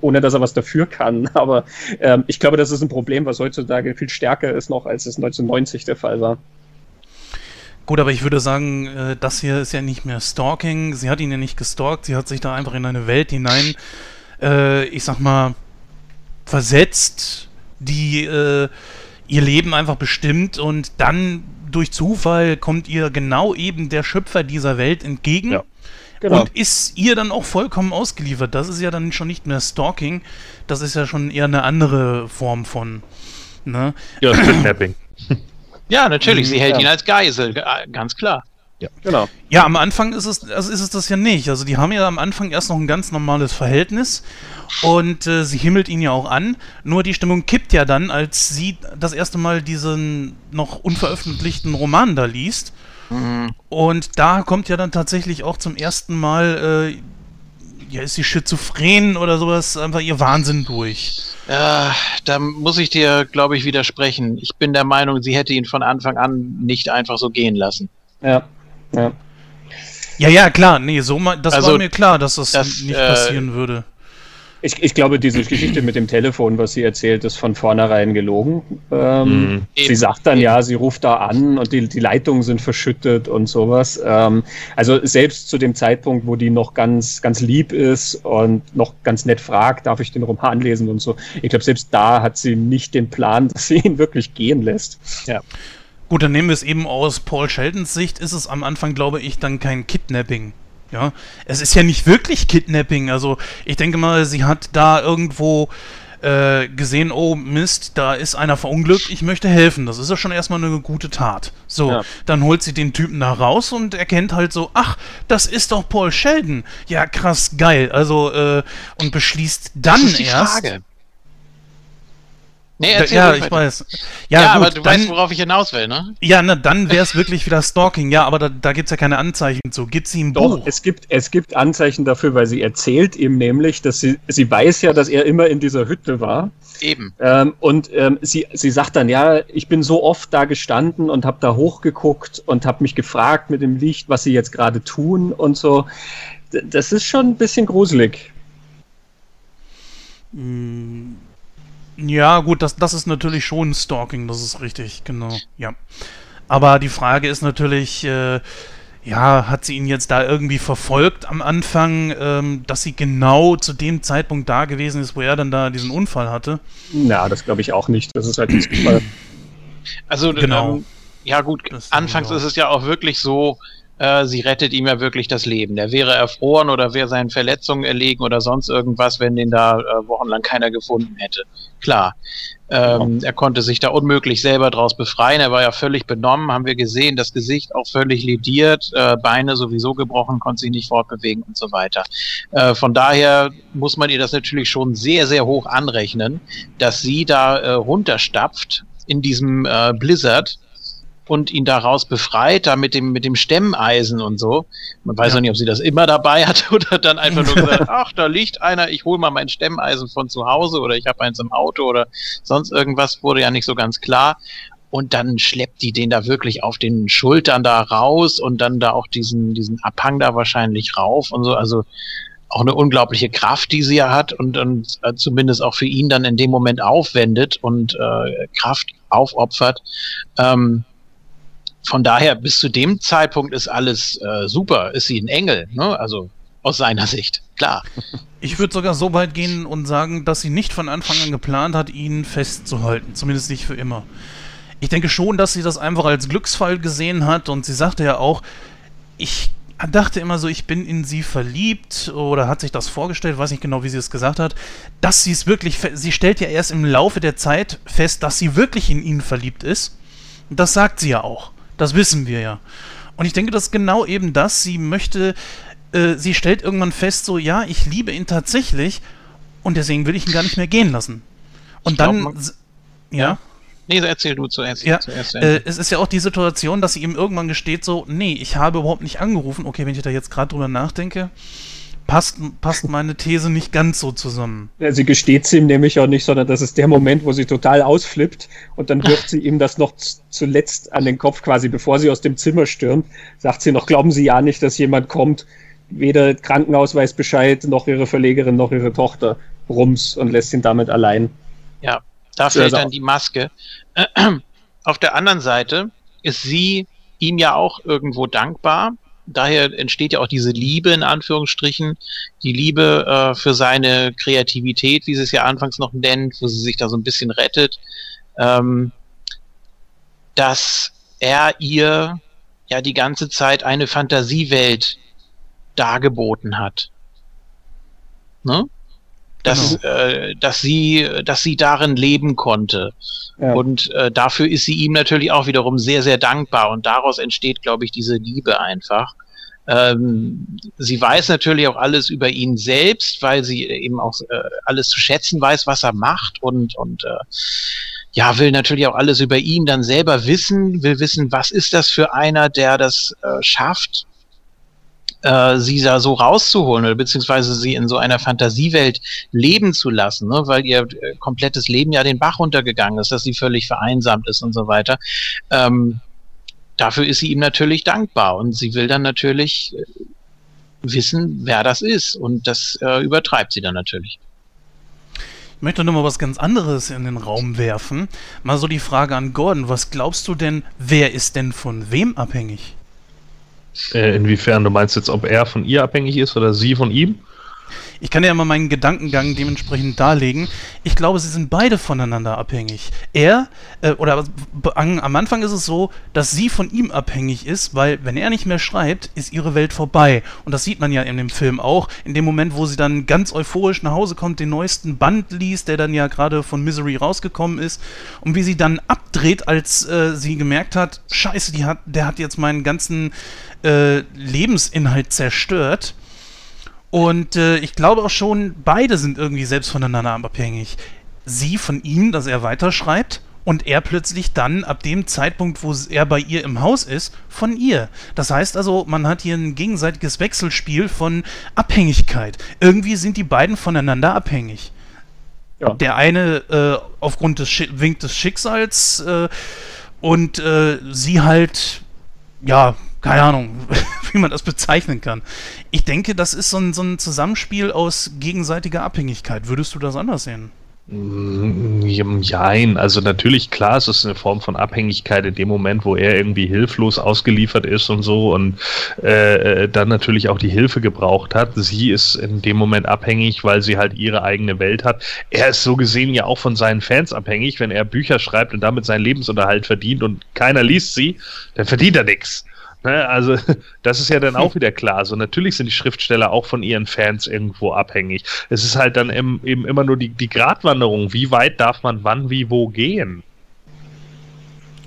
ohne dass er was dafür kann. [laughs] Aber ähm, ich glaube, das ist ein Problem, was heutzutage viel stärker ist noch, als es 1990 der Fall war. Gut, aber ich würde sagen, äh, das hier ist ja nicht mehr Stalking. Sie hat ihn ja nicht gestalkt, sie hat sich da einfach in eine Welt hinein, äh, ich sag mal, versetzt, die äh, ihr Leben einfach bestimmt und dann durch Zufall kommt ihr genau eben der Schöpfer dieser Welt entgegen. Ja. Genau. Und ist ihr dann auch vollkommen ausgeliefert. Das ist ja dann schon nicht mehr Stalking, das ist ja schon eher eine andere Form von. Ne? Ja, Kidnapping. [clears throat] ja, natürlich. Sie hält ja. ihn als Geisel, ge- äh, ganz klar. genau. Ja, am Anfang ist es, also ist es das ja nicht. Also die haben ja am Anfang erst noch ein ganz normales Verhältnis und äh, sie himmelt ihn ja auch an. Nur die Stimmung kippt ja dann, als sie das erste Mal diesen noch unveröffentlichten Roman da liest. Und da kommt ja dann tatsächlich auch zum ersten Mal, äh, ja, ist sie schizophren oder sowas, einfach ihr Wahnsinn durch. Äh, da muss ich dir, glaube ich, widersprechen. Ich bin der Meinung, sie hätte ihn von Anfang an nicht einfach so gehen lassen. Ja. ja. Ja, ja, klar, nee, so ma- das Also, war mir klar, dass das, das, nicht äh, passieren würde. Ich, ich glaube, diese Geschichte mit dem Telefon, was sie erzählt, ist von vornherein gelogen. Ähm, Mhm. Sie sagt dann ja, sie ruft da an und die, die Leitungen sind verschüttet und sowas. Ähm, also selbst zu dem Zeitpunkt, wo die noch ganz, ganz lieb ist und noch ganz nett fragt, darf ich den Roman lesen und so. Ich glaube, selbst da hat sie nicht den Plan, [laughs] dass sie ihn wirklich gehen lässt. Gut, dann nehmen wir es eben aus Paul Sheldons Sicht, ist es am Anfang, glaube ich, dann kein Kidnapping. Ja, es ist ja nicht wirklich Kidnapping. Also ich denke mal, sie hat da irgendwo äh, gesehen, oh Mist, da ist einer verunglückt, ich möchte helfen. Das ist ja schon erstmal eine gute Tat. So, Ja. dann holt sie den Typen da raus und erkennt halt so, ach, das ist doch Paul Sheldon. Ja, krass, geil. Also, äh, und beschließt dann erst. Frage. Nee, Da, erzähl ja, ich weiter. weiß. Ja, Ja, gut, aber du dann, weißt, worauf ich hinaus will, ne? ja, na, dann wäre es wirklich wieder Stalking. Ja, aber da, da gibt es ja keine Anzeichen zu. Gibt sie im Doch, Buch? es gibt, es gibt Anzeichen dafür, weil sie erzählt ihm nämlich, dass sie, sie weiß ja, dass er immer in dieser Hütte war. Eben. Ähm, und ähm, sie, sie sagt dann, ja, ich bin so oft da gestanden und habe da hochgeguckt und habe mich gefragt mit dem Licht, was sie jetzt gerade tun und so. D das ist schon ein bisschen gruselig. Mm, Ja, gut, das, das ist natürlich schon Stalking, das ist richtig, genau, ja. Aber die Frage ist natürlich, äh, ja, hat sie ihn jetzt da irgendwie verfolgt am Anfang, ähm, dass sie genau zu dem Zeitpunkt da gewesen ist, wo er dann da diesen Unfall hatte? Na, das glaube ich auch nicht. Das ist halt ein Zufall. Also, Genau. ähm, ja gut, Das anfangs ich ist es ja auch wirklich so, äh, sie rettet ihm ja wirklich das Leben. Der wäre erfroren oder wäre seinen Verletzungen erlegen oder sonst irgendwas, wenn den da äh, wochenlang keiner gefunden hätte. Klar. Ähm, Er konnte sich da unmöglich selber draus befreien. Er war ja völlig benommen, haben wir gesehen. Das Gesicht auch völlig lediert, äh, Beine sowieso gebrochen, konnte sich nicht fortbewegen und so weiter. Äh, von daher muss man ihr das natürlich schon sehr, sehr hoch anrechnen, dass sie da äh, runterstapft in diesem äh, Blizzard und ihn daraus befreit, da mit dem, mit dem Stemmeisen und so. Man weiß Ja. noch nicht, ob sie das immer dabei hat [laughs] oder dann einfach nur [laughs] gesagt, ach, da liegt einer, ich hole mal mein Stemmeisen von zu Hause oder ich habe eins im Auto oder sonst irgendwas, wurde ja nicht so ganz klar. Und dann schleppt die den da wirklich auf den Schultern da raus und dann da auch diesen, diesen Abhang da wahrscheinlich rauf und so. Also auch eine unglaubliche Kraft, die sie ja hat und, und äh, zumindest auch für ihn dann in dem Moment aufwendet und äh, Kraft aufopfert. Ähm, von daher, bis zu dem Zeitpunkt ist alles äh, super, ist sie ein Engel, ne? Also aus seiner Sicht, klar. Ich würde sogar so weit gehen und sagen, dass sie nicht von Anfang an geplant hat, ihn festzuhalten. Zumindest nicht für immer. Ich denke schon, dass sie das einfach als Glücksfall gesehen hat und sie sagte ja auch, ich dachte immer so, ich bin in sie verliebt oder hat sich das vorgestellt, weiß nicht genau, wie sie es gesagt hat, dass sie es wirklich, sie stellt ja erst im Laufe der Zeit fest, dass sie wirklich in ihn verliebt ist. Das sagt sie ja auch. Das wissen wir ja. Und ich denke, das ist genau eben das. Sie möchte, äh, sie stellt irgendwann fest, so, ja, ich liebe ihn tatsächlich und deswegen will ich ihn gar nicht mehr gehen lassen. Und Ich glaub, dann, s- ja, Nee, erzähl du zuerst. ja, zuerst äh, es ist ja auch die Situation, dass sie ihm irgendwann gesteht, so, nee, ich habe überhaupt nicht angerufen. Okay, wenn ich da jetzt gerade drüber nachdenke, passt, passt meine These nicht ganz so zusammen. Ja, sie gesteht ihm nämlich auch nicht, sondern das ist der Moment, wo sie total ausflippt und dann wirft sie ihm das noch zuletzt an den Kopf, quasi bevor sie aus dem Zimmer stürmt. Sagt sie noch, glauben Sie ja nicht, dass jemand kommt, weder Krankenausweis Bescheid, noch ihre Verlegerin, noch ihre Tochter. Rums und lässt ihn damit allein. Ja, da fällt Also- dann die Maske. Auf der anderen Seite ist sie ihm ja auch irgendwo dankbar. Daher entsteht ja auch diese Liebe in Anführungsstrichen, die Liebe äh, für seine Kreativität, wie sie es ja anfangs noch nennt, wo sie sich da so ein bisschen rettet, ähm, dass er ihr ja die ganze Zeit eine Fantasiewelt dargeboten hat. Ne? Dass, äh, dass sie, dass sie darin leben konnte. Ja. Und äh, dafür ist sie ihm natürlich auch wiederum sehr, sehr dankbar. Und daraus entsteht, glaube ich, diese Liebe einfach. Ähm, sie weiß natürlich auch alles über ihn selbst, weil sie eben auch äh, alles zu schätzen weiß, was er macht und, und äh, ja, will natürlich auch alles über ihn dann selber wissen, will wissen, was ist das für einer, der das äh, schafft, äh, sie da so rauszuholen oder beziehungsweise sie in so einer Fantasiewelt leben zu lassen, ne? weil ihr äh, komplettes Leben ja den Bach runtergegangen ist, dass sie völlig vereinsamt ist und so weiter. Ähm, dafür ist sie ihm natürlich dankbar und sie will dann natürlich äh, wissen, wer das ist und das äh, übertreibt sie dann natürlich. Ich möchte nur mal was ganz anderes in den Raum werfen. Mal so die Frage an Gordon, was glaubst du denn, wer ist denn von wem abhängig? Äh, inwiefern du meinst jetzt, ob er von ihr abhängig ist oder sie von ihm? Ich kann ja mal meinen Gedankengang dementsprechend darlegen. Ich glaube, sie sind beide voneinander abhängig. Er, äh, oder an, am Anfang ist es so, dass sie von ihm abhängig ist, weil wenn er nicht mehr schreibt, ist ihre Welt vorbei. Und das sieht man ja in dem Film auch. In dem Moment, wo sie dann ganz euphorisch nach Hause kommt, den neuesten Band liest, der dann ja gerade von Misery rausgekommen ist, und wie sie dann abdreht, als äh, sie gemerkt hat, scheiße, hat, der hat jetzt meinen ganzen äh, Lebensinhalt zerstört. Und äh, ich glaube auch schon, beide sind irgendwie selbst voneinander abhängig. Sie von ihm, dass er weiterschreibt und er plötzlich dann ab dem Zeitpunkt, wo er bei ihr im Haus ist, von ihr. Das heißt also, man hat hier ein gegenseitiges Wechselspiel von Abhängigkeit. Irgendwie sind die beiden voneinander abhängig. Ja. Der eine äh, aufgrund des Sch Wink des Schicksals äh, und äh, sie halt, ja, keine Ahnung, [laughs] wie man das bezeichnen kann. Ich denke, das ist so ein, so ein Zusammenspiel aus gegenseitiger Abhängigkeit. Würdest du das anders sehen? Nein, also natürlich, klar, es ist eine Form von Abhängigkeit in dem Moment, wo er irgendwie hilflos ausgeliefert ist und so und äh, äh, dann natürlich auch die Hilfe gebraucht hat. Sie ist in dem Moment abhängig, weil sie halt ihre eigene Welt hat. Er ist so gesehen ja auch von seinen Fans abhängig, wenn er Bücher schreibt und damit seinen Lebensunterhalt verdient und keiner liest sie, dann verdient er nichts. Ne, also, [laughs] das ist ja dann auch wieder klar. Also, natürlich sind die Schriftsteller auch von ihren Fans irgendwo abhängig. Es ist halt dann im, eben immer nur die, die Gratwanderung. Wie weit darf man wann, wie, wo gehen?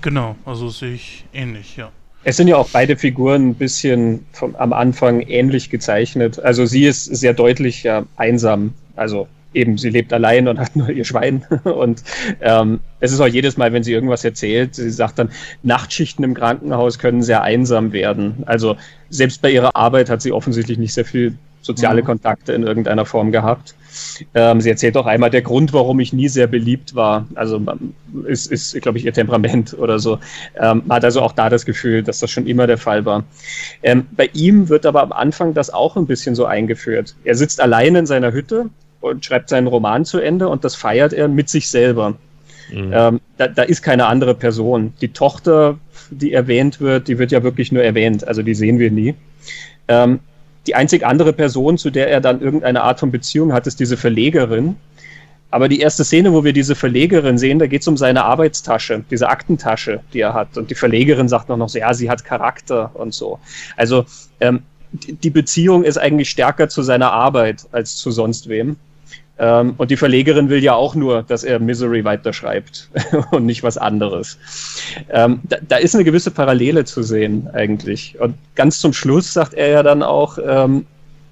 Genau, also sehe ich ähnlich, ja. Es sind ja auch beide Figuren ein bisschen vom, am Anfang ähnlich gezeichnet. Also sie ist sehr deutlich ja, einsam. Also eben, sie lebt allein und hat nur ihr Schwein. [laughs] Und ähm, es ist auch jedes Mal, wenn sie irgendwas erzählt, sie sagt dann, Nachtschichten im Krankenhaus können sehr einsam werden. Also selbst bei ihrer Arbeit hat sie offensichtlich nicht sehr viel soziale mhm. Kontakte in irgendeiner Form gehabt. Ähm, sie erzählt auch einmal, der Grund, warum ich nie sehr beliebt war, also ist, ist glaube ich, ihr Temperament oder so. Ähm, man hat also auch da das Gefühl, dass das schon immer der Fall war. Ähm, bei ihm wird aber am Anfang das auch ein bisschen so eingeführt. Er sitzt allein in seiner Hütte und schreibt seinen Roman zu Ende und das feiert er mit sich selber. Mhm. Ähm, da, da, ist keine andere Person. Die Tochter, die erwähnt wird, die wird ja wirklich nur erwähnt, also die sehen wir nie. Ähm, die einzig andere Person, zu der er dann irgendeine Art von Beziehung hat, ist diese Verlegerin. Aber die erste Szene, wo wir diese Verlegerin sehen, da geht es um seine Arbeitstasche, diese Aktentasche, die er hat. Und die Verlegerin sagt noch, noch so, ja, sie hat Charakter und so. Also ähm, die Beziehung ist eigentlich stärker zu seiner Arbeit als zu sonst wem. Ähm, und die Verlegerin will ja auch nur, dass er Misery weiterschreibt [laughs] und nicht was anderes. Ähm, da, da, ist eine gewisse Parallele zu sehen eigentlich. Und ganz zum Schluss sagt er ja dann auch, ähm,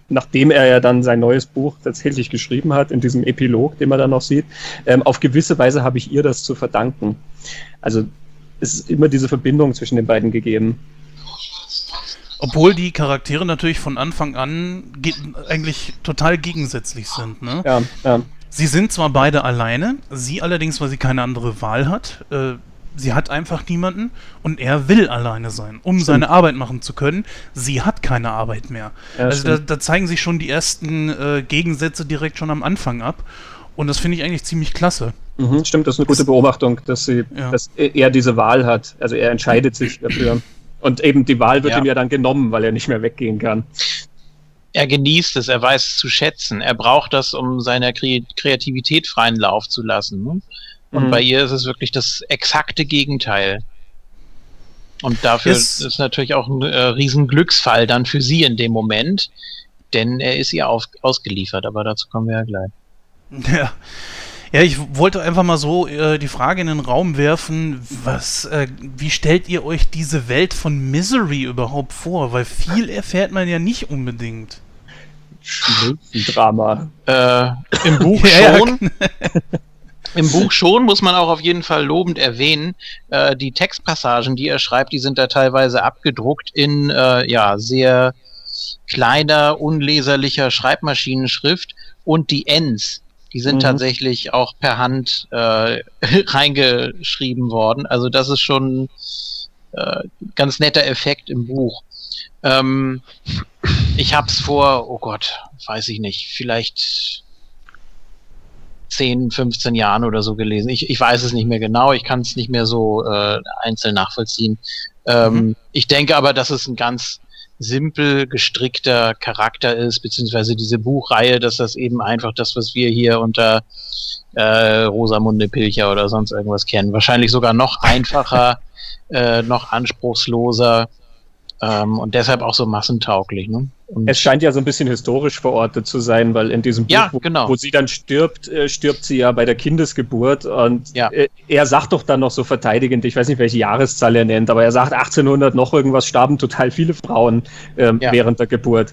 nachdem er ja dann sein neues Buch tatsächlich geschrieben hat, in diesem Epilog, den man dann noch sieht, ähm, auf gewisse Weise habe ich ihr das zu verdanken. Also es ist immer diese Verbindung zwischen den beiden gegeben. Obwohl die Charaktere natürlich von Anfang an eigentlich total gegensätzlich sind. Ne? Ja, ja. Sie sind zwar beide alleine, sie allerdings, weil sie keine andere Wahl hat. Äh, sie hat einfach niemanden und er will alleine sein, um stimmt. seine Arbeit machen zu können. Sie hat keine Arbeit mehr. Ja, also da, da, zeigen sich schon die ersten äh, Gegensätze direkt schon am Anfang ab. Und das finde ich eigentlich ziemlich klasse. Mhm, stimmt, das ist eine gute Beobachtung, dass, sie, ja. dass er diese Wahl hat. Also er entscheidet sich dafür. Und eben die Wahl wird ja. ihm ja dann genommen, weil er nicht mehr weggehen kann. Er genießt es, er weiß es zu schätzen. Er braucht das, um seiner Kreativität freien Lauf zu lassen. Ne? Und mhm. bei ihr ist es wirklich das exakte Gegenteil. Und dafür ist, ist natürlich auch ein äh, Riesenglücksfall dann für sie in dem Moment, denn er ist ihr auf, ausgeliefert, aber dazu kommen wir ja gleich. Ja. Ja, ich wollte einfach mal so äh, die Frage in den Raum werfen, was, äh, wie stellt ihr euch diese Welt von Misery überhaupt vor? Weil viel erfährt man ja nicht unbedingt. Drama. Äh, Im Buch [laughs] schon. Im Buch schon muss man auch auf jeden Fall lobend erwähnen. Äh, die Textpassagen, die er schreibt, die sind da teilweise abgedruckt in äh, ja sehr kleiner, unleserlicher Schreibmaschinenschrift und die Ends, die sind mhm. tatsächlich auch per Hand äh, [laughs] reingeschrieben worden. Also das ist schon äh, ganz netter Effekt im Buch. Ähm, ich habe es vor, oh Gott, weiß ich nicht, vielleicht 10, 15 Jahren oder so gelesen. Ich, ich weiß es nicht mehr genau, ich kann es nicht mehr so äh, einzeln nachvollziehen. Ähm, mhm. Ich denke aber, dass es ein ganz simpel gestrickter Charakter ist, beziehungsweise diese Buchreihe, dass das eben einfach das, was wir hier unter äh, Rosamunde Pilcher oder sonst irgendwas kennen. Wahrscheinlich sogar noch einfacher, äh, noch anspruchsloser ähm, und deshalb auch so massentauglich. Ne? Es scheint ja so ein bisschen historisch verortet zu sein, weil in diesem Buch, ja, wo, genau. wo, sie dann stirbt, äh, stirbt sie ja bei der Kindesgeburt und ja. äh, er sagt doch dann noch so verteidigend, ich weiß nicht, welche Jahreszahl er nennt, aber er sagt 1800 noch irgendwas starben total viele Frauen ähm, ja. während der Geburt.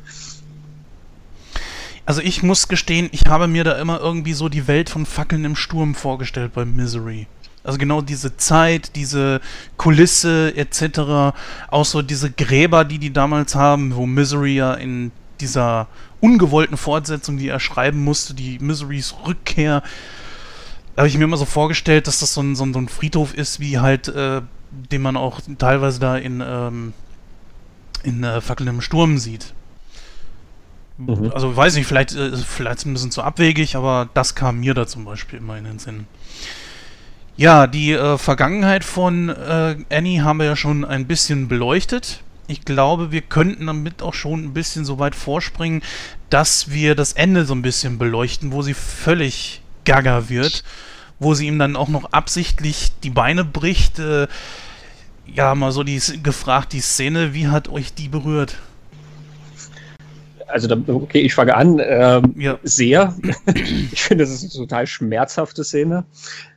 Also ich muss gestehen, ich habe mir da immer irgendwie so die Welt von Fackeln im Sturm vorgestellt bei Misery. Also genau diese Zeit, diese Kulisse etc. Auch so diese Gräber, die die damals haben, wo Misery ja in dieser ungewollten Fortsetzung, die er schreiben musste, die Miserys Rückkehr, habe ich mir immer so vorgestellt, dass das so ein, so ein, Friedhof ist, wie halt, äh, den man auch teilweise da in, ähm, in äh, Fackeln im Sturm sieht. Mhm. Also weiß ich, vielleicht, äh, vielleicht ein bisschen zu abwegig, aber das kam mir da zum Beispiel immer in den Sinn. Ja, die äh, Vergangenheit von äh, Annie haben wir ja schon ein bisschen beleuchtet. Ich glaube, wir könnten damit auch schon ein bisschen so weit vorspringen, dass wir das Ende so ein bisschen beleuchten, wo sie völlig gaga wird, wo sie ihm dann auch noch absichtlich die Beine bricht. Äh, ja, mal so die, gefragt, die Szene, wie hat euch die berührt? Also okay, ich fange an. Ähm, ja. Sehr. ich finde, das ist eine total schmerzhafte Szene.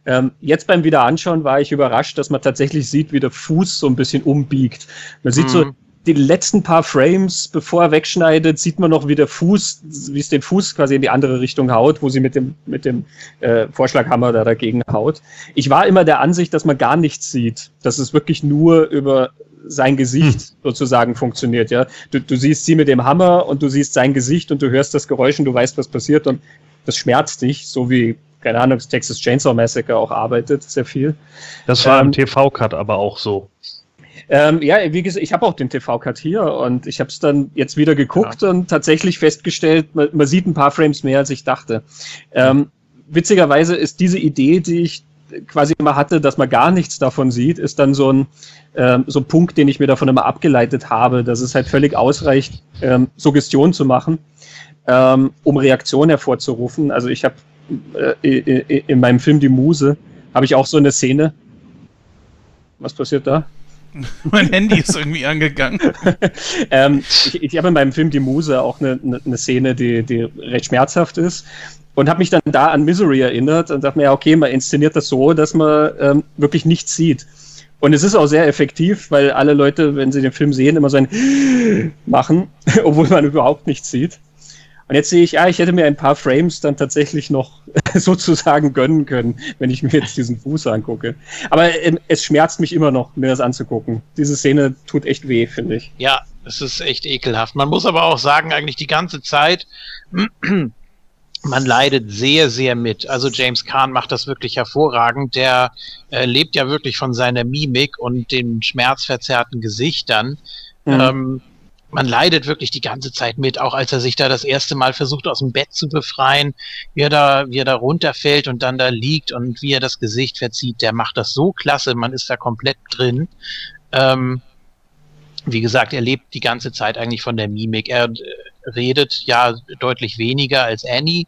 Ähm, jetzt beim Wiederanschauen war ich überrascht, dass man tatsächlich sieht, wie der Fuß so ein bisschen umbiegt. Man sieht mhm. so die letzten paar Frames, bevor er wegschneidet, sieht man noch, wie der Fuß, wie es den Fuß quasi in die andere Richtung haut, wo sie mit dem, mit dem äh, Vorschlaghammer da dagegen haut. Ich war immer der Ansicht, dass man gar nichts sieht, dass es wirklich nur über sein Gesicht hm. sozusagen funktioniert. Ja, du, du siehst sie mit dem Hammer und du siehst sein Gesicht und du hörst das Geräusch und du weißt, was passiert und das schmerzt dich, so wie keine Ahnung, Texas Chainsaw Massacre auch arbeitet, sehr viel. Das war ähm, im TV-Cut aber auch so. Ähm, ja, wie gesagt, ich habe auch den TV-Cut hier und ich habe es dann jetzt wieder geguckt ja. und tatsächlich festgestellt, man, man, sieht ein paar Frames mehr, als ich dachte. Ähm, witzigerweise ist diese Idee, die ich quasi immer hatte, dass man gar nichts davon sieht, ist dann so ein, ähm, so ein Punkt, den ich mir davon immer abgeleitet habe, dass es halt völlig ausreicht, ähm, Suggestion zu machen, ähm, um Reaktion hervorzurufen. Also ich habe äh, in meinem Film Die Muse, habe ich auch so eine Szene. Was passiert da? [laughs] mein Handy ist irgendwie angegangen. [laughs] ähm, ich, ich habe in meinem Film Die Muse auch eine, eine Szene, die, die recht schmerzhaft ist und habe mich dann da an Misery erinnert und dachte mir, ja, okay, man inszeniert das so, dass man ähm, wirklich nichts sieht. Und es ist auch sehr effektiv, weil alle Leute, wenn sie den Film sehen, immer so ein [gasps] machen, [laughs] obwohl man überhaupt nichts sieht. Und jetzt sehe ich, ja, ich hätte mir ein paar Frames dann tatsächlich noch [laughs] sozusagen gönnen können, wenn ich mir jetzt diesen Fuß angucke. Aber ähm, es schmerzt mich immer noch, mir das anzugucken. Diese Szene tut echt weh, finde ich. Ja, es ist echt ekelhaft. Man muss aber auch sagen, eigentlich die ganze Zeit, [clears throat] man leidet sehr, sehr mit. Also James Kahn macht das wirklich hervorragend. Der äh, lebt ja wirklich von seiner Mimik und den schmerzverzerrten Gesichtern. Mhm. Ähm, man leidet wirklich die ganze Zeit mit, auch als er sich da das erste Mal versucht, aus dem Bett zu befreien, wie er da, wie er da runterfällt und dann da liegt und wie er das Gesicht verzieht. Der macht das so klasse, man ist da komplett drin. Ähm, wie gesagt, er lebt die ganze Zeit eigentlich von der Mimik. Er äh, redet ja deutlich weniger als Annie.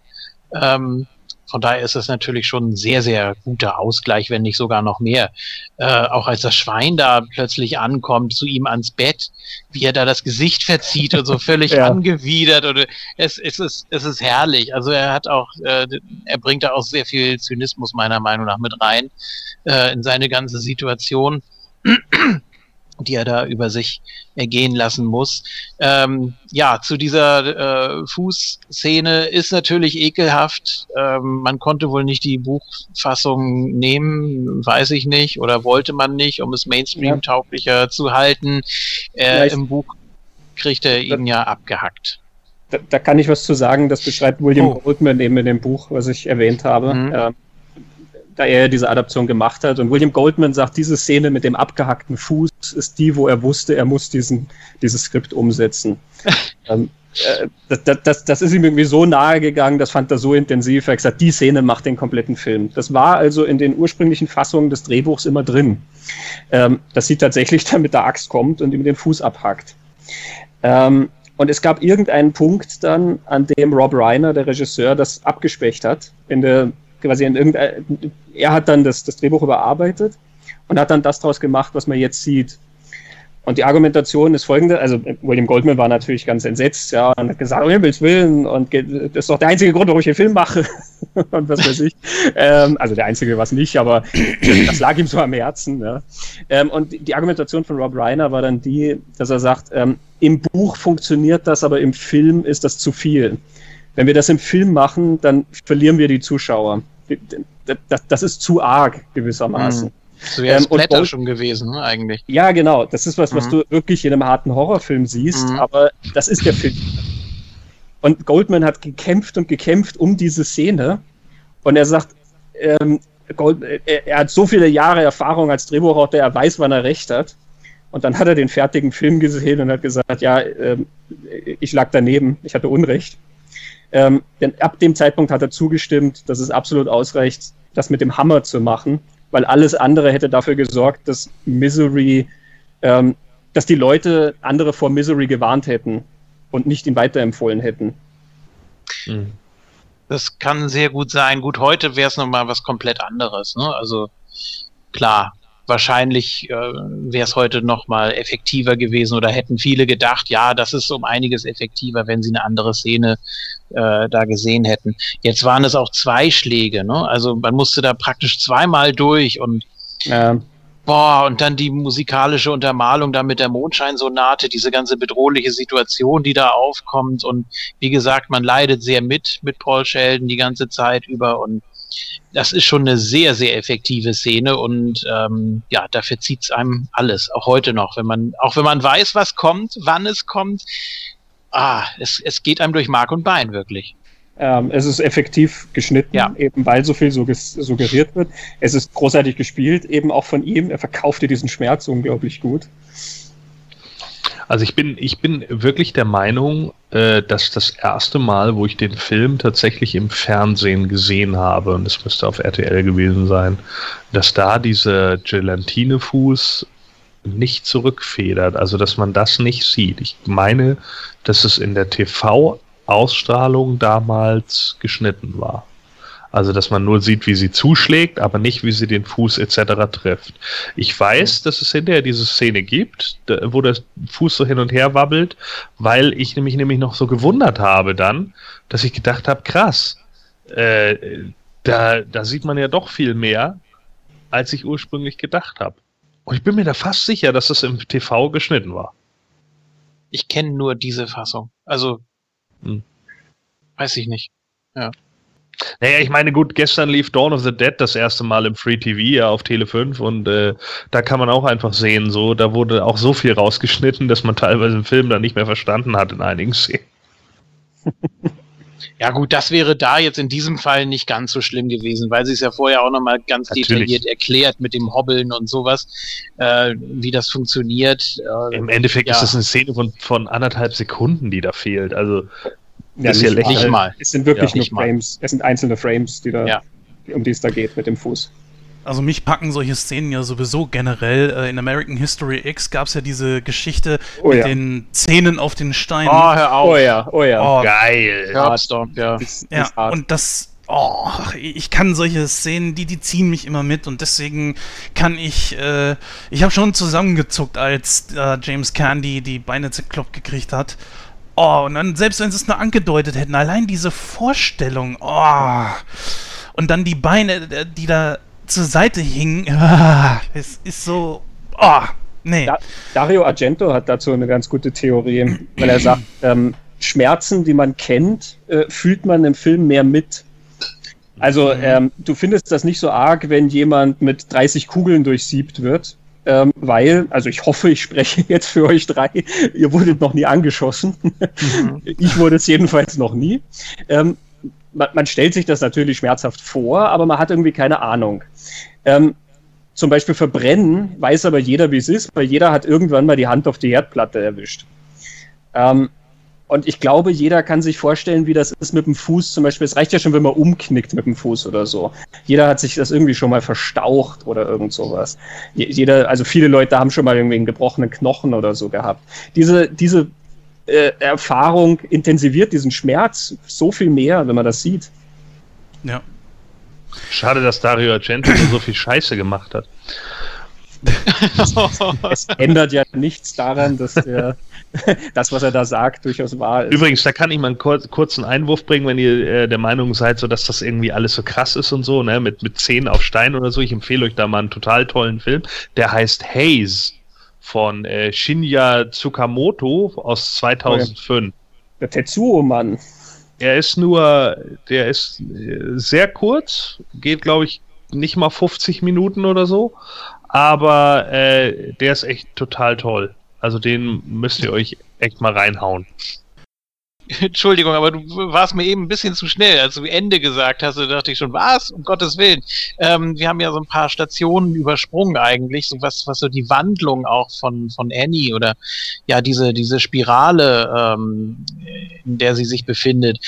Ähm, von daher ist es natürlich schon ein sehr, sehr guter Ausgleich, wenn nicht sogar noch mehr. Äh, auch als das Schwein da plötzlich ankommt, zu ihm ans Bett, wie er da das Gesicht verzieht und so völlig [laughs] ja. angewidert. Oder es, es, ist, es ist herrlich. Also er hat auch, äh, er bringt da auch sehr viel Zynismus meiner Meinung nach mit rein äh, in seine ganze Situation die er da über sich ergehen lassen muss. Ähm, ja, zu dieser äh, Fußszene ist natürlich ekelhaft. Ähm, man konnte wohl nicht die Buchfassung nehmen, weiß ich nicht, oder wollte man nicht, um es Mainstream-tauglicher ja. zu halten. Äh, Im Buch kriegt er ihn ja abgehackt. Da, da, kann ich was zu sagen, das beschreibt William oh. Goldman eben in dem Buch, was ich erwähnt habe. Mhm. Ähm, da er diese Adaption gemacht hat. Und William Goldman sagt, diese Szene mit dem abgehackten Fuß ist die, wo er wusste, er muss diesen, dieses Skript umsetzen. [laughs] ähm, äh, das, das, das, ist ihm irgendwie so nahe gegangen, das fand er so intensiv. Er hat gesagt, die Szene macht den kompletten Film. Das war also in den ursprünglichen Fassungen des Drehbuchs immer drin. Ähm, dass sie tatsächlich [laughs] dann mit der Axt kommt und ihm den Fuß abhackt. Ähm, und es gab irgendeinen Punkt dann, an dem Rob Reiner, der Regisseur, das abgespecht hat. In der, quasi in er hat dann das, das Drehbuch überarbeitet und hat dann das daraus gemacht, was man jetzt sieht. Und die Argumentation ist folgende, also William Goldman war natürlich ganz entsetzt, ja, und hat gesagt, um Himmels Willen, und das ist doch der einzige Grund, warum ich den Film mache, [laughs] und was weiß ich. Ähm, also der einzige war es nicht, aber das lag ihm so am Herzen. Ja. Ähm, und die Argumentation von Rob Reiner war dann die, dass er sagt, ähm, im Buch funktioniert das, aber im Film ist das zu viel. Wenn wir das im Film machen, dann verlieren wir die Zuschauer. Das, das ist zu arg gewissermaßen. Mhm. So wäre ähm, schon gewesen, ne, eigentlich. Ja, genau. Das ist was, was mhm. du wirklich in einem harten Horrorfilm siehst, mhm. aber das ist der Film. Und Goldman hat gekämpft und gekämpft um diese Szene. Und er sagt, ähm, Gold, er, er, hat so viele Jahre Erfahrung als Drehbuchautor, er weiß, wann er recht hat. Und dann hat er den fertigen Film gesehen und hat gesagt, ja, ähm, ich lag daneben, ich hatte Unrecht. Ähm, denn ab dem Zeitpunkt hat er zugestimmt, dass es absolut ausreicht, das mit dem Hammer zu machen weil alles andere hätte dafür gesorgt, dass Misery, ähm, dass die Leute andere vor Misery gewarnt hätten und nicht ihn weiterempfohlen hätten. Hm. Das kann sehr gut sein. Gut, heute wäre es nochmal was komplett anderes. Ne? Also klar, wahrscheinlich äh, wäre es heute noch mal effektiver gewesen oder hätten viele gedacht, ja, das ist um einiges effektiver, wenn sie eine andere Szene äh, da gesehen hätten. Jetzt waren es auch zwei Schläge, ne? Also man musste da praktisch zweimal durch und ja. boah, und dann die musikalische Untermalung da mit der Mondscheinsonate, diese ganze bedrohliche Situation, die da aufkommt und wie gesagt, man leidet sehr mit mit Paul Sheldon die ganze Zeit über und das ist schon eine sehr, sehr effektive Szene und ähm, ja, dafür zieht es einem alles, auch heute noch, wenn man, auch wenn man weiß, was kommt, wann es kommt, ah, es, es geht einem durch Mark und Bein wirklich. Ähm, es ist effektiv geschnitten, ja. eben weil so viel suggeriert wird. Es ist großartig gespielt, eben auch von ihm. Er verkauft dir diesen Schmerz unglaublich gut. Also ich bin, ich bin wirklich der Meinung, äh, dass das erste Mal, wo ich den Film tatsächlich im Fernsehen gesehen habe, und das müsste auf RTL gewesen sein, dass da diese Gelatinefuß nicht zurückfedert, also dass man das nicht sieht. Ich meine, dass es in der TV-Ausstrahlung damals geschnitten war. Also, dass man nur sieht, wie sie zuschlägt, aber nicht, wie sie den Fuß etc. trifft. Ich weiß, dass es hinterher diese Szene gibt, wo der Fuß so hin und her wabbelt, weil ich nämlich nämlich noch so gewundert habe dann, dass ich gedacht habe, krass, äh, da, da sieht man ja doch viel mehr, als ich ursprünglich gedacht habe. Und ich bin mir da fast sicher, dass das im TV geschnitten war. Ich kenne nur diese Fassung. Also, hm. weiß ich nicht. Ja. Naja, ich meine, gut, gestern lief Dawn of the Dead das erste Mal im Free TV ja, auf Tele 5 und äh, da kann man auch einfach sehen, so, da wurde auch so viel rausgeschnitten, dass man teilweise im Film dann nicht mehr verstanden hat in einigen Szenen. [laughs] Ja gut, das wäre da jetzt in diesem Fall nicht ganz so schlimm gewesen, weil sie es ja vorher auch nochmal ganz Natürlich. detailliert erklärt mit dem Hobbeln und sowas, äh, wie das funktioniert. Äh, Im Endeffekt ja. ist das eine Szene von, von anderthalb Sekunden, die da fehlt. Also ja, ist nicht, mal. Es sind wirklich ja, nur Frames. Mal. Es sind einzelne Frames, die da, ja. um die es da geht mit dem Fuß. Also mich packen solche Szenen ja sowieso generell. Äh, in American History X gab es ja diese Geschichte oh, mit ja. den Zähnen auf den Steinen. Oh, hör auf. Oh ja, oh ja. Oh, Geil. Heartstop, ja. Ist, ja, ist und das, oh, ich kann solche Szenen, die, die ziehen mich immer mit und deswegen kann ich, äh, ich habe schon zusammengezuckt, als äh, James Candy die Beine zerkloppt gekriegt hat. Oh, und dann, selbst wenn sie es nur angedeutet hätten, allein diese Vorstellung, oh. Und dann die Beine, äh, die da zur Seite hingen, ah, [laughs] es ist so, oh, nee. Da, Dario Argento hat dazu eine ganz gute Theorie, weil er sagt, [clears throat] ähm, Schmerzen, die man kennt, äh, fühlt man im Film mehr mit. Also mhm. ähm, du findest das nicht so arg, wenn jemand mit 30 Kugeln durchsiebt wird, ähm, weil, also ich hoffe, ich spreche [laughs] jetzt für euch drei, ihr wurdet noch nie angeschossen. Mhm. [laughs] ich wurde es jedenfalls noch nie. Ähm, man, man, stellt sich das natürlich schmerzhaft vor, aber man hat irgendwie keine Ahnung. Ähm, zum Beispiel verbrennen weiß aber jeder, wie es ist, weil jeder hat irgendwann mal die Hand auf die Herdplatte erwischt. Und ich glaube, jeder kann sich vorstellen, wie das ist mit dem Fuß zum Beispiel. Es reicht ja schon, wenn man umknickt mit dem Fuß oder so. Jeder hat sich das irgendwie schon mal verstaucht oder irgend sowas. Jeder, also viele Leute haben schon mal irgendwie einen gebrochenen Knochen oder so gehabt. Diese, diese äh, Erfahrung intensiviert diesen Schmerz so viel mehr, wenn man das sieht. Ja. Schade, dass Dario Argento so viel Scheiße gemacht hat. [laughs] es ändert ja nichts daran, dass der, [laughs] das, was er da sagt, durchaus wahr ist. Übrigens, da kann ich mal einen kur kurzen Einwurf bringen, wenn ihr äh, der Meinung seid, so dass das irgendwie alles so krass ist und so, ne, mit, mit Zehen auf Stein oder so. Ich empfehle euch da mal einen total tollen Film. Der heißt Haze von äh, Shinya Tsukamoto aus 2005. Der Tetsuo-Mann. Er ist nur, der ist äh, sehr kurz, geht glaube ich nicht mal 50 Minuten oder so, aber äh, der ist echt total toll. Also den müsst ihr euch echt mal reinhauen. [laughs] Entschuldigung, aber du warst mir eben ein bisschen zu schnell. Als du Ende gesagt hast, da dachte ich schon, was? Um Gottes Willen. Ähm, wir haben ja so ein paar Stationen übersprungen eigentlich, so was, was so die Wandlung auch von, von Annie oder ja, diese, diese Spirale, ähm, in der sie sich befindet.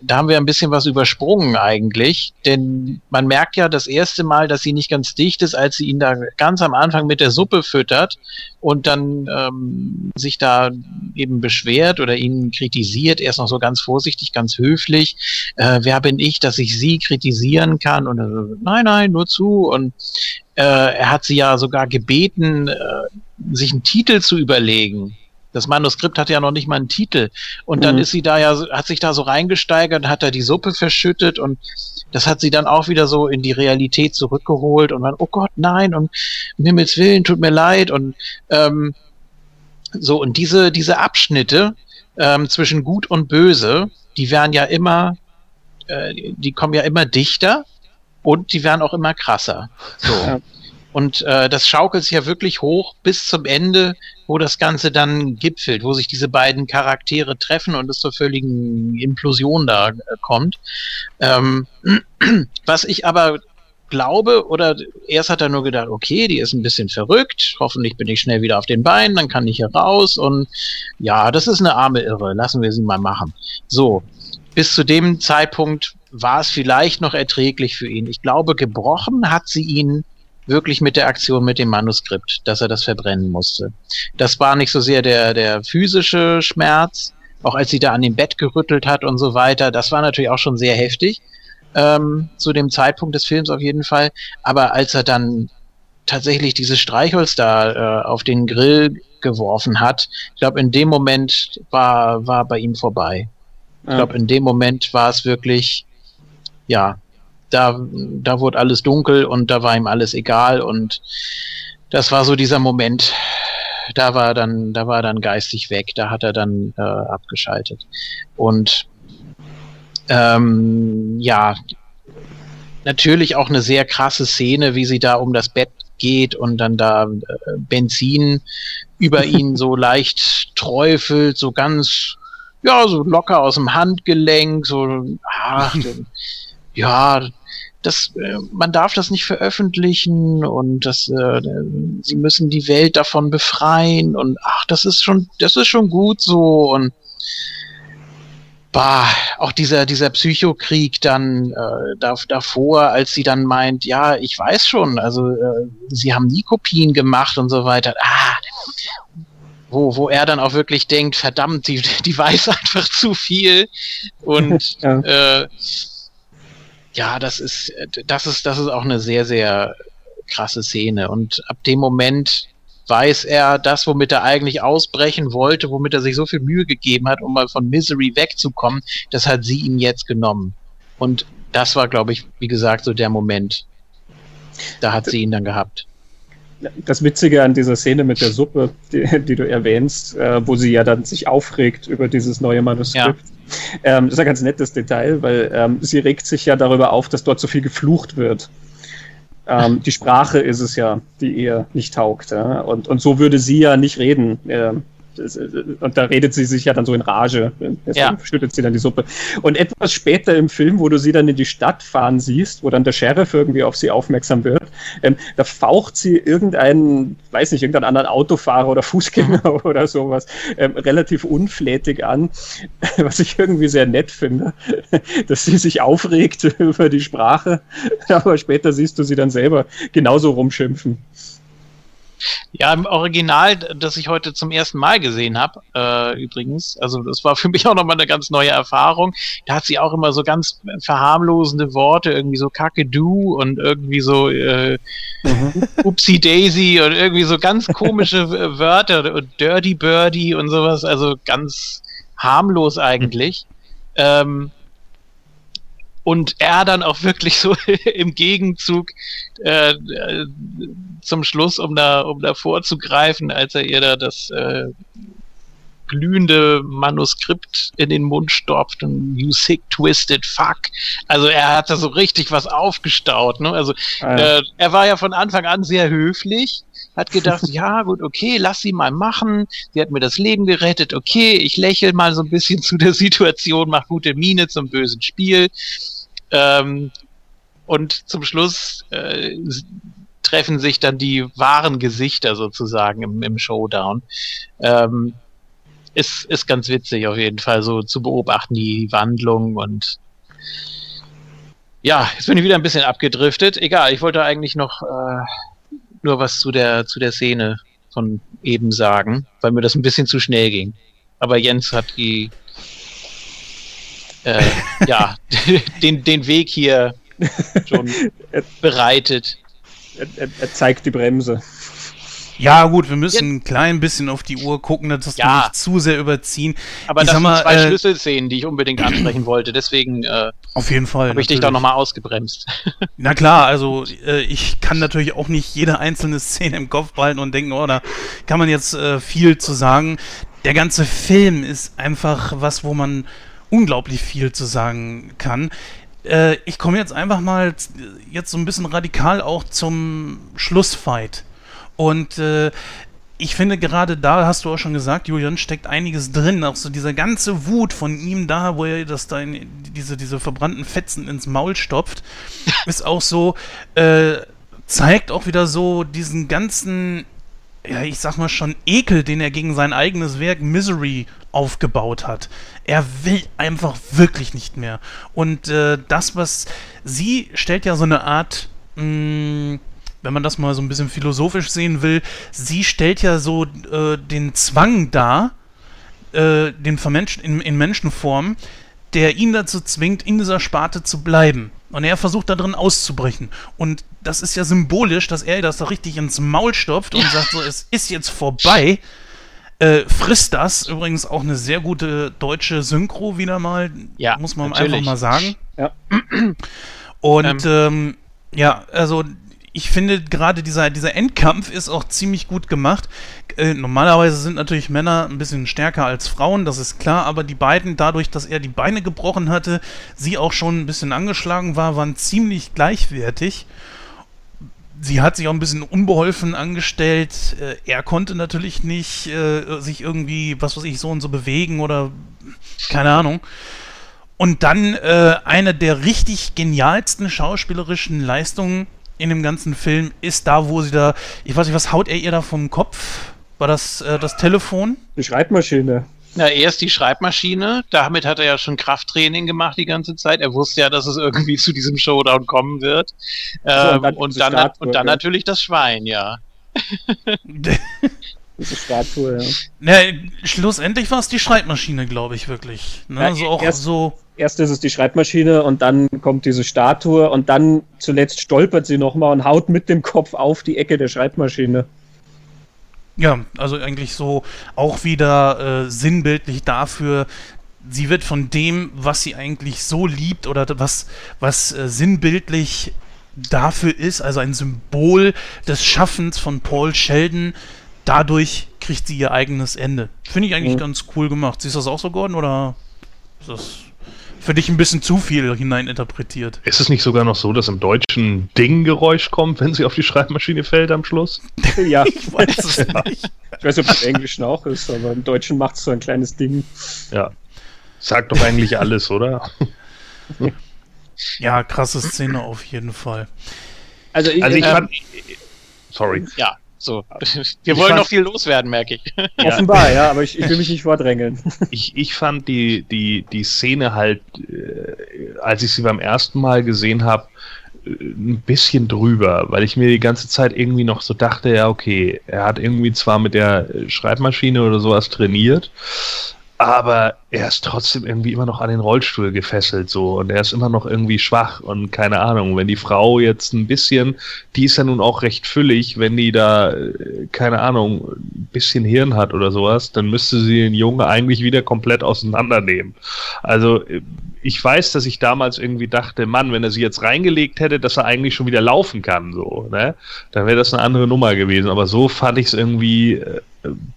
Da haben wir ein bisschen was übersprungen eigentlich, denn man merkt ja das erste Mal, dass sie nicht ganz dicht ist, als sie ihn da ganz am Anfang mit der Suppe füttert und dann ähm, sich da eben beschwert oder ihn kritisiert, erst noch so ganz vorsichtig, ganz höflich, äh, wer bin ich, dass ich sie kritisieren kann und äh, nein, nein, nur zu und äh, er hat sie ja sogar gebeten, äh, sich einen Titel zu überlegen. Das Manuskript hat ja noch nicht mal einen Titel. Und dann mhm. ist sie da ja, hat sich da so reingesteigert, hat da die Suppe verschüttet und das hat sie dann auch wieder so in die Realität zurückgeholt und dann, oh Gott, nein, und um Himmels Willen, tut mir leid. Und ähm, so, und diese, diese Abschnitte ähm, zwischen Gut und Böse, die werden ja immer, äh, die kommen ja immer dichter und die werden auch immer krasser. So. Und äh, das schaukelt sich ja wirklich hoch bis zum Ende, wo das Ganze dann gipfelt, wo sich diese beiden Charaktere treffen und es zur völligen Implosion da äh, kommt. Ähm, [clears throat] was ich aber glaube, oder erst hat er nur gedacht, okay, die ist ein bisschen verrückt, hoffentlich bin ich schnell wieder auf den Beinen, dann kann ich hier raus und ja, das ist eine arme Irre, lassen wir sie mal machen. So, bis zu dem Zeitpunkt war es vielleicht noch erträglich für ihn. Ich glaube, gebrochen hat sie ihn wirklich mit der Aktion mit dem Manuskript, dass er das verbrennen musste. Das war nicht so sehr der, der physische Schmerz, auch als sie da an dem Bett gerüttelt hat und so weiter. Das war natürlich auch schon sehr heftig, ähm, zu dem Zeitpunkt des Films auf jeden Fall. Aber als er dann tatsächlich dieses Streichholz da äh, auf den Grill geworfen hat, ich glaube, in dem Moment war, war bei ihm vorbei. Ich glaube, in dem Moment war es wirklich, ja, da, da wurde alles dunkel und da war ihm alles egal und das war so dieser Moment, da war dann, da war dann geistig weg, da hat er dann äh, abgeschaltet. Und ähm, ja, natürlich auch eine sehr krasse Szene, wie sie da um das Bett geht und dann da äh, Benzin über [laughs] ihn so leicht träufelt, so ganz, ja, so locker aus dem Handgelenk, so, ach, [laughs] ja, das, äh, man darf das nicht veröffentlichen und das, äh, sie müssen die Welt davon befreien und ach, das ist schon, das ist schon gut so und bah, auch dieser, dieser Psychokrieg dann äh, da, davor, als sie dann meint, ja, ich weiß schon, also äh, sie haben nie Kopien gemacht und so weiter. Ah, wo, wo er dann auch wirklich denkt, verdammt, die, die weiß [laughs] einfach zu viel und ja. äh, ja, das ist, das ist, das ist auch eine sehr, sehr krasse Szene. Und ab dem Moment weiß er das, womit er eigentlich ausbrechen wollte, womit er sich so viel Mühe gegeben hat, um mal von Misery wegzukommen, das hat sie ihm jetzt genommen. Und das war, glaube ich, wie gesagt, so der Moment. Da hat sie ihn dann gehabt. Das Witzige an dieser Szene mit der Suppe, die, die du erwähnst, äh, wo sie ja dann sich aufregt über dieses neue Manuskript. Ja ähm, das ist ein ganz nettes Detail, weil ähm, sie regt sich ja darüber auf, dass dort so viel geflucht wird. Ähm, die Sprache ist es ja, die ihr nicht taugt. Ja? Und, und so würde sie ja nicht reden. Ähm, und da redet sie sich ja dann so in Rage. Jetzt ja. schüttet sie dann die Suppe. Und etwas später im Film, wo du sie dann in die Stadt fahren siehst, wo dann der Sheriff irgendwie auf sie aufmerksam wird, ähm, da faucht sie irgendeinen, weiß nicht, irgendeinen anderen Autofahrer oder Fußgänger mhm. [laughs] oder sowas ähm, relativ unflätig an, [laughs] was ich irgendwie sehr nett finde, [laughs] dass sie sich aufregt über die Sprache, aber später siehst du sie dann selber genauso rumschimpfen. Ja, im Original, das ich heute zum ersten Mal gesehen habe, äh, übrigens, also das war für mich auch nochmal eine ganz neue Erfahrung. Da hat sie auch immer so ganz verharmlosende Worte, irgendwie so Kakadu und irgendwie so äh, mhm. Upsi Daisy und irgendwie so ganz komische Wörter und Dirty Birdie und sowas, also ganz harmlos eigentlich. Mhm. Ähm, und er dann auch wirklich so [laughs] im Gegenzug äh, äh, zum Schluss, um da, um da vorzugreifen, als er ihr da das äh, glühende Manuskript in den Mund stopft und you sick twisted fuck. Also er hat da so richtig was aufgestaut. Ne? Also ah, äh, er war ja von Anfang an sehr höflich, hat gedacht, [laughs] ja gut, okay, lass sie mal machen. Sie hat mir das Leben gerettet. Okay, ich lächle mal so ein bisschen [laughs] zu der Situation, mach gute Miene zum bösen Spiel. Ähm, und zum Schluss äh, treffen sich dann die wahren Gesichter sozusagen im, im Showdown. Ähm, ist, ist ganz witzig auf jeden Fall, so zu beobachten, die Wandlung und ja, jetzt bin ich wieder ein bisschen abgedriftet. Egal, ich wollte eigentlich noch äh, nur was zu der, zu der Szene von eben sagen, weil mir das ein bisschen zu schnell ging. Aber Jens hat die äh, [laughs] ja, [laughs] den, den Weg hier schon [laughs] bereitet. Er, er, zeigt die Bremse. Ja, gut, wir müssen ja. ein klein bisschen auf die Uhr gucken, dass ja. wir nicht zu sehr überziehen. Aber ich das sind mal, zwei äh, Schlüsselszenen, die ich unbedingt ansprechen [clears throat] wollte, deswegen äh, auf jeden Fall habe ich dich doch nochmal ausgebremst. [laughs] Na klar, also äh, ich kann natürlich auch nicht jede einzelne Szene im Kopf behalten und denken, oh, da kann man jetzt äh, viel zu sagen. Der ganze Film ist einfach was, wo man unglaublich viel zu sagen kann. Äh, ich komme jetzt einfach mal jetzt so ein bisschen radikal auch zum Schlussfight. Und äh, ich finde gerade da, hast du auch schon gesagt, Julian, steckt einiges drin. Auch so diese ganze Wut von ihm da, wo er das da in, diese, diese verbrannten Fetzen ins Maul stopft, [laughs] ist auch so, äh, zeigt auch wieder so diesen ganzen, ja, ich sag mal schon Ekel, den er gegen sein eigenes Werk Misery aufgebaut hat. Er will einfach wirklich nicht mehr. Und äh, das, was sie stellt ja so eine Art, mh, mm, wenn man das mal so ein bisschen philosophisch sehen will, sie stellt ja so äh, den Zwang dar, äh, den Vermenschen, in, in Menschenform, der ihn dazu zwingt, in dieser Sparte zu bleiben. Und er versucht da drin auszubrechen. Und das ist ja symbolisch, dass er das da richtig ins Maul stopft und sagt so, es ist jetzt vorbei. Äh, frisst das übrigens auch eine sehr gute deutsche Synchro wieder mal. Ja, muss man natürlich. einfach mal sagen. Ja. Und ähm. Ähm, ja, also ich finde gerade dieser, dieser Endkampf ist auch ziemlich gut gemacht. Äh, normalerweise sind natürlich Männer ein bisschen stärker als Frauen, das ist klar, aber die beiden, dadurch, dass er die Beine gebrochen hatte, sie auch schon ein bisschen angeschlagen war, waren ziemlich gleichwertig sie hat sich auch ein bisschen unbeholfen angestellt. Äh, er konnte natürlich nicht äh, sich irgendwie, was weiß ich, so und so bewegen oder keine Ahnung. Und dann äh, eine der richtig genialsten schauspielerischen Leistungen in dem ganzen Film ist da, wo sie da, ich weiß nicht, was haut er ihr da vom Kopf? War das äh, das Telefon? Die Schreibmaschine. Na, erst die Schreibmaschine. Damit hat er ja schon Krafttraining gemacht die ganze Zeit. Er wusste ja, dass es irgendwie [laughs] zu diesem Showdown kommen wird. Ähm, so, und, dann, und, dann, und dann natürlich das Schwein, ja. [laughs] Diese Statue, ja. Na, schlussendlich war es die Schreibmaschine, glaube ich, wirklich. Ne? Ja, also auch erst, so. Erst ist es die Schreibmaschine und dann kommt diese Statue und dann zuletzt stolpert sie nochmal und haut mit dem Kopf auf die Ecke der Schreibmaschine. Ja, also eigentlich so auch wieder äh, sinnbildlich dafür, sie wird von dem, was sie eigentlich so liebt oder was, was äh, sinnbildlich dafür ist, also ein Symbol des Schaffens von Paul Sheldon, dadurch kriegt sie ihr eigenes Ende. Finde ich eigentlich mhm. ganz cool gemacht. Siehst du das auch so, Gordon, oder ist das für dich ein bisschen zu viel hineininterpretiert. Ist es nicht sogar noch so, dass im Deutschen Ding-Geräusch kommt, wenn sie auf die Schreibmaschine fällt am Schluss? [laughs] ja, ich weiß es [laughs] nicht. Ich weiß nicht, ob es im Englischen auch ist, aber im Deutschen macht es so ein kleines Ding. Ja. Sagt doch eigentlich alles, oder? ja, krasse Szene auf jeden Fall. Also ich, also ich ähm, fand. Sorry. Ja, so. [laughs] Wir ich wollen noch viel loswerden, merke ich. Ja. [laughs] Offenbar, ja, aber ich, ich will mich nicht vordrängeln. [laughs] Ich, ich fand die, die, die Szene halt, äh, als ich sie beim ersten Mal gesehen habe, ein bisschen drüber, weil ich mir die ganze Zeit irgendwie noch so dachte, ja, okay, er hat irgendwie zwar mit der Schreibmaschine oder sowas trainiert, aber er ist trotzdem irgendwie immer noch an den Rollstuhl gefesselt so und er ist immer noch irgendwie schwach und keine Ahnung, wenn die Frau jetzt ein bisschen, die ist ja nun auch recht füllig, wenn die da, äh, keine Ahnung, ein bisschen Hirn hat oder sowas, dann müsste sie den Jungen eigentlich wieder komplett auseinandernehmen. Also ich weiß, dass ich damals irgendwie dachte, Mann, wenn er sie jetzt reingelegt hätte, dass er eigentlich schon wieder laufen kann, so, ne? Dann wäre das eine andere Nummer gewesen. Aber so fand ich es irgendwie äh,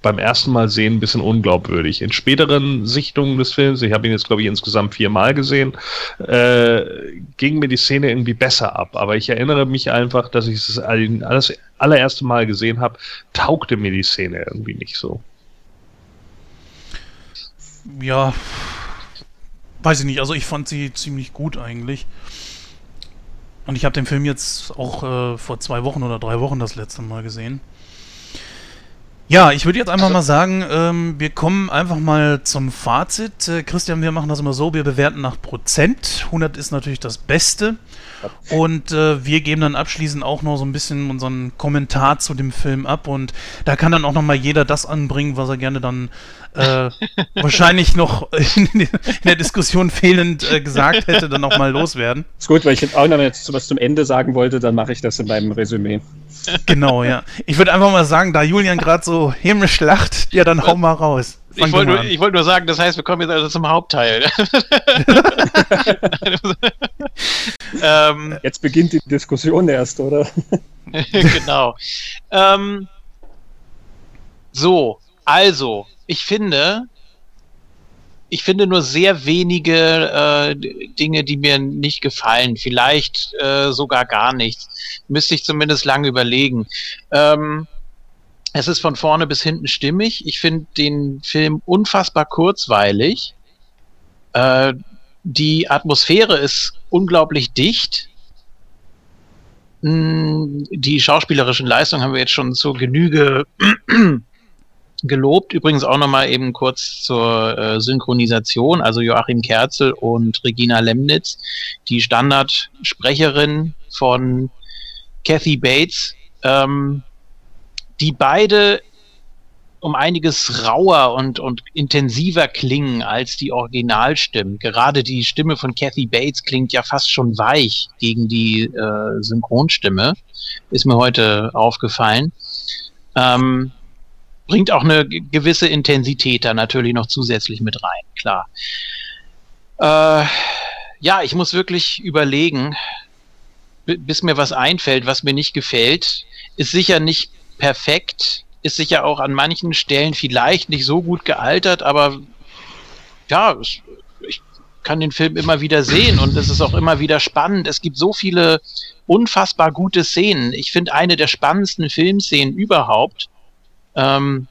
beim ersten Mal sehen ein bisschen unglaubwürdig. In späteren Sichtungen des Films, ich habe ihn jetzt, glaube ich, insgesamt viermal gesehen, äh, ging mir die Szene irgendwie besser ab. Aber ich erinnere mich einfach, dass ich es alles allererste Mal gesehen habe, taugte mir die Szene irgendwie nicht so. Ja, weiß ich nicht. Also ich fand sie ziemlich gut eigentlich. Und ich habe den Film jetzt auch äh, vor zwei Wochen oder drei Wochen das letzte Mal gesehen. Ja, ich würde jetzt einfach mal sagen, ähm, wir kommen einfach mal zum Fazit. Äh, Christian, wir machen das immer so, wir bewerten nach Prozent. 100 ist natürlich das Beste. Und äh, wir geben dann abschließend auch noch so ein bisschen unseren Kommentar zu dem Film ab. Und da kann dann auch noch mal jeder das anbringen, was er gerne dann äh, [laughs] wahrscheinlich noch in, der Diskussion fehlend äh, gesagt hätte, dann noch mal loswerden. Ist gut, weil ich auch noch jetzt was zum Ende sagen wollte, dann mache ich das in meinem Resümee. Genau, ja. Ich würde einfach mal sagen, da Julian gerade so himmlisch lacht, ja, dann hau mal raus. ich wollte nur, wollt nur sagen, das heißt, wir kommen jetzt also zum Hauptteil. [laughs] ähm, jetzt beginnt die Diskussion erst, oder? [laughs] genau. Ähm, so, also, ich finde, ich finde nur sehr wenige äh, Dinge, die mir nicht gefallen. Vielleicht äh, sogar gar nichts. Müsste ich zumindest lange überlegen. Ähm, es ist von vorne bis hinten stimmig. Ich finde den Film unfassbar kurzweilig. Äh, die Atmosphäre ist unglaublich dicht. Hm, die schauspielerischen Leistungen haben wir jetzt schon zur Genüge gelobt. Übrigens auch nochmal eben kurz zur äh, Synchronisation. Also Joachim Kerzel und Regina Lemnitz, die Standardsprecherin von Kathy Bates, ähm, die beide um einiges rauer und, und intensiver klingen als die Originalstimmen. Gerade die Stimme von Kathy Bates klingt ja fast schon weich gegen die äh, Synchronstimme. Ist mir heute aufgefallen. Ähm, bringt auch eine gewisse Intensität da natürlich noch zusätzlich mit rein, klar. Äh, ja, ich muss wirklich überlegen, bis mir was einfällt, was mir nicht gefällt. Ist sicher nicht perfekt, ist sicher auch an manchen Stellen vielleicht nicht so gut gealtert, aber ja, ich kann den Film immer wieder sehen und es ist auch immer wieder spannend. Es gibt so viele unfassbar gute Szenen. Ich finde eine der spannendsten Filmszenen überhaupt ähm,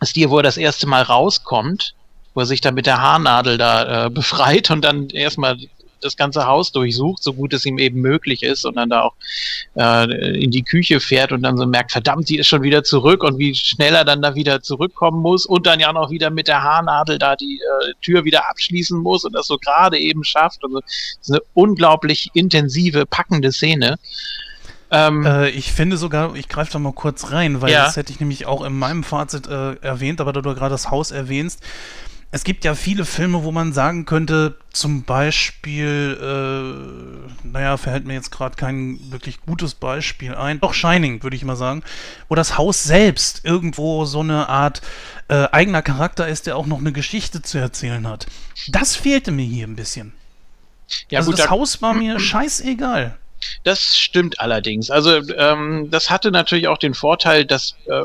ist die, wo er das erste Mal rauskommt, wo er sich dann mit der Haarnadel da äh, [laughs] befreit und dann erstmal das ganze Haus durchsucht, so gut es ihm eben möglich ist und dann da auch äh, in die Küche fährt und dann so merkt, verdammt, die ist schon wieder zurück und wie schnell er dann da wieder zurückkommen muss und dann ja noch wieder mit der Haarnadel da die äh, Tür wieder abschließen muss und das so gerade eben schafft. Also, das ist eine unglaublich intensive, packende Szene. Ähm, äh, ich finde sogar, ich greife da mal kurz rein, weil ja. das hätte ich nämlich auch in meinem Fazit äh, erwähnt, aber da du gerade das Haus erwähnst, es gibt ja viele Filme, wo man sagen könnte, zum Beispiel, äh, naja, verhält mir jetzt gerade kein wirklich gutes Beispiel ein. Doch Shining, würde ich mal sagen, wo das Haus selbst irgendwo so eine Art äh, eigener Charakter ist, der auch noch eine Geschichte zu erzählen hat. Das fehlte mir hier ein bisschen. Ja, also gut, das da Haus war mir scheißegal. Das stimmt allerdings. Also ähm, das hatte natürlich auch den Vorteil, dass äh,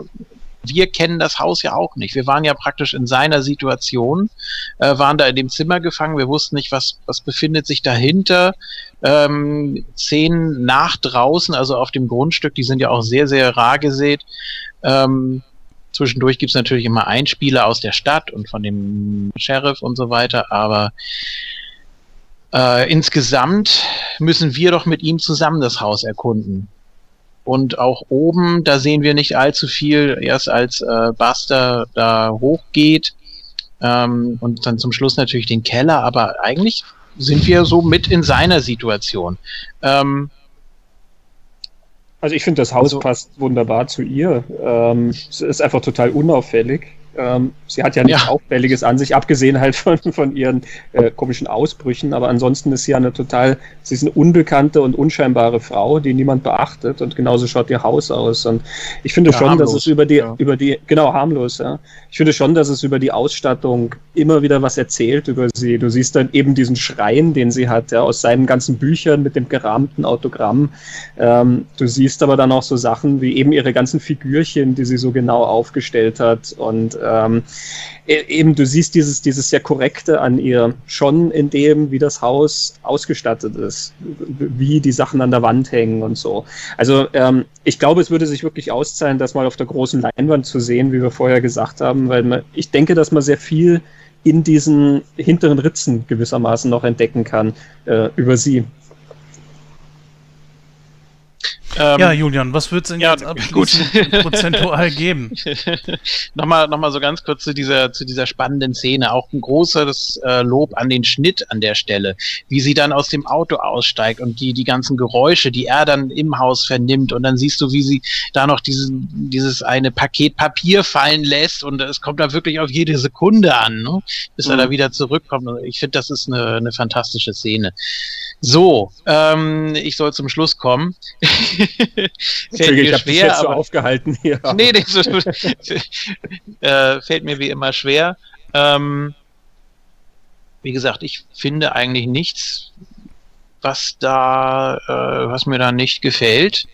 wir kennen das Haus ja auch nicht. Wir waren ja praktisch in seiner Situation, äh, waren da in dem Zimmer gefangen. Wir wussten nicht, was, was befindet sich dahinter. Ähm, Szenen nach draußen, also auf dem Grundstück, die sind ja auch sehr, sehr rar gesät. Ähm, zwischendurch gibt's natürlich immer Einspieler aus der Stadt und von dem Sheriff und so weiter, aber äh, insgesamt müssen wir doch mit ihm zusammen das Haus erkunden. Und auch oben, da sehen wir nicht allzu viel, erst als äh, Buster da hochgeht ähm, und dann zum Schluss natürlich den Keller, aber eigentlich sind wir so mit in seiner Situation. Ähm, Also ich finde, das Haus also, passt wunderbar zu ihr. Ähm, es ist einfach total unauffällig. Ähm, sie hat ja nichts ja. Auffälliges an sich, abgesehen halt von, von ihren äh, komischen Ausbrüchen, aber ansonsten ist sie ja eine total, sie ist eine unbekannte und unscheinbare Frau, die niemand beachtet und genauso schaut ihr Haus aus. Und ich finde ja, schon, harmlos. dass es über die, ja. über die, genau, harmlos, ja. Ich finde schon, dass es über die Ausstattung immer wieder was erzählt über sie. Du siehst dann eben diesen Schrein, den sie hat, ja, aus seinen ganzen Büchern mit dem gerahmten Autogramm. Ähm, du siehst aber dann auch so Sachen wie eben ihre ganzen Figürchen, die sie so genau aufgestellt hat und ähm, e-, eben du siehst dieses, dieses sehr korrekte an ihr, schon in dem, wie das Haus ausgestattet ist, wie die Sachen an der Wand hängen und so. Also ähm, ich glaube, es würde sich wirklich auszahlen, das mal auf der großen Leinwand zu sehen, wie wir vorher gesagt haben, weil man, ich denke, dass man sehr viel in diesen hinteren Ritzen gewissermaßen noch entdecken kann äh, über sie. Ähm, ja, Julian, was wird es denn ja, jetzt abschließend prozentual geben? [laughs] nochmal, nochmal so ganz kurz zu dieser, zu dieser spannenden Szene. Auch ein großes äh, Lob an den Schnitt an der Stelle. Wie sie dann aus dem Auto aussteigt und die, die ganzen Geräusche, die er dann im Haus vernimmt. Und dann siehst du, wie sie da noch diesen, dieses eine Paket Papier fallen lässt. Und es kommt da wirklich auf jede Sekunde an, ne? bis mhm. er da mhm. wieder zurückkommt. Ich finde, das ist eine, eine fantastische Szene. So, ähm, ich soll zum Schluss kommen. [laughs] fällt mir ich schwer, jetzt so aufgehalten hier. [laughs] Nee, nee, so, [laughs] äh, fällt mir wie immer schwer. Ähm, wie gesagt, ich finde eigentlich nichts, was da, äh, was mir da nicht gefällt.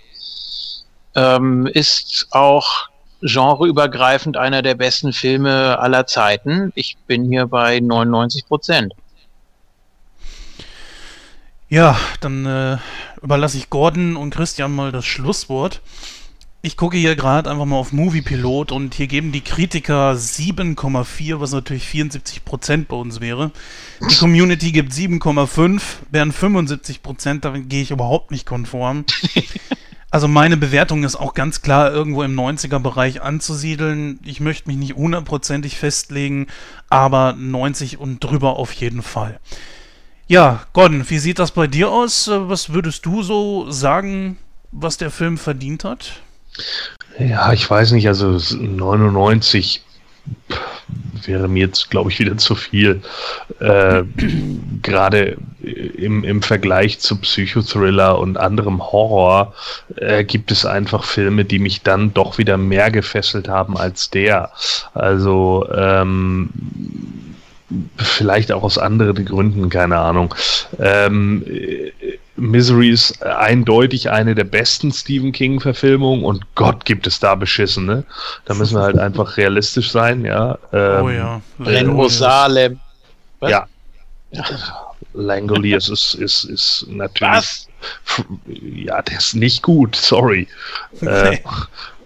Ähm, ist auch genreübergreifend einer der besten Filme aller Zeiten. Ich bin hier bei 99 Prozent. Ja, dann äh, überlasse ich Gordon und Christian mal das Schlusswort. Ich gucke hier gerade einfach mal auf Moviepilot und hier geben die Kritiker 7,4, was natürlich 74% bei uns wäre. Die Community gibt 7,5, wären 75%, damit gehe ich überhaupt nicht konform. Also meine Bewertung ist auch ganz klar irgendwo im 90er-Bereich anzusiedeln. Ich möchte mich nicht hundertprozentig festlegen, aber 90 und drüber auf jeden Fall. Ja, Gordon, wie sieht das bei dir aus? Was würdest du so sagen, was der Film verdient hat? Ja, ich weiß nicht, also 99 wäre mir jetzt, glaube ich, wieder zu viel. Äh, Gerade im, im Vergleich zu Psychothriller und anderem Horror äh, gibt es einfach Filme, die mich dann doch wieder mehr gefesselt haben als der. Also ähm, vielleicht auch aus anderen Gründen, keine Ahnung. Ähm, Misery ist eindeutig eine der besten Stephen King-Verfilmungen und Gott gibt es da beschissene. Da müssen wir halt einfach realistisch sein, ja. Ähm, oh ja. Rengo Salem. Ja. ja. Langoliers ist, ist, ist natürlich. Was? Ja, der ist nicht gut, sorry. Okay. Äh,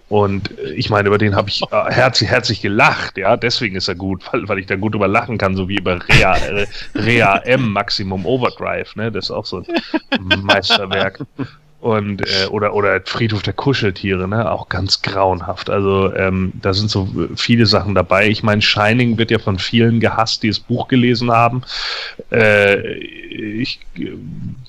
und äh, ich meine, über den habe ich äh, herzlich, herzlich gelacht, ja. Deswegen ist er gut, weil, weil ich da gut über lachen kann, so wie über Rea, äh, Rea M Maximum Overdrive, ne? Das ist auch so ein Meisterwerk und äh, oder oder Friedhof der Kuscheltiere, ne, auch ganz grauenhaft. Also ähm, da sind so viele Sachen dabei. Ich meine, Shining wird ja von vielen gehasst, die das Buch gelesen haben. Äh, ich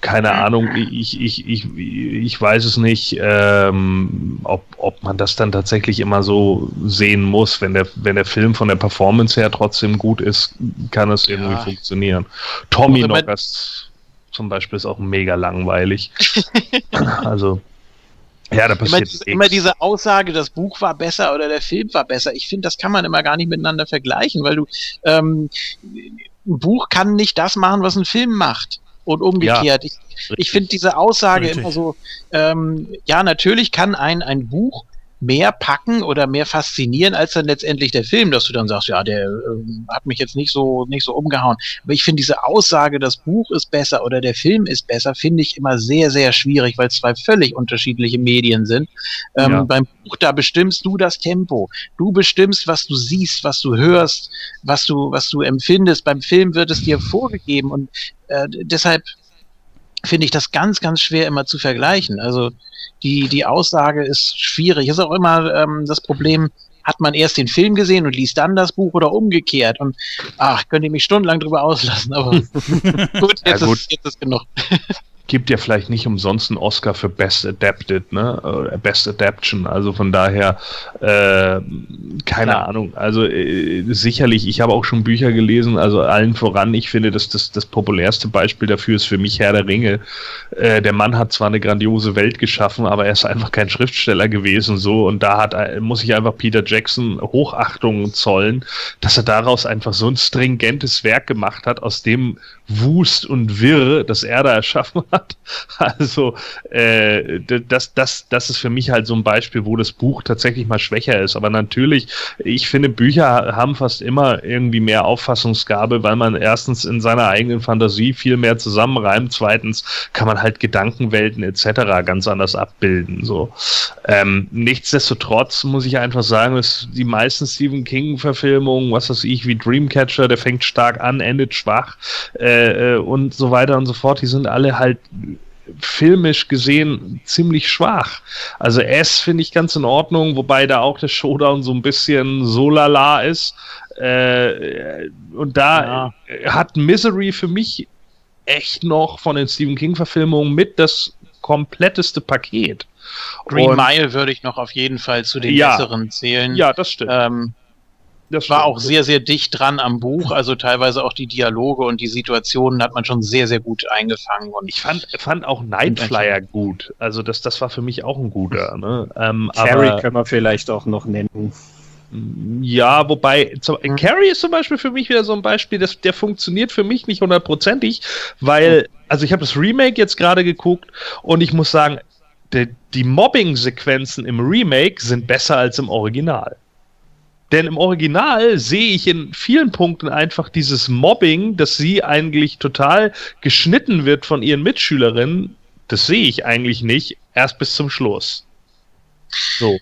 keine Ahnung, ich ich ich ich weiß es nicht, ähm, ob ob man das dann tatsächlich immer so sehen muss, wenn der wenn der Film von der Performance her trotzdem gut ist, kann es irgendwie ja. funktionieren. Tommy noch als zum Beispiel ist auch mega langweilig. [laughs] also, ja, da passiert immer, immer, diese Aussage, das Buch war besser oder der Film war besser. Ich finde, das kann man immer gar nicht miteinander vergleichen, weil du ähm, ein Buch kann nicht das machen, was ein Film macht und umgekehrt. Ja, ich, ich finde diese Aussage Richtig. immer so, ähm, ja, natürlich kann ein, ein Buch mehr packen oder mehr faszinieren als dann letztendlich der Film, dass du dann sagst, ja, der äh, hat mich jetzt nicht so nicht so umgehauen. Aber ich finde diese Aussage, das Buch ist besser oder der Film ist besser, finde ich immer sehr sehr schwierig, weil es zwei völlig unterschiedliche Medien sind. Ähm, ja. Beim Buch da bestimmst du das Tempo, du bestimmst, was du siehst, was du hörst, was du was du empfindest. Beim Film wird es dir vorgegeben und äh, deshalb finde ich das ganz ganz schwer immer zu vergleichen. Also die, die Aussage ist schwierig. Ist auch immer ähm, das Problem, hat man erst den Film gesehen und liest dann das Buch oder umgekehrt? Und ach, könnt ihr mich stundenlang drüber auslassen, aber [laughs] gut, jetzt, ja, gut. Ist, jetzt ist genug. Gibt ja vielleicht nicht umsonst einen Oscar für Best Adapted, ne? Äh, Best Adaption. Also von daher, äh, keine Klar. Ahnung. Also äh, sicherlich, ich habe auch schon Bücher gelesen, also allen voran, ich finde, dass das, das populärste Beispiel dafür ist für mich Herr der Ringe. Äh, der Mann hat zwar eine grandiose Welt geschaffen, aber er ist einfach kein Schriftsteller gewesen, so. Und da hat, äh, muss ich einfach Peter Jackson Hochachtung zollen, dass er daraus einfach so ein stringentes Werk gemacht hat, aus dem Wust und Wirr, das er da erschaffen hat. [laughs] Also äh, das, das, das ist für mich halt so ein Beispiel, wo das Buch tatsächlich mal schwächer ist. Aber natürlich, ich finde, Bücher haben fast immer irgendwie mehr Auffassungsgabe, weil man erstens in seiner eigenen Fantasie viel mehr zusammenreimt. Zweitens kann man halt Gedankenwelten etc. ganz anders abbilden. So. Ähm, nichtsdestotrotz muss ich einfach sagen, dass die meisten Stephen King-Verfilmungen, was weiß ich, wie Dreamcatcher, der fängt stark an, endet schwach. Äh, äh, und so weiter und so fort, die sind alle halt filmisch gesehen ziemlich schwach. Also S finde ich ganz in Ordnung, wobei da auch der Showdown so ein bisschen so lala ist. Äh, und da ja. hat Misery für mich echt noch von den Stephen King-Verfilmungen mit das kompletteste Paket. Green und, Mile würde ich noch auf jeden Fall zu den ja, besseren zählen. Ja, das stimmt. Ähm, das war auch sehr, sehr dicht dran am Buch. Also teilweise auch die Dialoge und die Situationen hat man schon sehr, sehr gut eingefangen. Und ich fand, fand auch Nightflyer gut. Also das, das war für mich auch ein guter. [laughs] Ne? Ähm, Carrie können wir vielleicht auch noch nennen. Ja, wobei, zum, hm. Carrie ist zum Beispiel für mich wieder so ein Beispiel, das, der funktioniert für mich nicht hundertprozentig, weil, also ich habe das Remake jetzt gerade geguckt und ich muss sagen, die, die Mobbing-Sequenzen im Remake sind besser als im Original. Denn im Original sehe ich in vielen Punkten einfach dieses Mobbing, dass sie eigentlich total geschnitten wird von ihren Mitschülerinnen. Das sehe ich eigentlich nicht, erst bis zum Schluss. So.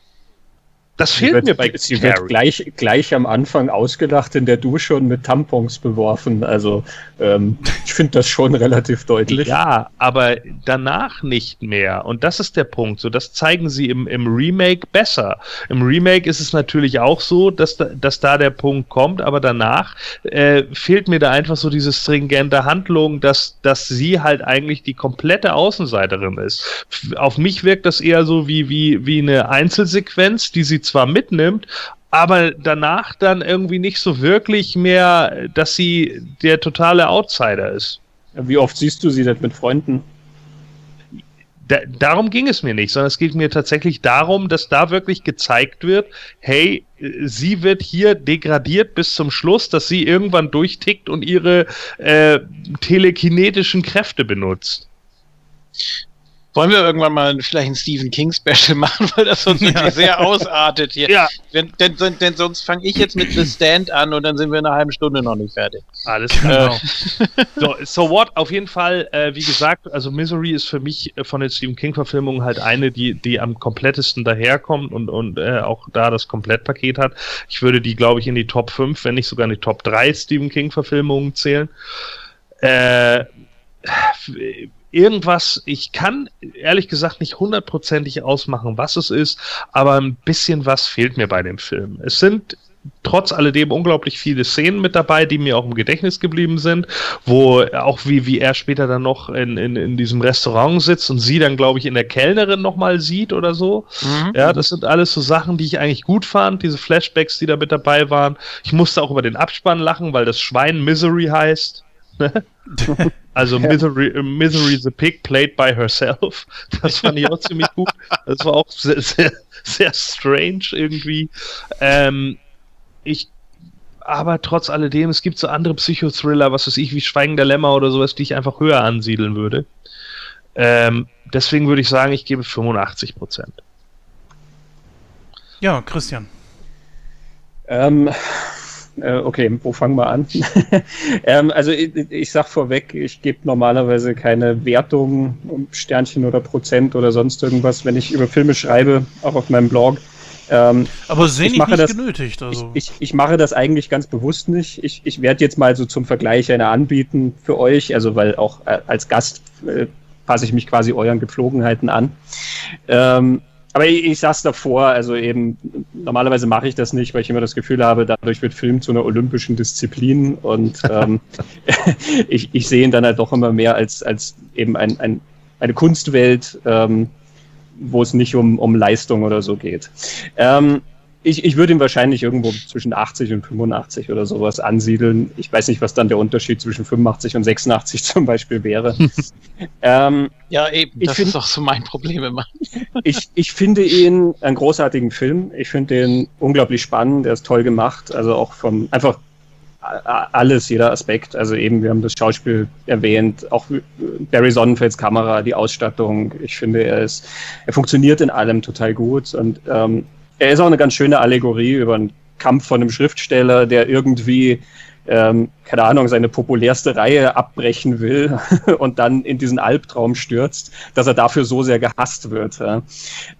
Das fehlt wird, mir bei Sie Carrie. wird gleich, gleich am Anfang ausgedacht in der Dusche und mit Tampons beworfen. Also ähm, ich finde das schon [laughs] relativ deutlich. Ja, aber danach nicht mehr. Und das ist der Punkt. So, das zeigen sie im, im Remake besser. Im Remake ist es natürlich auch so, dass da, dass da der Punkt kommt, aber danach äh, fehlt mir da einfach so diese stringente Handlung, dass, dass sie halt eigentlich die komplette Außenseiterin ist. Auf mich wirkt das eher so wie, wie, wie eine Einzelsequenz, die sie zwar mitnimmt, aber danach dann irgendwie nicht so wirklich mehr, dass sie der totale Outsider ist. Wie oft siehst du sie denn mit Freunden? Da, darum ging es mir nicht, sondern es geht mir tatsächlich darum, dass da wirklich gezeigt wird, hey, sie wird hier degradiert bis zum Schluss, dass sie irgendwann durchtickt und ihre äh, telekinetischen Kräfte benutzt. Wollen wir irgendwann mal vielleicht ein Stephen King Special [laughs] machen, weil das sonst wirklich sehr ausartet hier. Ja. Wenn, denn, denn, denn sonst fange ich jetzt mit The Stand an und dann sind wir in einer halben Stunde noch nicht fertig. Alles klar. Äh. [laughs] so, so what? Auf jeden Fall, äh, wie gesagt, also Misery ist für mich äh, von den Stephen King Verfilmungen halt eine, die, die am komplettesten daherkommt und, und äh, auch da das Komplettpaket hat. Ich würde die, glaube ich, in die Top 5, wenn nicht sogar in die Top 3 Stephen King Verfilmungen zählen. Äh, irgendwas, ich kann ehrlich gesagt nicht hundertprozentig ausmachen, was es ist, aber ein bisschen was fehlt mir bei dem Film. Es sind trotz alledem unglaublich viele Szenen mit dabei, die mir auch im Gedächtnis geblieben sind, wo auch wie, wie er später dann noch in, in, in diesem Restaurant sitzt und sie dann, glaube ich, in der Kellnerin nochmal sieht oder so. Mhm. Ja, das sind alles so Sachen, die ich eigentlich gut fand, diese Flashbacks, die da mit dabei waren. Ich musste auch über den Abspann lachen, weil das Schwein Misery heißt. [laughs] Also Misery, Misery the Pig played by herself. Das fand ich auch ziemlich gut. Das war auch sehr, sehr, sehr strange irgendwie. Ähm, ich, aber trotz alledem, es gibt so andere Psychothriller, was weiß ich, wie Schweigender Lämmer oder sowas, die ich einfach höher ansiedeln würde. Ähm, deswegen würde ich sagen, ich gebe 85 Prozent. Ja, Christian. Ähm, äh, okay, wo fangen wir an? [laughs] ähm, also ich, ich sag vorweg, ich gebe normalerweise keine Wertung um Sternchen oder Prozent oder sonst irgendwas, wenn ich über Filme schreibe, auch auf meinem Blog. Ähm, Aber sehe ich nicht das, genötigt. Also. Ich, ich, ich, mache das eigentlich ganz bewusst nicht. Ich, ich werde jetzt mal so zum Vergleich eine anbieten für euch, also weil auch äh, als Gast äh, passe ich mich quasi euren Gepflogenheiten an. Ähm, aber ich, ich sag's davor, also eben, normalerweise mache ich das nicht, weil ich immer das Gefühl habe, dadurch wird Film zu einer olympischen Disziplin und ähm, [laughs] [laughs] ich, ich sehe ihn dann halt doch immer mehr als, als eben ein, ein eine Kunstwelt, ähm, wo es nicht um, um Leistung oder so geht. Ähm, ich, ich würde ihn wahrscheinlich irgendwo zwischen 80 und 85 oder sowas ansiedeln. Ich weiß nicht, was dann der Unterschied zwischen 85 und 86 [laughs] zum Beispiel wäre. [laughs] ähm, ja, eben, das find, ist auch so mein Problem immer. [laughs] ich, ich finde ihn einen großartigen Film. Ich finde ihn unglaublich spannend. Er ist toll gemacht. Also auch vom, einfach alles, jeder Aspekt. Also eben, wir haben das Schauspiel erwähnt, auch Barry Sonnenfelds Kamera, die Ausstattung. Ich finde, er ist, er funktioniert in allem total gut und ähm, er ist auch eine ganz schöne Allegorie über einen Kampf von einem Schriftsteller, der irgendwie, ähm, keine Ahnung, seine populärste Reihe abbrechen will [laughs] und dann in diesen Albtraum stürzt, dass er dafür so sehr gehasst wird. Ja.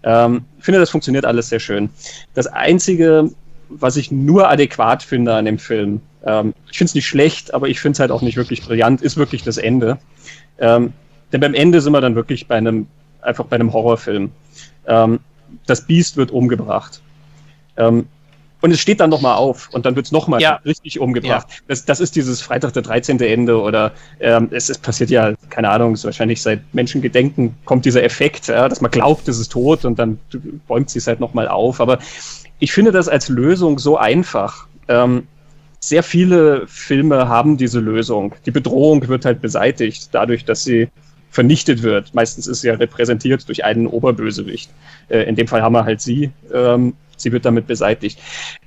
Ähm, ich finde, das funktioniert alles sehr schön. Das Einzige, was ich nur adäquat finde an dem Film, ähm, ich finde es nicht schlecht, aber ich finde es halt auch nicht wirklich brillant, ist wirklich das Ende. Ähm, denn beim Ende sind wir dann wirklich bei einem, einfach bei einem Horrorfilm. Das Biest wird umgebracht. Ähm, und es steht dann nochmal auf und dann wird es nochmal ja. richtig umgebracht. Ja. Das, das ist dieses Freitag der 13. Ende oder ähm, es, es passiert ja, keine Ahnung, es ist wahrscheinlich seit Menschengedenken kommt dieser Effekt, ja, dass man glaubt, es ist tot und dann bäumt sie es halt nochmal auf. Aber ich finde das als Lösung so einfach. Ähm, sehr viele Filme haben diese Lösung. Die Bedrohung wird halt beseitigt, dadurch, dass sie vernichtet wird. Meistens ist sie ja repräsentiert durch einen Oberbösewicht. Äh, in dem Fall haben wir halt sie. Ähm, sie wird damit beseitigt.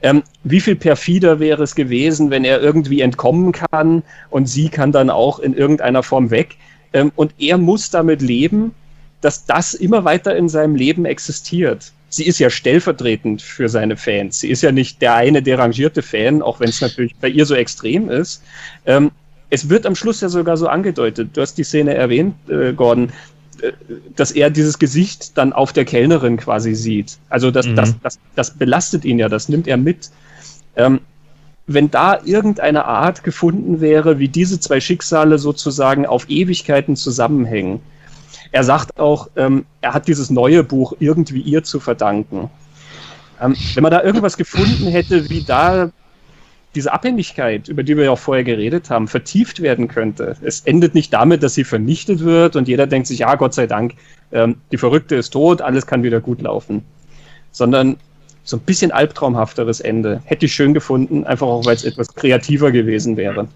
Ähm, wie viel perfider wäre es gewesen, wenn er irgendwie entkommen kann und sie kann dann auch in irgendeiner Form weg. Ähm, und er muss damit leben, dass das immer weiter in seinem Leben existiert. Sie ist ja stellvertretend für seine Fans. Sie ist ja nicht der eine derangierte Fan, auch wenn es natürlich bei ihr so extrem ist. Ähm, es wird am Schluss ja sogar so angedeutet, du hast die Szene erwähnt, äh, Gordon, äh, dass er dieses Gesicht dann auf der Kellnerin quasi sieht. Also das, mhm. das, das, das belastet ihn ja, das nimmt er mit. Ähm, wenn da irgendeine Art gefunden wäre, wie diese zwei Schicksale sozusagen auf Ewigkeiten zusammenhängen. Er sagt auch, ähm, er hat dieses neue Buch irgendwie ihr zu verdanken. Ähm, wenn man da irgendwas gefunden hätte, wie da diese Abhängigkeit, über die wir ja auch vorher geredet haben, vertieft werden könnte. Es endet nicht damit, dass sie vernichtet wird und jeder denkt sich, ja, Gott sei Dank, ähm, die Verrückte ist tot, alles kann wieder gut laufen. Sondern so ein bisschen albtraumhafteres Ende. Hätte ich schön gefunden, einfach auch, weil es etwas kreativer gewesen wäre.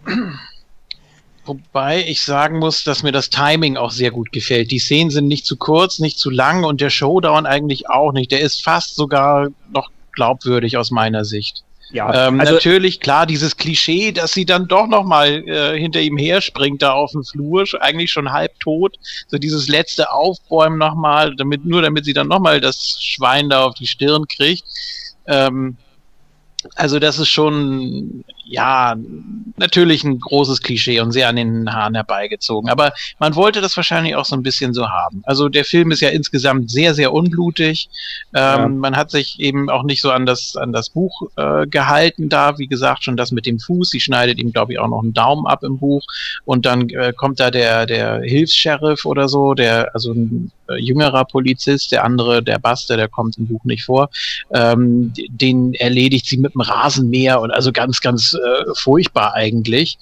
Wobei ich sagen muss, dass mir das Timing auch sehr gut gefällt. Die Szenen sind nicht zu kurz, nicht zu lang und der Showdown eigentlich auch nicht. Der ist fast sogar noch glaubwürdig aus meiner Sicht. Ja, ähm, also natürlich, klar, dieses Klischee, dass sie dann doch noch mal äh, hinter ihm herspringt da auf dem Flur, eigentlich schon halb tot. So dieses letzte Aufbäumen noch mal, damit, nur damit sie dann noch mal das Schwein da auf die Stirn kriegt. Ähm, also das ist schon, ja, natürlich ein großes Klischee und sehr an den Haaren herbeigezogen. Aber man wollte das wahrscheinlich auch so ein bisschen so haben. Also der Film ist ja insgesamt sehr, sehr unblutig. Ähm, ja. Man hat sich eben auch nicht so an das, an das Buch äh, gehalten da. Wie gesagt, schon das mit dem Fuß. Sie schneidet ihm, glaube ich, auch noch einen Daumen ab im Buch. Und dann äh, kommt da der, der Hilfs-Sheriff oder so, der, also ein äh, jüngerer Polizist, der andere, der Baste, der kommt im Buch nicht vor. Ähm, den erledigt sie mit dem Rasenmäher und also ganz, ganz äh, furchtbar eigentlich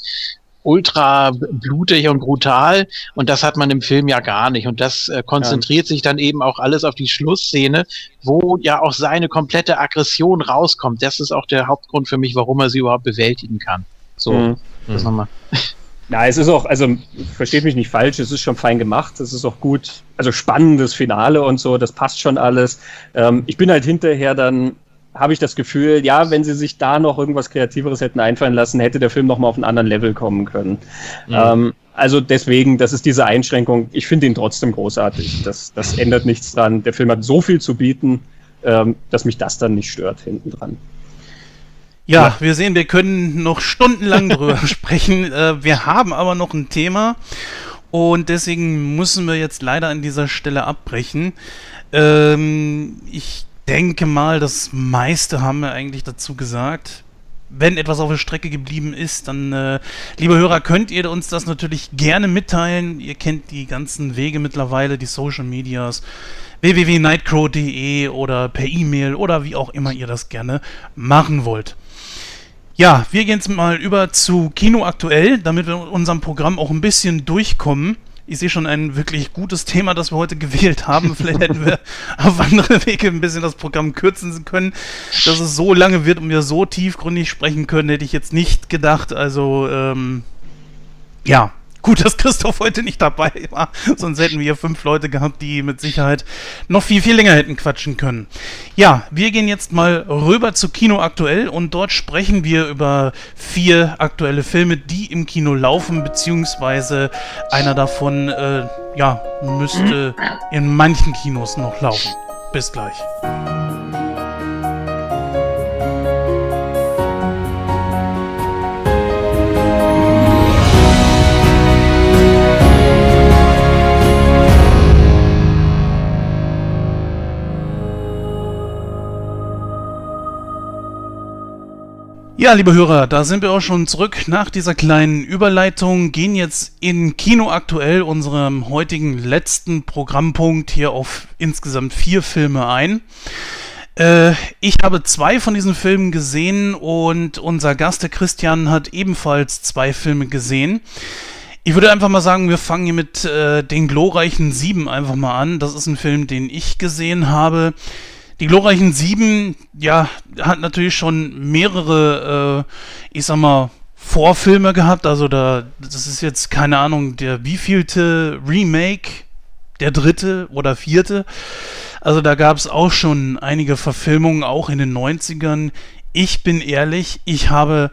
ultra blutig und brutal und das hat man im Film ja gar nicht und das äh, konzentriert ja. sich dann eben auch alles auf die Schlussszene, wo ja auch seine komplette Aggression rauskommt. Das ist auch der Hauptgrund für mich, warum er sie überhaupt bewältigen kann. So, mhm. das nochmal. Ja, es ist auch, also versteht mich nicht falsch, es ist schon fein gemacht, es ist auch gut, also spannendes Finale und so, das passt schon alles. Ähm, ich bin halt hinterher dann habe ich das Gefühl, ja, wenn sie sich da noch irgendwas Kreativeres hätten einfallen lassen, hätte der Film noch mal auf einen anderen Level kommen können. Mhm. Ähm, also deswegen, das ist diese Einschränkung. Ich finde ihn trotzdem großartig. Das, das ändert nichts dran. Der Film hat so viel zu bieten, ähm, dass mich das dann nicht stört hinten dran. Ja, ja, wir sehen, wir können noch stundenlang drüber [laughs] sprechen. Äh, wir haben aber noch ein Thema und deswegen müssen wir jetzt leider an dieser Stelle abbrechen. Ähm, ich denke mal, das meiste haben wir eigentlich dazu gesagt. Wenn etwas auf der Strecke geblieben ist, dann, äh, liebe Hörer, könnt ihr uns das natürlich gerne mitteilen. Ihr kennt die ganzen Wege mittlerweile, die Social Medias, www.nightcrow.de oder per E-Mail oder wie auch immer ihr das gerne machen wollt. Ja, wir gehen jetzt mal über zu Kino aktuell, damit wir unserem Programm auch ein bisschen durchkommen. Ich sehe schon ein wirklich gutes Thema, das wir heute gewählt haben. [laughs] Vielleicht hätten wir auf andere Wege ein bisschen das Programm kürzen können. Dass es so lange wird und wir so tiefgründig sprechen können, hätte ich jetzt nicht gedacht. Also, ähm, ja, Gut, dass Christoph heute nicht dabei war, sonst hätten wir fünf Leute gehabt, die mit Sicherheit noch viel, viel länger hätten quatschen können. Ja, wir gehen jetzt mal rüber zu Kino aktuell und dort sprechen wir über vier aktuelle Filme, die im Kino laufen, beziehungsweise einer davon, äh, ja, müsste in manchen Kinos noch laufen. Bis gleich. Ja, liebe Hörer, da sind wir auch schon zurück nach dieser kleinen Überleitung, gehen jetzt in Kino aktuell, unserem heutigen letzten Programmpunkt, hier auf insgesamt vier Filme ein. Äh, ich habe zwei von diesen Filmen gesehen und unser Gast, der Christian, hat ebenfalls zwei Filme gesehen. Ich würde einfach mal sagen, wir fangen hier mit äh, den glorreichen Sieben einfach mal an. Das ist ein Film, den ich gesehen habe. Die glorreichen Sieben, ja, hat natürlich schon mehrere, äh, ich sag mal, Vorfilme gehabt. Also da, das ist jetzt keine Ahnung, der wievielte Remake, der dritte oder vierte. Also da gab es auch schon einige Verfilmungen, auch in den 90ern. Ich bin ehrlich, ich habe,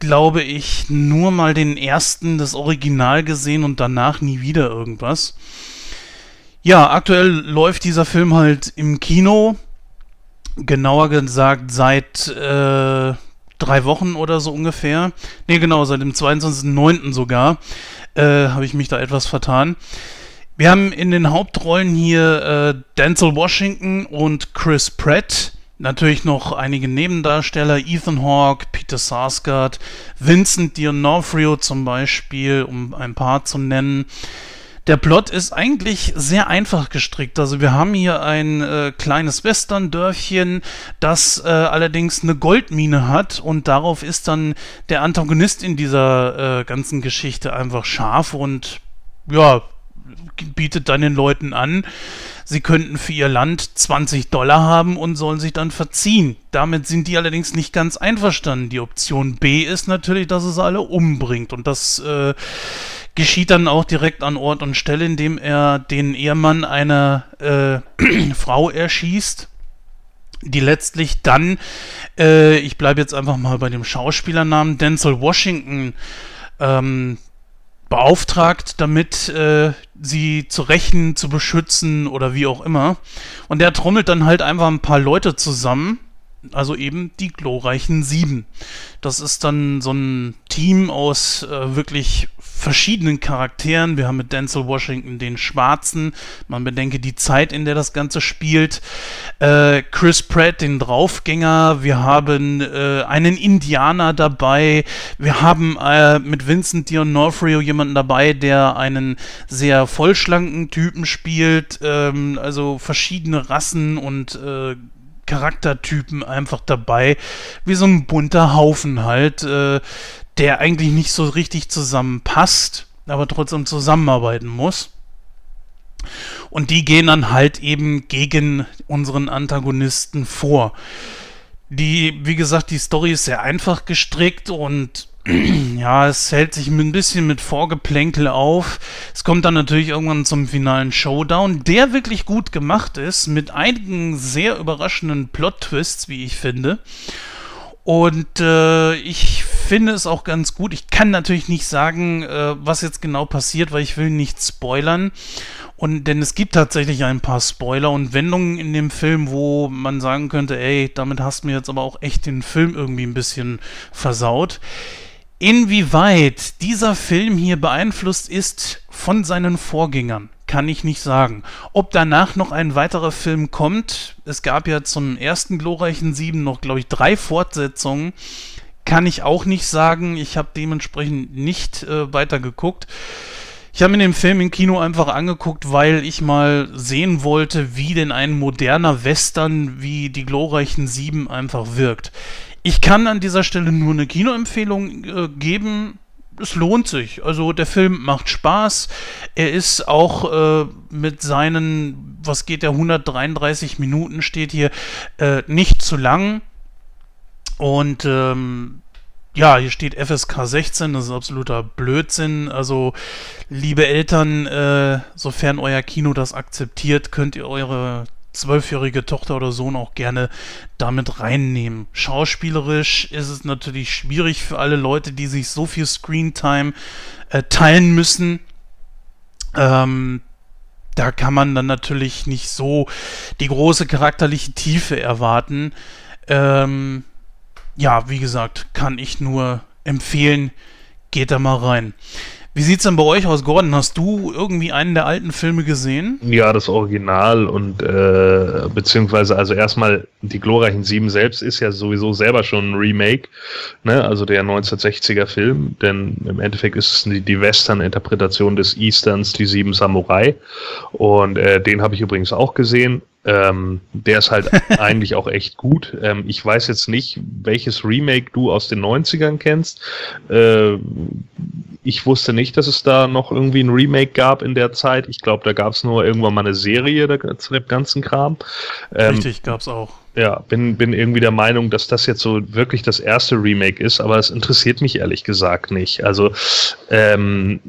glaube ich, nur mal den ersten, das Original gesehen und danach nie wieder irgendwas. Ja, aktuell läuft dieser Film halt im Kino genauer gesagt seit äh, drei Wochen oder so ungefähr. Ne, genau, seit dem 22.09. sogar äh, habe ich mich da etwas vertan. Wir haben in den Hauptrollen hier äh, Denzel Washington und Chris Pratt. Natürlich noch einige Nebendarsteller, Ethan Hawke, Peter Sarsgaard, Vincent D'Onofrio zum Beispiel, um ein paar zu nennen. Der Plot ist eigentlich sehr einfach gestrickt. Also wir haben hier ein äh, kleines Western-Dörfchen, das äh, allerdings eine Goldmine hat und darauf ist dann der Antagonist in dieser äh, ganzen Geschichte einfach scharf und ja, bietet dann den Leuten an, sie könnten für ihr Land 20 Dollar haben und sollen sich dann verziehen. Damit sind die allerdings nicht ganz einverstanden. Die Option B ist natürlich, dass es alle umbringt und das äh, geschieht dann auch direkt an Ort und Stelle, indem er den Ehemann einer äh, [clears throat] Frau erschießt, die letztlich dann, äh, ich bleibe jetzt einfach mal bei dem Schauspielernamen Denzel Washington, ähm, beauftragt, damit äh, sie zu rächen, zu beschützen oder wie auch immer. Und der trommelt dann halt einfach ein paar Leute zusammen, also eben die glorreichen Sieben. Das ist dann so ein Team aus äh, wirklich verschiedenen Charakteren. Wir haben mit Denzel Washington den Schwarzen. Man bedenke die Zeit, in der das Ganze spielt. Äh, Chris Pratt, den Draufgänger. Wir haben äh, einen Indianer dabei. Wir haben äh, mit Vincent D'Onofrio jemanden dabei, der einen sehr vollschlanken Typen spielt. Ähm, also verschiedene Rassen und äh, Charaktertypen einfach dabei, wie so ein bunter Haufen halt, äh, der eigentlich nicht so richtig zusammenpasst, aber trotzdem zusammenarbeiten muss. Und die gehen dann halt eben gegen unseren Antagonisten vor. Die, wie gesagt, die Story ist sehr einfach gestrickt und [clears throat] ja, es hält sich ein bisschen mit Vorgeplänkel auf. Es kommt dann natürlich irgendwann zum finalen Showdown, der wirklich gut gemacht ist, mit einigen sehr überraschenden Plot-Twists, wie ich finde. Und äh, ich finde es auch ganz gut. Ich kann natürlich nicht sagen, äh, was jetzt genau passiert, weil ich will nicht spoilern. Und denn es gibt tatsächlich ein paar Spoiler und Wendungen in dem Film, wo man sagen könnte, ey, damit hast du mir jetzt aber auch echt den Film irgendwie ein bisschen versaut. Inwieweit dieser Film hier beeinflusst ist von seinen Vorgängern, kann ich nicht sagen. Ob danach noch ein weiterer Film kommt, es gab ja zum ersten glorreichen Sieben noch, glaube ich, drei Fortsetzungen, kann ich auch nicht sagen. Ich habe dementsprechend nicht äh, weiter geguckt. Ich habe mir den Film im Kino einfach angeguckt, weil ich mal sehen wollte, wie denn ein moderner Western wie die glorreichen Sieben einfach wirkt. Ich kann an dieser Stelle nur eine Kinoempfehlung äh, geben. Es lohnt sich. Also der Film macht Spaß. Er ist auch äh, mit seinen, was geht der, 133 Minuten steht hier, äh, nicht zu lang. Und ähm, ja, hier steht FSK 16, das ist absoluter Blödsinn. Also, liebe Eltern, äh, sofern euer Kino das akzeptiert, könnt ihr eure zwölfjährige Tochter oder Sohn auch gerne damit reinnehmen. Schauspielerisch ist es natürlich schwierig für alle Leute, die sich so viel Screentime äh, teilen müssen. Ähm, da kann man dann natürlich nicht so die große charakterliche Tiefe erwarten. Ähm, ja, wie gesagt, kann ich nur empfehlen, geht da mal rein. Wie sieht's denn bei euch aus, Gordon? Hast du irgendwie einen der alten Filme gesehen? Ja, das Original und äh, beziehungsweise also erstmal die glorreichen Sieben selbst ist ja sowieso selber schon ein Remake, ne? Also der 1960er Film, denn im Endeffekt ist es die, die Western-Interpretation des Easterns, die Sieben Samurai. Und äh, den habe ich übrigens auch gesehen ähm, der ist halt [laughs] eigentlich auch echt gut. Ähm, ich weiß jetzt nicht, welches Remake du aus den 90ern kennst. Äh, ich wusste nicht, dass es da noch irgendwie ein Remake gab in der Zeit. Ich glaube, da gab es nur irgendwann mal eine Serie zu dem ganzen Kram. Ähm, Richtig, gab es auch. Ja, bin, bin irgendwie der Meinung, dass das jetzt so wirklich das erste Remake ist, aber es interessiert mich ehrlich gesagt nicht. Also ähm,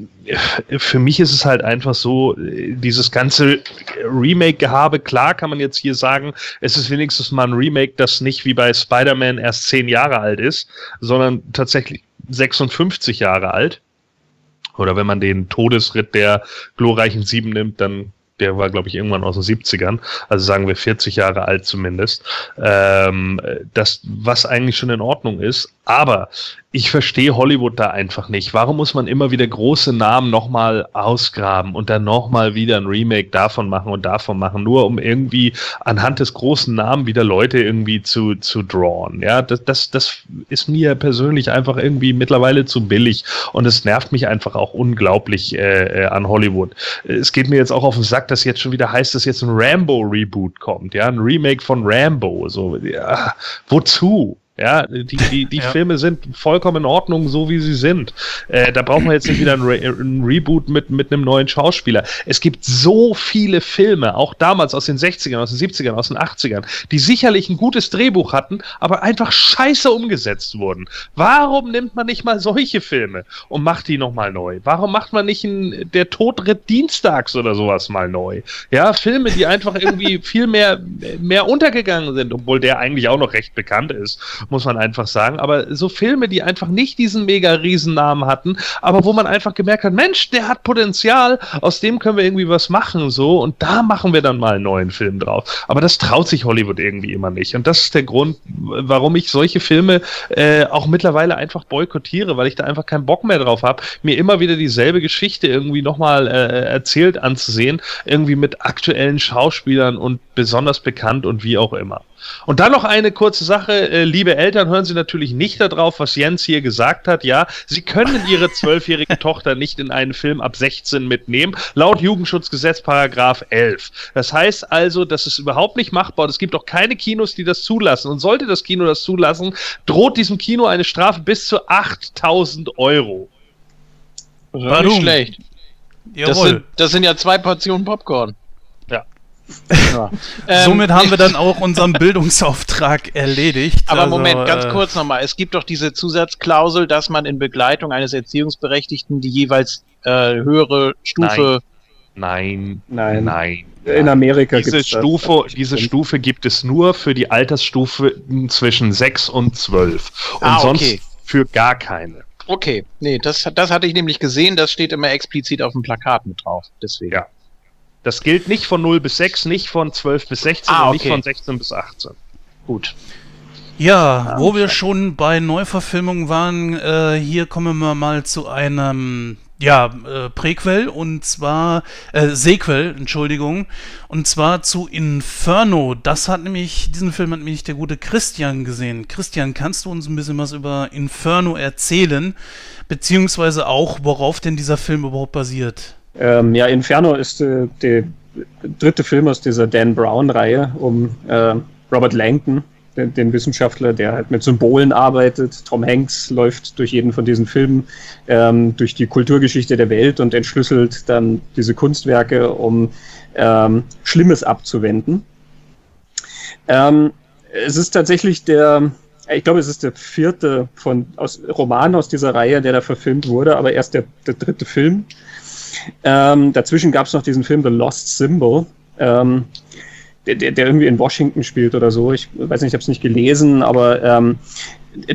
für mich ist es halt einfach so, dieses ganze Remake-Gehabe, klar kann man jetzt hier sagen, es ist wenigstens mal ein Remake, das nicht wie bei Spider-Man erst zehn Jahre alt ist, sondern tatsächlich 56 Jahre alt. Oder wenn man den Todesritt der glorreichen Sieben nimmt, dann der war, glaube ich, irgendwann aus den 70ern, also sagen wir 40 Jahre alt zumindest, ähm, das, was eigentlich schon in Ordnung ist. Aber ich verstehe Hollywood da einfach nicht. Warum muss man immer wieder große Namen nochmal ausgraben und dann nochmal wieder ein Remake davon machen und davon machen, nur um irgendwie anhand des großen Namen wieder Leute irgendwie zu, zu drawn. Ja, das, das, das ist mir persönlich einfach irgendwie mittlerweile zu billig und es nervt mich einfach auch unglaublich äh, äh an Hollywood. Es geht mir jetzt auch auf den Sack, dass jetzt schon wieder heißt, dass jetzt ein Rambo-Reboot kommt, ja, ein Remake von Rambo. So, ja, wozu? Ja, die, die, die [laughs] ja. Filme sind vollkommen in Ordnung, so wie sie sind. Äh, da brauchen wir jetzt nicht wieder ein, Re ein, Reboot mit, mit einem neuen Schauspieler. Es gibt so viele Filme, auch damals aus den 60ern, aus den 70ern, aus den 80ern, die sicherlich ein gutes Drehbuch hatten, aber einfach scheiße umgesetzt wurden. Warum nimmt man nicht mal solche Filme und macht die nochmal neu? Warum macht man nicht ein, der Todritt Dienstags oder sowas mal neu? Ja, Filme, die einfach irgendwie [laughs] viel mehr, mehr untergegangen sind, obwohl der eigentlich auch noch recht bekannt ist muss man einfach sagen. Aber so Filme, die einfach nicht diesen mega Riesennamen hatten, aber wo man einfach gemerkt hat, Mensch, der hat Potenzial, aus dem können wir irgendwie was machen, so, und da machen wir dann mal einen neuen Film drauf. Aber das traut sich Hollywood irgendwie immer nicht. Und das ist der Grund, warum ich solche Filme äh, auch mittlerweile einfach boykottiere, weil ich da einfach keinen Bock mehr drauf habe, mir immer wieder dieselbe Geschichte irgendwie nochmal äh, erzählt anzusehen, irgendwie mit aktuellen Schauspielern und besonders bekannt und wie auch immer. Und dann noch eine kurze Sache. Äh, liebe Eltern, hören Sie natürlich nicht darauf, was Jens hier gesagt hat. Ja, Sie können Ihre zwölfjährige [laughs] Tochter nicht in einen Film ab 16 mitnehmen, laut Jugendschutzgesetz Paragraph 11. Das heißt also, das ist überhaupt nicht machbar. Es gibt auch keine Kinos, die das zulassen. Und sollte das Kino das zulassen, droht diesem Kino eine Strafe bis zu 8000 Euro. War nicht schlecht. Das sind, das sind ja zwei Portionen Popcorn. Ja. [laughs] Ähm, Somit haben wir dann [laughs] auch unseren Bildungsauftrag erledigt. Aber also, Moment, ganz äh, kurz nochmal. Es gibt doch diese Zusatzklausel, dass man in Begleitung eines Erziehungsberechtigten die jeweils äh, höhere Stufe. Nein, nein, nein. In Amerika diese Stufe, das. diese Stufe gibt es nur für die Altersstufe zwischen 6 und 12 und ah, okay. sonst für gar keine. Okay, nee, das, das hatte ich nämlich gesehen, das steht immer explizit auf dem Plakat mit drauf, deswegen. Ja. Das gilt nicht von 0 bis 6, nicht von 12 bis 16 ah, okay. und nicht von 16 bis 18. Gut. Ja, wo wir schon bei Neuverfilmungen waren, äh, hier kommen wir mal zu einem ja, äh, Präquel und zwar äh, Sequel, Entschuldigung, und zwar zu Inferno. Das hat nämlich, diesen Film hat nämlich der gute Christian gesehen. Christian, kannst du uns ein bisschen was über Inferno erzählen, beziehungsweise auch, worauf denn dieser Film überhaupt basiert? Ähm, ja, Inferno ist äh, der dritte Film aus dieser Dan Brown-Reihe um äh, Robert Langton, den, den, Wissenschaftler, der halt mit Symbolen arbeitet. Tom Hanks läuft durch jeden von diesen Filmen ähm, durch die Kulturgeschichte der Welt und entschlüsselt dann diese Kunstwerke, um ähm, Schlimmes abzuwenden. Ähm, es ist tatsächlich der, ich glaube, es ist der vierte von, aus, Roman aus dieser Reihe, der da verfilmt wurde, aber erst der, der dritte Film. Ähm, dazwischen gab es noch diesen Film The Lost Symbol, ähm, der, der, irgendwie in Washington spielt oder so. Ich weiß nicht, ich habe es nicht gelesen, aber ähm,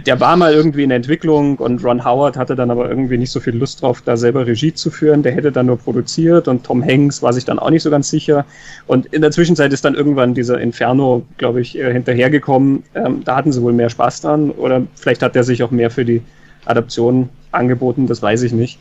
der war mal irgendwie in der Entwicklung und Ron Howard hatte dann aber irgendwie nicht so viel Lust drauf, da selber Regie zu führen. Der hätte dann nur produziert und Tom Hanks war sich dann auch nicht so ganz sicher. Und in der Zwischenzeit ist dann irgendwann dieser Inferno, glaube ich, äh, hinterhergekommen. Ähm, da hatten sie wohl mehr Spaß dran oder vielleicht hat er sich auch mehr für die Adaption angeboten, das weiß ich nicht.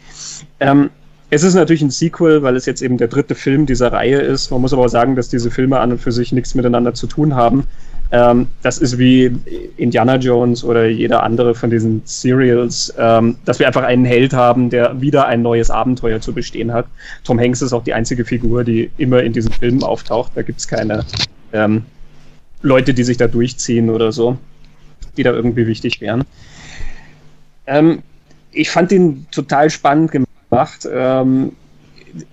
Ähm, es ist natürlich ein Sequel, weil es jetzt eben der dritte Film dieser Reihe ist. Man muss aber auch sagen, dass diese Filme an und für sich nichts miteinander zu tun haben. Ähm, das ist wie Indiana Jones oder jeder andere von diesen Serials, ähm, dass wir einfach einen Held haben, der wieder ein neues Abenteuer zu bestehen hat. Tom Hanks ist auch die einzige Figur, die immer in diesen Filmen auftaucht. Da gibt es keine ähm, Leute, die sich da durchziehen oder so, die da irgendwie wichtig wären. Ähm, ich fand ihn total spannend gemacht. Ähm,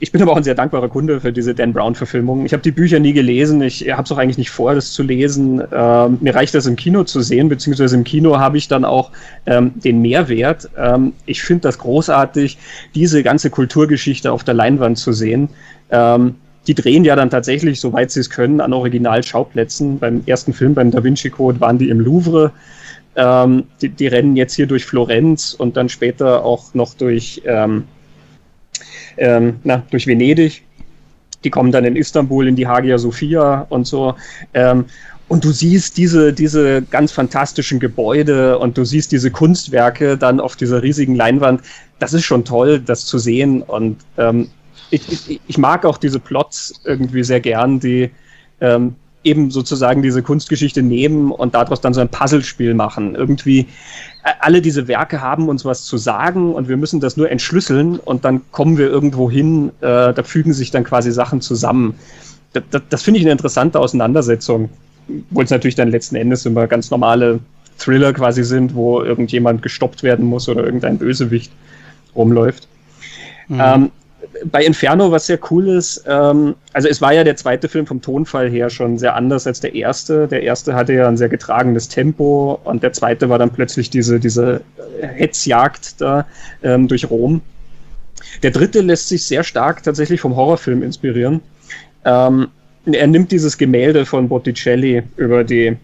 ich bin aber auch ein sehr dankbarer Kunde für diese Dan Brown-Verfilmung. Ich habe die Bücher nie gelesen. Ich habe es auch eigentlich nicht vor, das zu lesen. Ähm, mir reicht das im Kino zu sehen, beziehungsweise im Kino habe ich dann auch ähm, den Mehrwert. Ähm, ich finde das großartig, diese ganze Kulturgeschichte auf der Leinwand zu sehen. Ähm, die drehen ja dann tatsächlich, soweit sie es können, an Originalschauplätzen. Beim ersten Film, beim Da Vinci Code, waren die im Louvre. Ähm, die, die, rennen jetzt hier durch Florenz und dann später auch noch durch ähm, na, durch Venedig. Die kommen dann in Istanbul in die Hagia Sophia und so. Ähm, und du siehst diese, diese ganz fantastischen Gebäude und du siehst diese Kunstwerke dann auf dieser riesigen Leinwand. Das ist schon toll, das zu sehen. Und ähm, ich, ich, ich, mag auch diese Plots irgendwie sehr gern, die ähm, eben sozusagen diese Kunstgeschichte nehmen und daraus dann so ein Puzzlespiel machen. Irgendwie alle diese Werke haben uns was zu sagen und wir müssen das nur entschlüsseln und dann kommen wir irgendwo hin, äh, da fügen sich dann quasi Sachen zusammen. Das, das, das finde ich eine interessante Auseinandersetzung, obwohl es natürlich dann letzten Endes immer ganz normale Thriller quasi sind, wo irgendjemand gestoppt werden muss oder irgendein Bösewicht rumläuft. Mhm. Ähm, bei Inferno, was sehr cool ist, ähm, also es war ja der zweite Film vom Tonfall her schon sehr anders als der erste. Der erste hatte ja ein sehr getragenes Tempo und der zweite war dann plötzlich diese, diese Hetzjagd da ähm, durch Rom. Der dritte lässt sich sehr stark tatsächlich vom Horrorfilm inspirieren. Ähm, er nimmt dieses Gemälde von Botticelli über die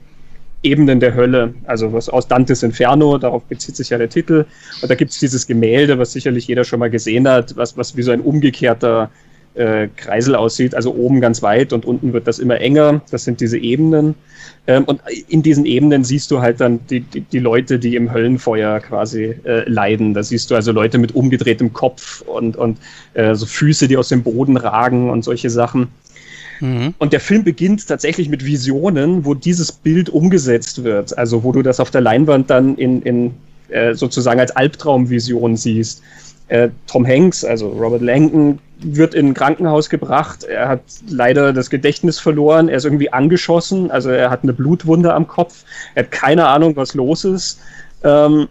Ebenen der Hölle, also was aus Dantes Inferno, darauf bezieht sich ja der Titel. Und da gibt es dieses Gemälde, was sicherlich jeder schon mal gesehen hat, was, was wie so ein umgekehrter äh, Kreisel aussieht, also oben ganz weit und unten wird das immer enger. Das sind diese Ebenen. Ähm, und in diesen Ebenen siehst du halt dann die, die, die Leute, die im Höllenfeuer quasi äh, leiden. Da siehst du also Leute mit umgedrehtem Kopf und, und äh, so Füße, die aus dem Boden ragen und solche Sachen. Mhm. Und der Film beginnt tatsächlich mit Visionen, wo dieses Bild umgesetzt wird. Also wo du das auf der Leinwand dann in, in äh, sozusagen als Albtraumvision siehst. Äh, Tom Hanks, also Robert Langton, wird in ein Krankenhaus gebracht. Er hat leider das Gedächtnis verloren. Er ist irgendwie angeschossen. Also er hat eine Blutwunde am Kopf. Er hat keine Ahnung, was los ist. Ähm,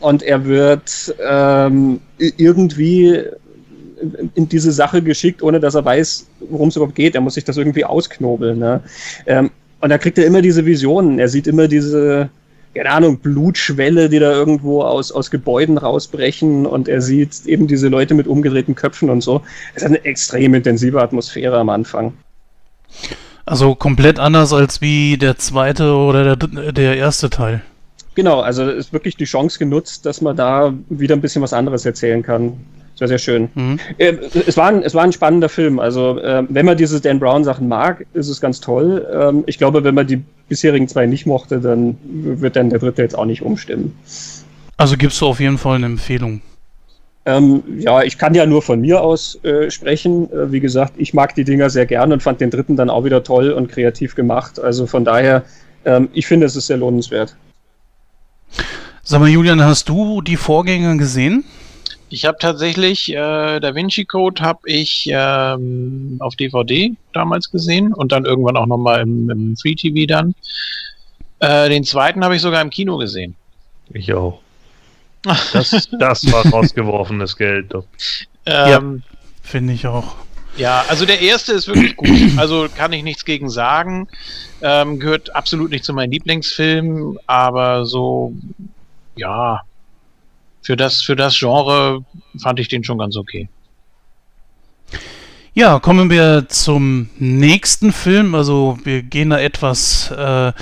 und er wird ähm, irgendwie in diese Sache geschickt, ohne dass er weiß, worum es überhaupt geht. Er muss sich das irgendwie ausknobeln. Ne? Ähm, und da kriegt er immer diese Visionen. Er sieht immer diese, keine Ahnung, Blutschwelle, die da irgendwo aus, aus Gebäuden rausbrechen und er sieht eben diese Leute mit umgedrehten Köpfen und so. Es hat eine extrem intensive Atmosphäre am Anfang. Also komplett anders als wie der zweite oder der, der erste Teil. Genau, also ist wirklich die Chance genutzt, dass man da wieder ein bisschen was anderes erzählen kann. Sehr, sehr schön. Mhm. Äh, es, war ein, es war ein spannender Film. Also, äh, wenn man diese Dan Brown-Sachen mag, ist es ganz toll. Ähm, ich glaube, wenn man die bisherigen zwei nicht mochte, dann wird dann der dritte jetzt auch nicht umstimmen. Also gibst du auf jeden Fall eine Empfehlung. Ähm, ja, ich kann ja nur von mir aus äh, sprechen. Äh, wie gesagt, ich mag die Dinger sehr gern und fand den dritten dann auch wieder toll und kreativ gemacht. Also von daher, ähm, ich finde, es ist sehr lohnenswert. Sag mal, Julian, hast du die Vorgänger gesehen? Ich habe tatsächlich äh, Da Vinci Code habe ich ähm, auf DVD damals gesehen und dann irgendwann auch nochmal im, im Free TV dann. Äh, den zweiten habe ich sogar im Kino gesehen. Ich auch. [laughs] Das, das war rausgeworfenes Geld. Doch. Ähm, Finde ich auch. Ja, also der erste ist wirklich gut. Also kann ich nichts gegen sagen. Ähm, gehört absolut nicht zu meinen Lieblingsfilmen, aber so, ja, für das, für das Genre fand ich den schon ganz okay. Ja, kommen wir zum nächsten Film. Also wir gehen da etwas äh,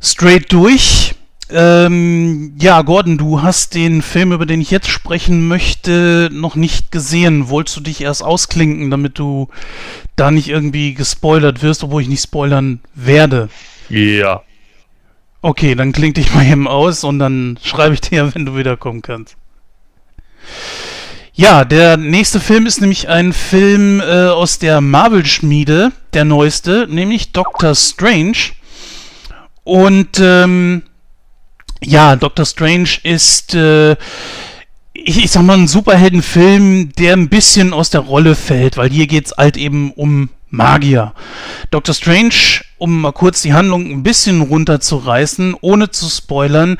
straight durch. Ähm, ja, Gordon, du hast den Film, über den ich jetzt sprechen möchte, noch nicht gesehen. Wolltest du dich erst ausklinken, damit du da nicht irgendwie gespoilert wirst, obwohl ich nicht spoilern werde? Ja. Okay, dann kling dich mal eben aus und dann schreibe ich dir, wenn du wiederkommen kannst. Ja, der nächste Film ist nämlich ein Film äh, aus der Marvel-Schmiede, der neueste, nämlich Doctor Strange. Und ähm, ja, Doctor Strange ist, äh, ich, ich sag mal, ein Superheldenfilm, der ein bisschen aus der Rolle fällt, weil hier geht's halt eben um Magier. Doctor Strange, um mal kurz die Handlung ein bisschen runterzureißen, ohne zu spoilern,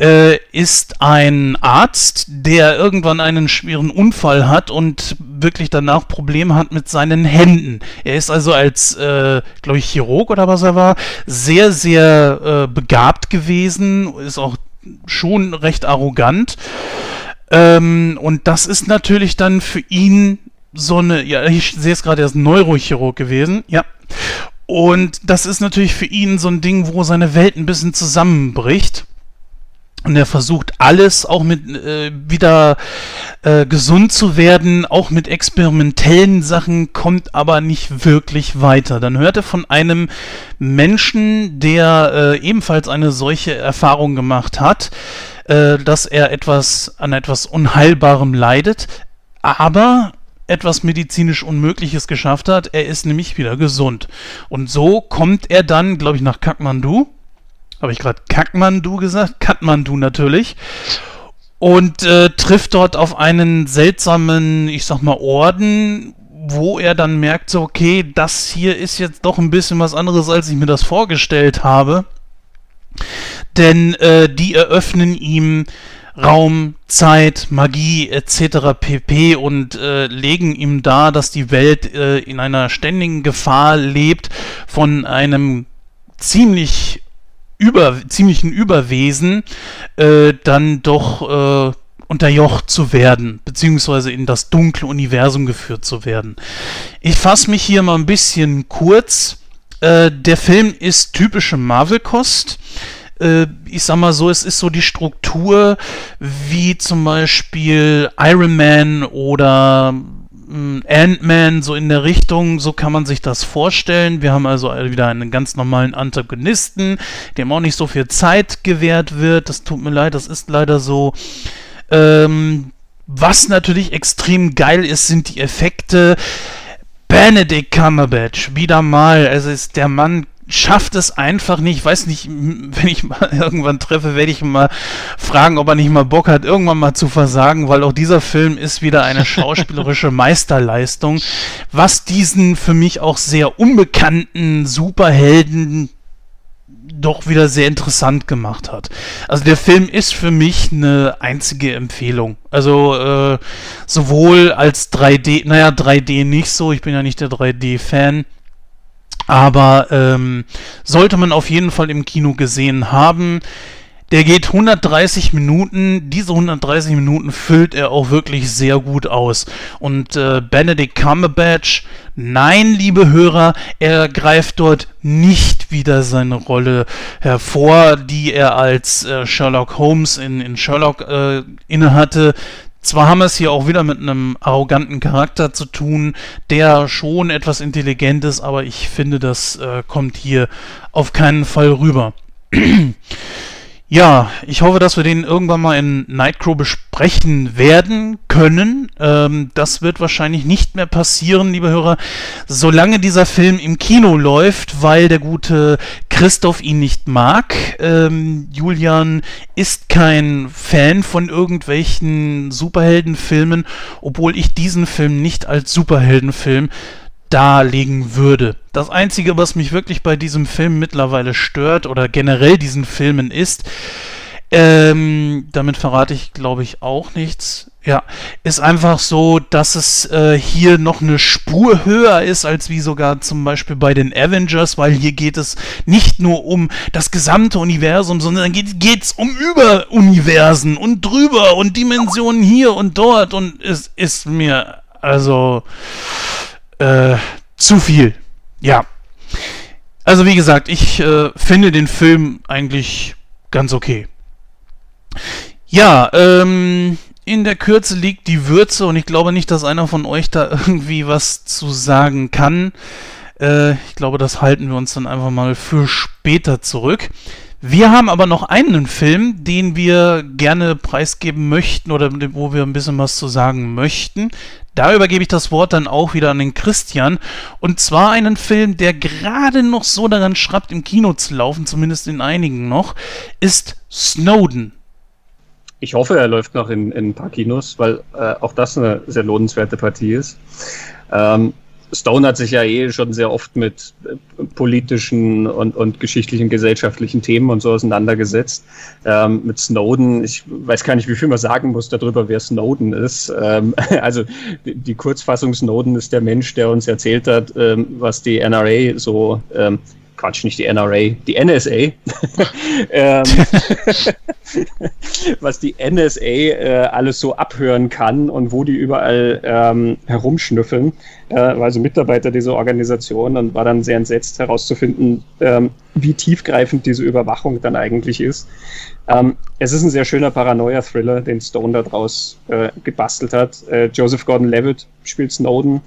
äh, ist ein Arzt, der irgendwann einen schweren Unfall hat und wirklich danach Probleme hat mit seinen Händen. Er ist also als, äh, glaube ich, Chirurg oder was er war, sehr, sehr äh, begabt gewesen, ist auch schon recht arrogant. Ähm, und das ist natürlich dann für ihn so eine, ja, ich sehe es gerade, er ist Neurochirurg gewesen, ja. Und das ist natürlich für ihn so ein Ding, wo seine Welt ein bisschen zusammenbricht. Und er versucht alles, auch mit äh, wieder äh, gesund zu werden, auch mit experimentellen Sachen, kommt aber nicht wirklich weiter. Dann hört er von einem Menschen, der äh, ebenfalls eine solche Erfahrung gemacht hat, äh, dass er etwas an etwas Unheilbarem leidet, aber etwas medizinisch Unmögliches geschafft hat. Er ist nämlich wieder gesund. Und so kommt er dann, glaube ich, nach Kathmandu habe ich gerade Kackmandu gesagt? Katmandu natürlich. Und äh, trifft dort auf einen seltsamen, ich sag mal, Orden, wo er dann merkt, so, okay, das hier ist jetzt doch ein bisschen was anderes, als ich mir das vorgestellt habe. Denn äh, die eröffnen ihm Raum, Zeit, Magie etc. pp. und äh, legen ihm dar, dass die Welt äh, in einer ständigen Gefahr lebt von einem ziemlich über, ziemlichen Überwesen äh, dann doch äh, unterjocht zu werden, beziehungsweise in das dunkle Universum geführt zu werden. Ich fasse mich hier mal ein bisschen kurz. Äh, der Film ist typische Marvel-Kost. Äh, ich sag mal so, es ist so die Struktur wie zum Beispiel Iron Man oder Ant-Man so in der Richtung, so kann man sich das vorstellen. Wir haben also wieder einen ganz normalen Antagonisten, dem auch nicht so viel Zeit gewährt wird. Das tut mir leid, das ist leider so. Ähm, was natürlich extrem geil ist, sind die Effekte. Benedict Cumberbatch, wieder mal. Also ist der Mann schafft es einfach nicht. Ich weiß nicht, wenn ich mal [laughs] irgendwann treffe, werde ich mal fragen, ob er nicht mal Bock hat, irgendwann mal zu versagen, weil auch dieser Film ist wieder eine [laughs] schauspielerische Meisterleistung, was diesen für mich auch sehr unbekannten Superhelden doch wieder sehr interessant gemacht hat. Also der Film ist für mich eine einzige Empfehlung. Also äh, sowohl als 3D, naja 3D nicht so, ich bin ja nicht der 3D-Fan, aber ähm, sollte man auf jeden Fall im Kino gesehen haben. Der geht 130 Minuten. Diese 130 Minuten füllt er auch wirklich sehr gut aus. Und äh, Benedict Cumberbatch, nein, liebe Hörer, er greift dort nicht wieder seine Rolle hervor, die er als äh, Sherlock Holmes in, in Sherlock äh, innehatte. Zwar haben wir es hier auch wieder mit einem arroganten Charakter zu tun, der schon etwas intelligent ist, aber ich finde, das äh, kommt hier auf keinen Fall rüber. [clears throat] Ja, ich hoffe, dass wir den irgendwann mal in Nightcrow besprechen werden können. Ähm, das wird wahrscheinlich nicht mehr passieren, liebe Hörer, solange dieser Film im Kino läuft, weil der gute Christoph ihn nicht mag. Ähm, Julian ist kein Fan von irgendwelchen Superheldenfilmen, obwohl ich diesen Film nicht als Superheldenfilm darlegen würde. Das Einzige, was mich wirklich bei diesem Film mittlerweile stört oder generell diesen Filmen ist, ähm, damit verrate ich, glaube ich, auch nichts. Ja, ist einfach so, dass es äh, hier noch eine Spur höher ist, als wie sogar zum Beispiel bei den Avengers, weil hier geht es nicht nur um das gesamte Universum, sondern geht es um Überuniversen und drüber und Dimensionen hier und dort und es ist mir also äh, zu viel. Ja. Also wie gesagt, ich äh, finde den Film eigentlich ganz okay. Ja, ähm, in der Kürze liegt die Würze und ich glaube nicht, dass einer von euch da [laughs] irgendwie was zu sagen kann. Äh, ich glaube, das halten wir uns dann einfach mal für später zurück. Wir haben aber noch einen Film, den wir gerne preisgeben möchten oder wo wir ein bisschen was zu sagen möchten. Da übergebe ich das Wort dann auch wieder an den Christian. Und zwar einen Film, der gerade noch so daran schrappt, im Kino zu laufen, zumindest in einigen noch, ist Snowden. Ich hoffe, er läuft noch in, in ein paar Kinos, weil äh, auch das eine sehr lohnenswerte Partie ist. Ähm, Stone hat sich ja eh schon sehr oft mit äh, politischen und, und geschichtlichen, gesellschaftlichen Themen und so auseinandergesetzt. Ähm, mit Snowden, ich weiß gar nicht, wie viel man sagen muss darüber, wer Snowden ist. Ähm, [laughs] also die, die, Kurzfassung Snowden ist der Mensch, der uns erzählt hat, ähm, was die NRA so ähm, Quatsch, nicht die NRA, die NSA, [laughs] ähm, was die NSA äh, alles so abhören kann und wo die überall ähm, herumschnüffeln. Äh, war also Mitarbeiter dieser Organisation und war dann sehr entsetzt herauszufinden, ähm, wie tiefgreifend diese Überwachung dann eigentlich ist. Ähm, es ist ein sehr schöner Paranoia-Thriller, den Stone da draus äh, gebastelt hat. Äh, Joseph Gordon-Levitt spielt Snowden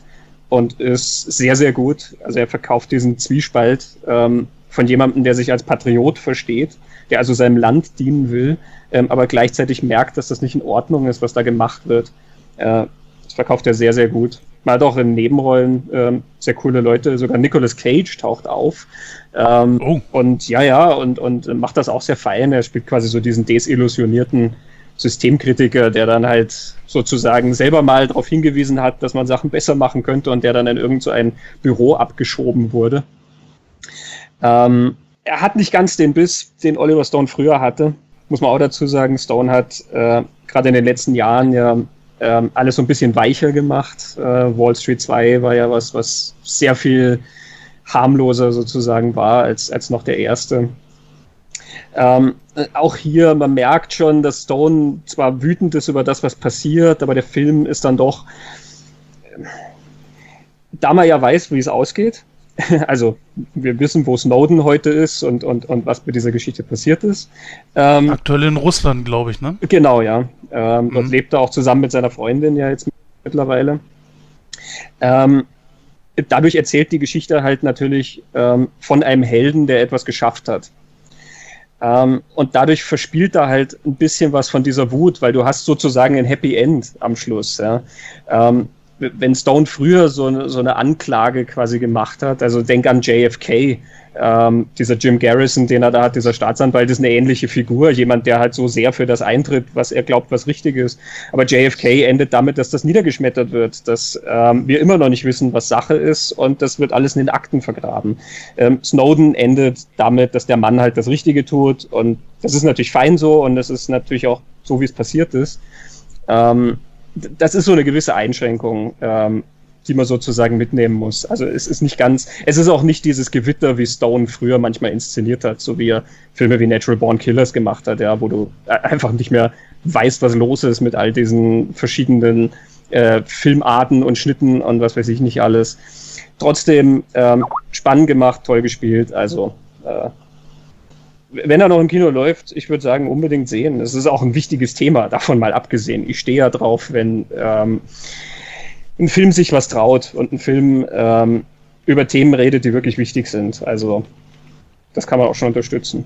und ist sehr, sehr gut. Also er verkauft diesen Zwiespalt ähm, von jemandem, der sich als Patriot versteht, der also seinem Land dienen will, ähm, aber gleichzeitig merkt, dass das nicht in Ordnung ist, was da gemacht wird. Äh, das verkauft er sehr, sehr gut. Man hat auch in Nebenrollen ähm, sehr coole Leute, sogar Nicolas Cage taucht auf. Ähm, oh. Und ja, ja, und, und macht das auch sehr fein. Er spielt quasi so diesen desillusionierten Systemkritiker, der dann halt sozusagen selber mal darauf hingewiesen hat, dass man Sachen besser machen könnte und der dann in irgend so Büro abgeschoben wurde. Ähm, er hat nicht ganz den Biss, den Oliver Stone früher hatte. Muss man auch dazu sagen, Stone hat äh, gerade in den letzten Jahren ja äh, alles so ein bisschen weicher gemacht. Äh, Wall Street 2 war ja was, was sehr viel harmloser sozusagen war als, als noch der erste. Ähm, auch hier, man merkt schon, dass Stone zwar wütend ist über das, was passiert, aber der Film ist dann doch, da man ja weiß, wie es ausgeht, [laughs] also wir wissen, wo Snowden heute ist und, und, und was mit dieser Geschichte passiert ist. Ähm, Aktuell in Russland, glaube ich, ne? Genau, ja. Ähm, mhm. Dort lebt er auch zusammen mit seiner Freundin ja jetzt mittlerweile. Ähm, dadurch erzählt die Geschichte halt natürlich ähm, von einem Helden, der etwas geschafft hat. Ähm, und dadurch verspielt er halt ein bisschen was von dieser Wut, weil du hast sozusagen ein Happy End am Schluss. Ja. Ähm, wenn Stone früher so so eine Anklage quasi gemacht hat, also denk an JFK, ähm, dieser Jim Garrison, den er da hat, dieser Staatsanwalt, ist eine ähnliche Figur, jemand, der halt so sehr für das eintritt, was er glaubt, was richtig ist. Aber JFK endet damit, dass das niedergeschmettert wird, dass ähm, wir immer noch nicht wissen, was Sache ist und das wird alles in den Akten vergraben. Ähm, Snowden endet damit, dass der Mann halt das Richtige tut und das ist natürlich fein so und das ist natürlich auch so, wie es passiert ist. Ähm, das ist so eine gewisse Einschränkung. Die man sozusagen mitnehmen muss. Also es ist nicht ganz, es ist auch nicht dieses Gewitter, wie Stone früher manchmal inszeniert hat, so wie er Filme wie Natural Born Killers gemacht hat, ja, wo du einfach nicht mehr weißt, was los ist mit all diesen verschiedenen äh, Filmarten und Schnitten und was weiß ich nicht alles. Trotzdem ähm, spannend gemacht, toll gespielt, also äh, wenn er noch im Kino läuft, ich würde sagen, unbedingt sehen. Es ist auch ein wichtiges Thema, davon mal abgesehen. Ich stehe ja drauf, wenn ähm, ein Film sich was traut und ein Film ähm, über Themen redet, die wirklich wichtig sind. Also das kann man auch schon unterstützen.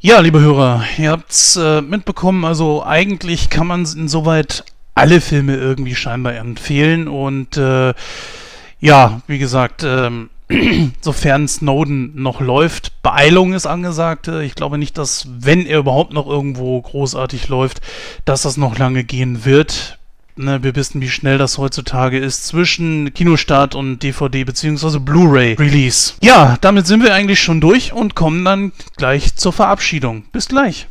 Ja, liebe Hörer, ihr habt es äh, mitbekommen, also eigentlich kann man insoweit alle Filme irgendwie scheinbar empfehlen und äh, ja, wie gesagt, ähm, [clears throat] sofern Snowden noch läuft, Beeilung ist angesagt. Ich glaube nicht, dass, wenn er überhaupt noch irgendwo großartig läuft, dass das noch lange gehen wird ne, wir wissen, wie schnell das heutzutage ist zwischen Kinostart und DVD bzw. Blu-ray-Release. Ja, damit sind wir eigentlich schon durch und kommen dann gleich zur Verabschiedung. Bis gleich.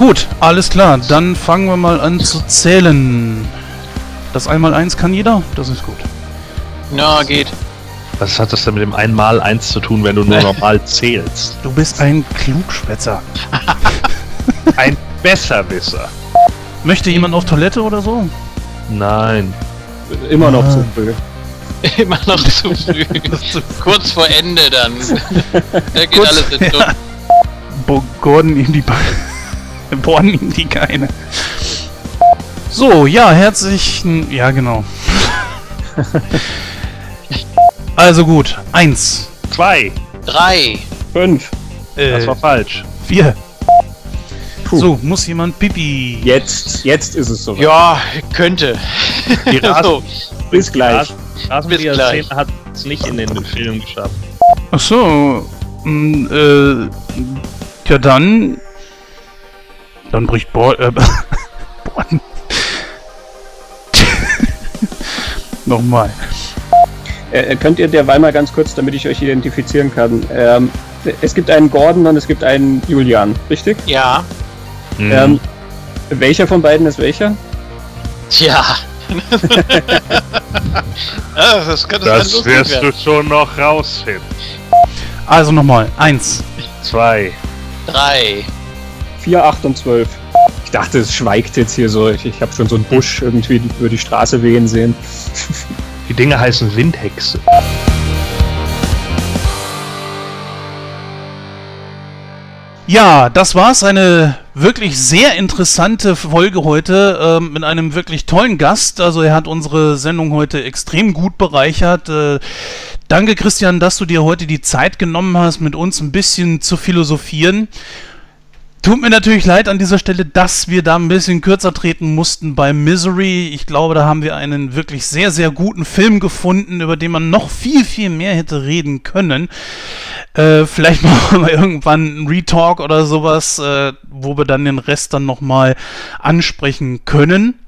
Gut, alles klar. Dann fangen wir mal an zu zählen. Das einmal eins kann jeder? Das ist gut. Na, geht. Was hat das denn mit dem einmal eins zu tun, wenn du nur normal zählst? Du bist ein Klugschwätzer. [laughs] Ein Besserwisser. Möchte jemand auf Toilette oder so? Nein. Immer noch Ah. zu früh. [laughs] Immer noch zu früh. Kurz vor Ende dann. [laughs] Da geht Kurz- alles in ja. Gordon ihm die Be- Bohren ihm die Geine. So, ja, herzlichen. Ja, genau. [laughs] also gut. Eins. Zwei. Drei. Fünf. Äh, Das war falsch. vier. Puh. So, muss jemand Pipi. Jetzt, jetzt ist es soweit. Ja, könnte. Die [laughs] Rasen- so. Bis gleich. Bis Rasenmäher-Szene gleich. hat es nicht in den Film geschafft. Ach so. mm, Äh, ja, dann. Dann bricht Bo äh, [laughs] Borden. [laughs] Nochmal. Äh, könnt ihr derweil mal ganz kurz, damit ich euch identifizieren kann. Ähm, es gibt einen Gordon und es gibt einen Julian, richtig? Ja. Mhm. Ähm, welcher von beiden ist welcher? Tja. [laughs] ja, das könnte das lustig wirst werden. du schon noch rausfinden. Also nochmal. Eins. Zwei. Drei. 4, 8 und 12. Ich dachte, es schweigt jetzt hier so. Ich, ich habe schon so einen Busch irgendwie über die Straße wehen sehen. [laughs] Die Dinge heißen Windhexe. Ja, das war's. Eine wirklich sehr interessante Folge heute ähm, mit einem wirklich tollen Gast. Also er hat unsere Sendung heute extrem gut bereichert. Äh, danke Christian, dass du dir heute die Zeit genommen hast, mit uns ein bisschen zu philosophieren. Tut mir natürlich leid an dieser Stelle, dass wir da ein bisschen kürzer treten mussten bei Misery. Ich glaube, da haben wir einen wirklich sehr, sehr guten Film gefunden, über den man noch viel, viel mehr hätte reden können. Äh, vielleicht [laughs] machen wir irgendwann einen Retalk oder sowas, äh, wo wir dann den Rest dann nochmal ansprechen können.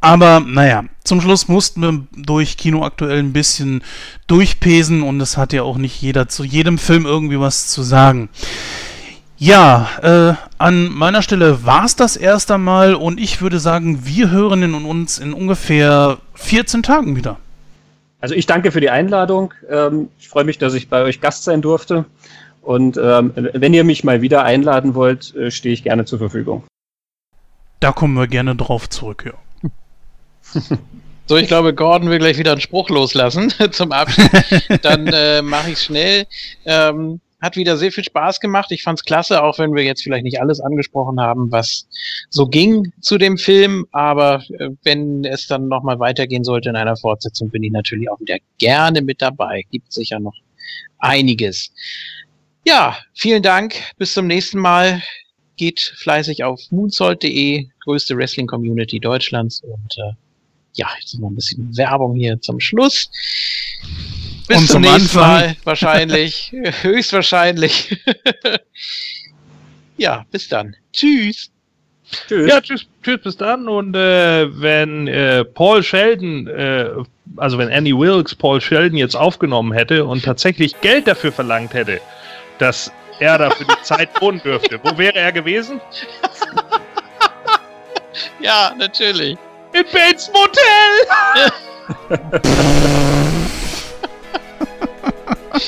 Aber naja, zum Schluss mussten wir durch Kino aktuell ein bisschen durchpesen und es hat ja auch nicht jeder zu jedem Film irgendwie was zu sagen. Ja, äh, an meiner Stelle war es das erst einmal und ich würde sagen, wir hören in uns in ungefähr 14 Tagen wieder. Also ich danke für die Einladung. Ähm, ich freue mich, dass ich bei euch Gast sein durfte. Und ähm, wenn ihr mich mal wieder einladen wollt, äh, stehe ich gerne zur Verfügung. Da kommen wir gerne drauf zurück, ja. [laughs] So, ich glaube, Gordon will gleich wieder einen Spruch loslassen [laughs] zum Abschluss. Dann äh, mache ich schnell. Ähm, hat wieder sehr viel Spaß gemacht. Ich fand's klasse, auch wenn wir jetzt vielleicht nicht alles angesprochen haben, was so ging zu dem Film. Aber äh, wenn es dann nochmal weitergehen sollte in einer Fortsetzung, bin ich natürlich auch wieder gerne mit dabei. Gibt sicher noch einiges. Ja, vielen Dank. Bis zum nächsten Mal. Geht fleißig auf moonsault.de, größte Wrestling-Community Deutschlands. Und äh, ja, jetzt noch ein bisschen Werbung hier zum Schluss. Bis Und zum zum nächsten Anfang. Mal, wahrscheinlich, [laughs] höchstwahrscheinlich. [laughs] ja, bis dann. Tschüss. Tschüss. Ja, tschüss, tschüss, bis dann. Und äh, wenn äh, Paul Sheldon, äh, also wenn Annie Wilkes Paul Sheldon jetzt aufgenommen hätte und tatsächlich Geld dafür verlangt hätte, dass er dafür die [laughs] Zeit wohnen dürfte, wo wäre er gewesen? Ja, natürlich. In Bates Motel! [laughs]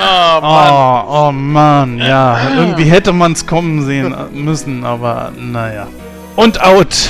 Oh Mann. Oh, oh Mann, ja. Irgendwie hätte man es kommen sehen müssen, aber naja. Und out.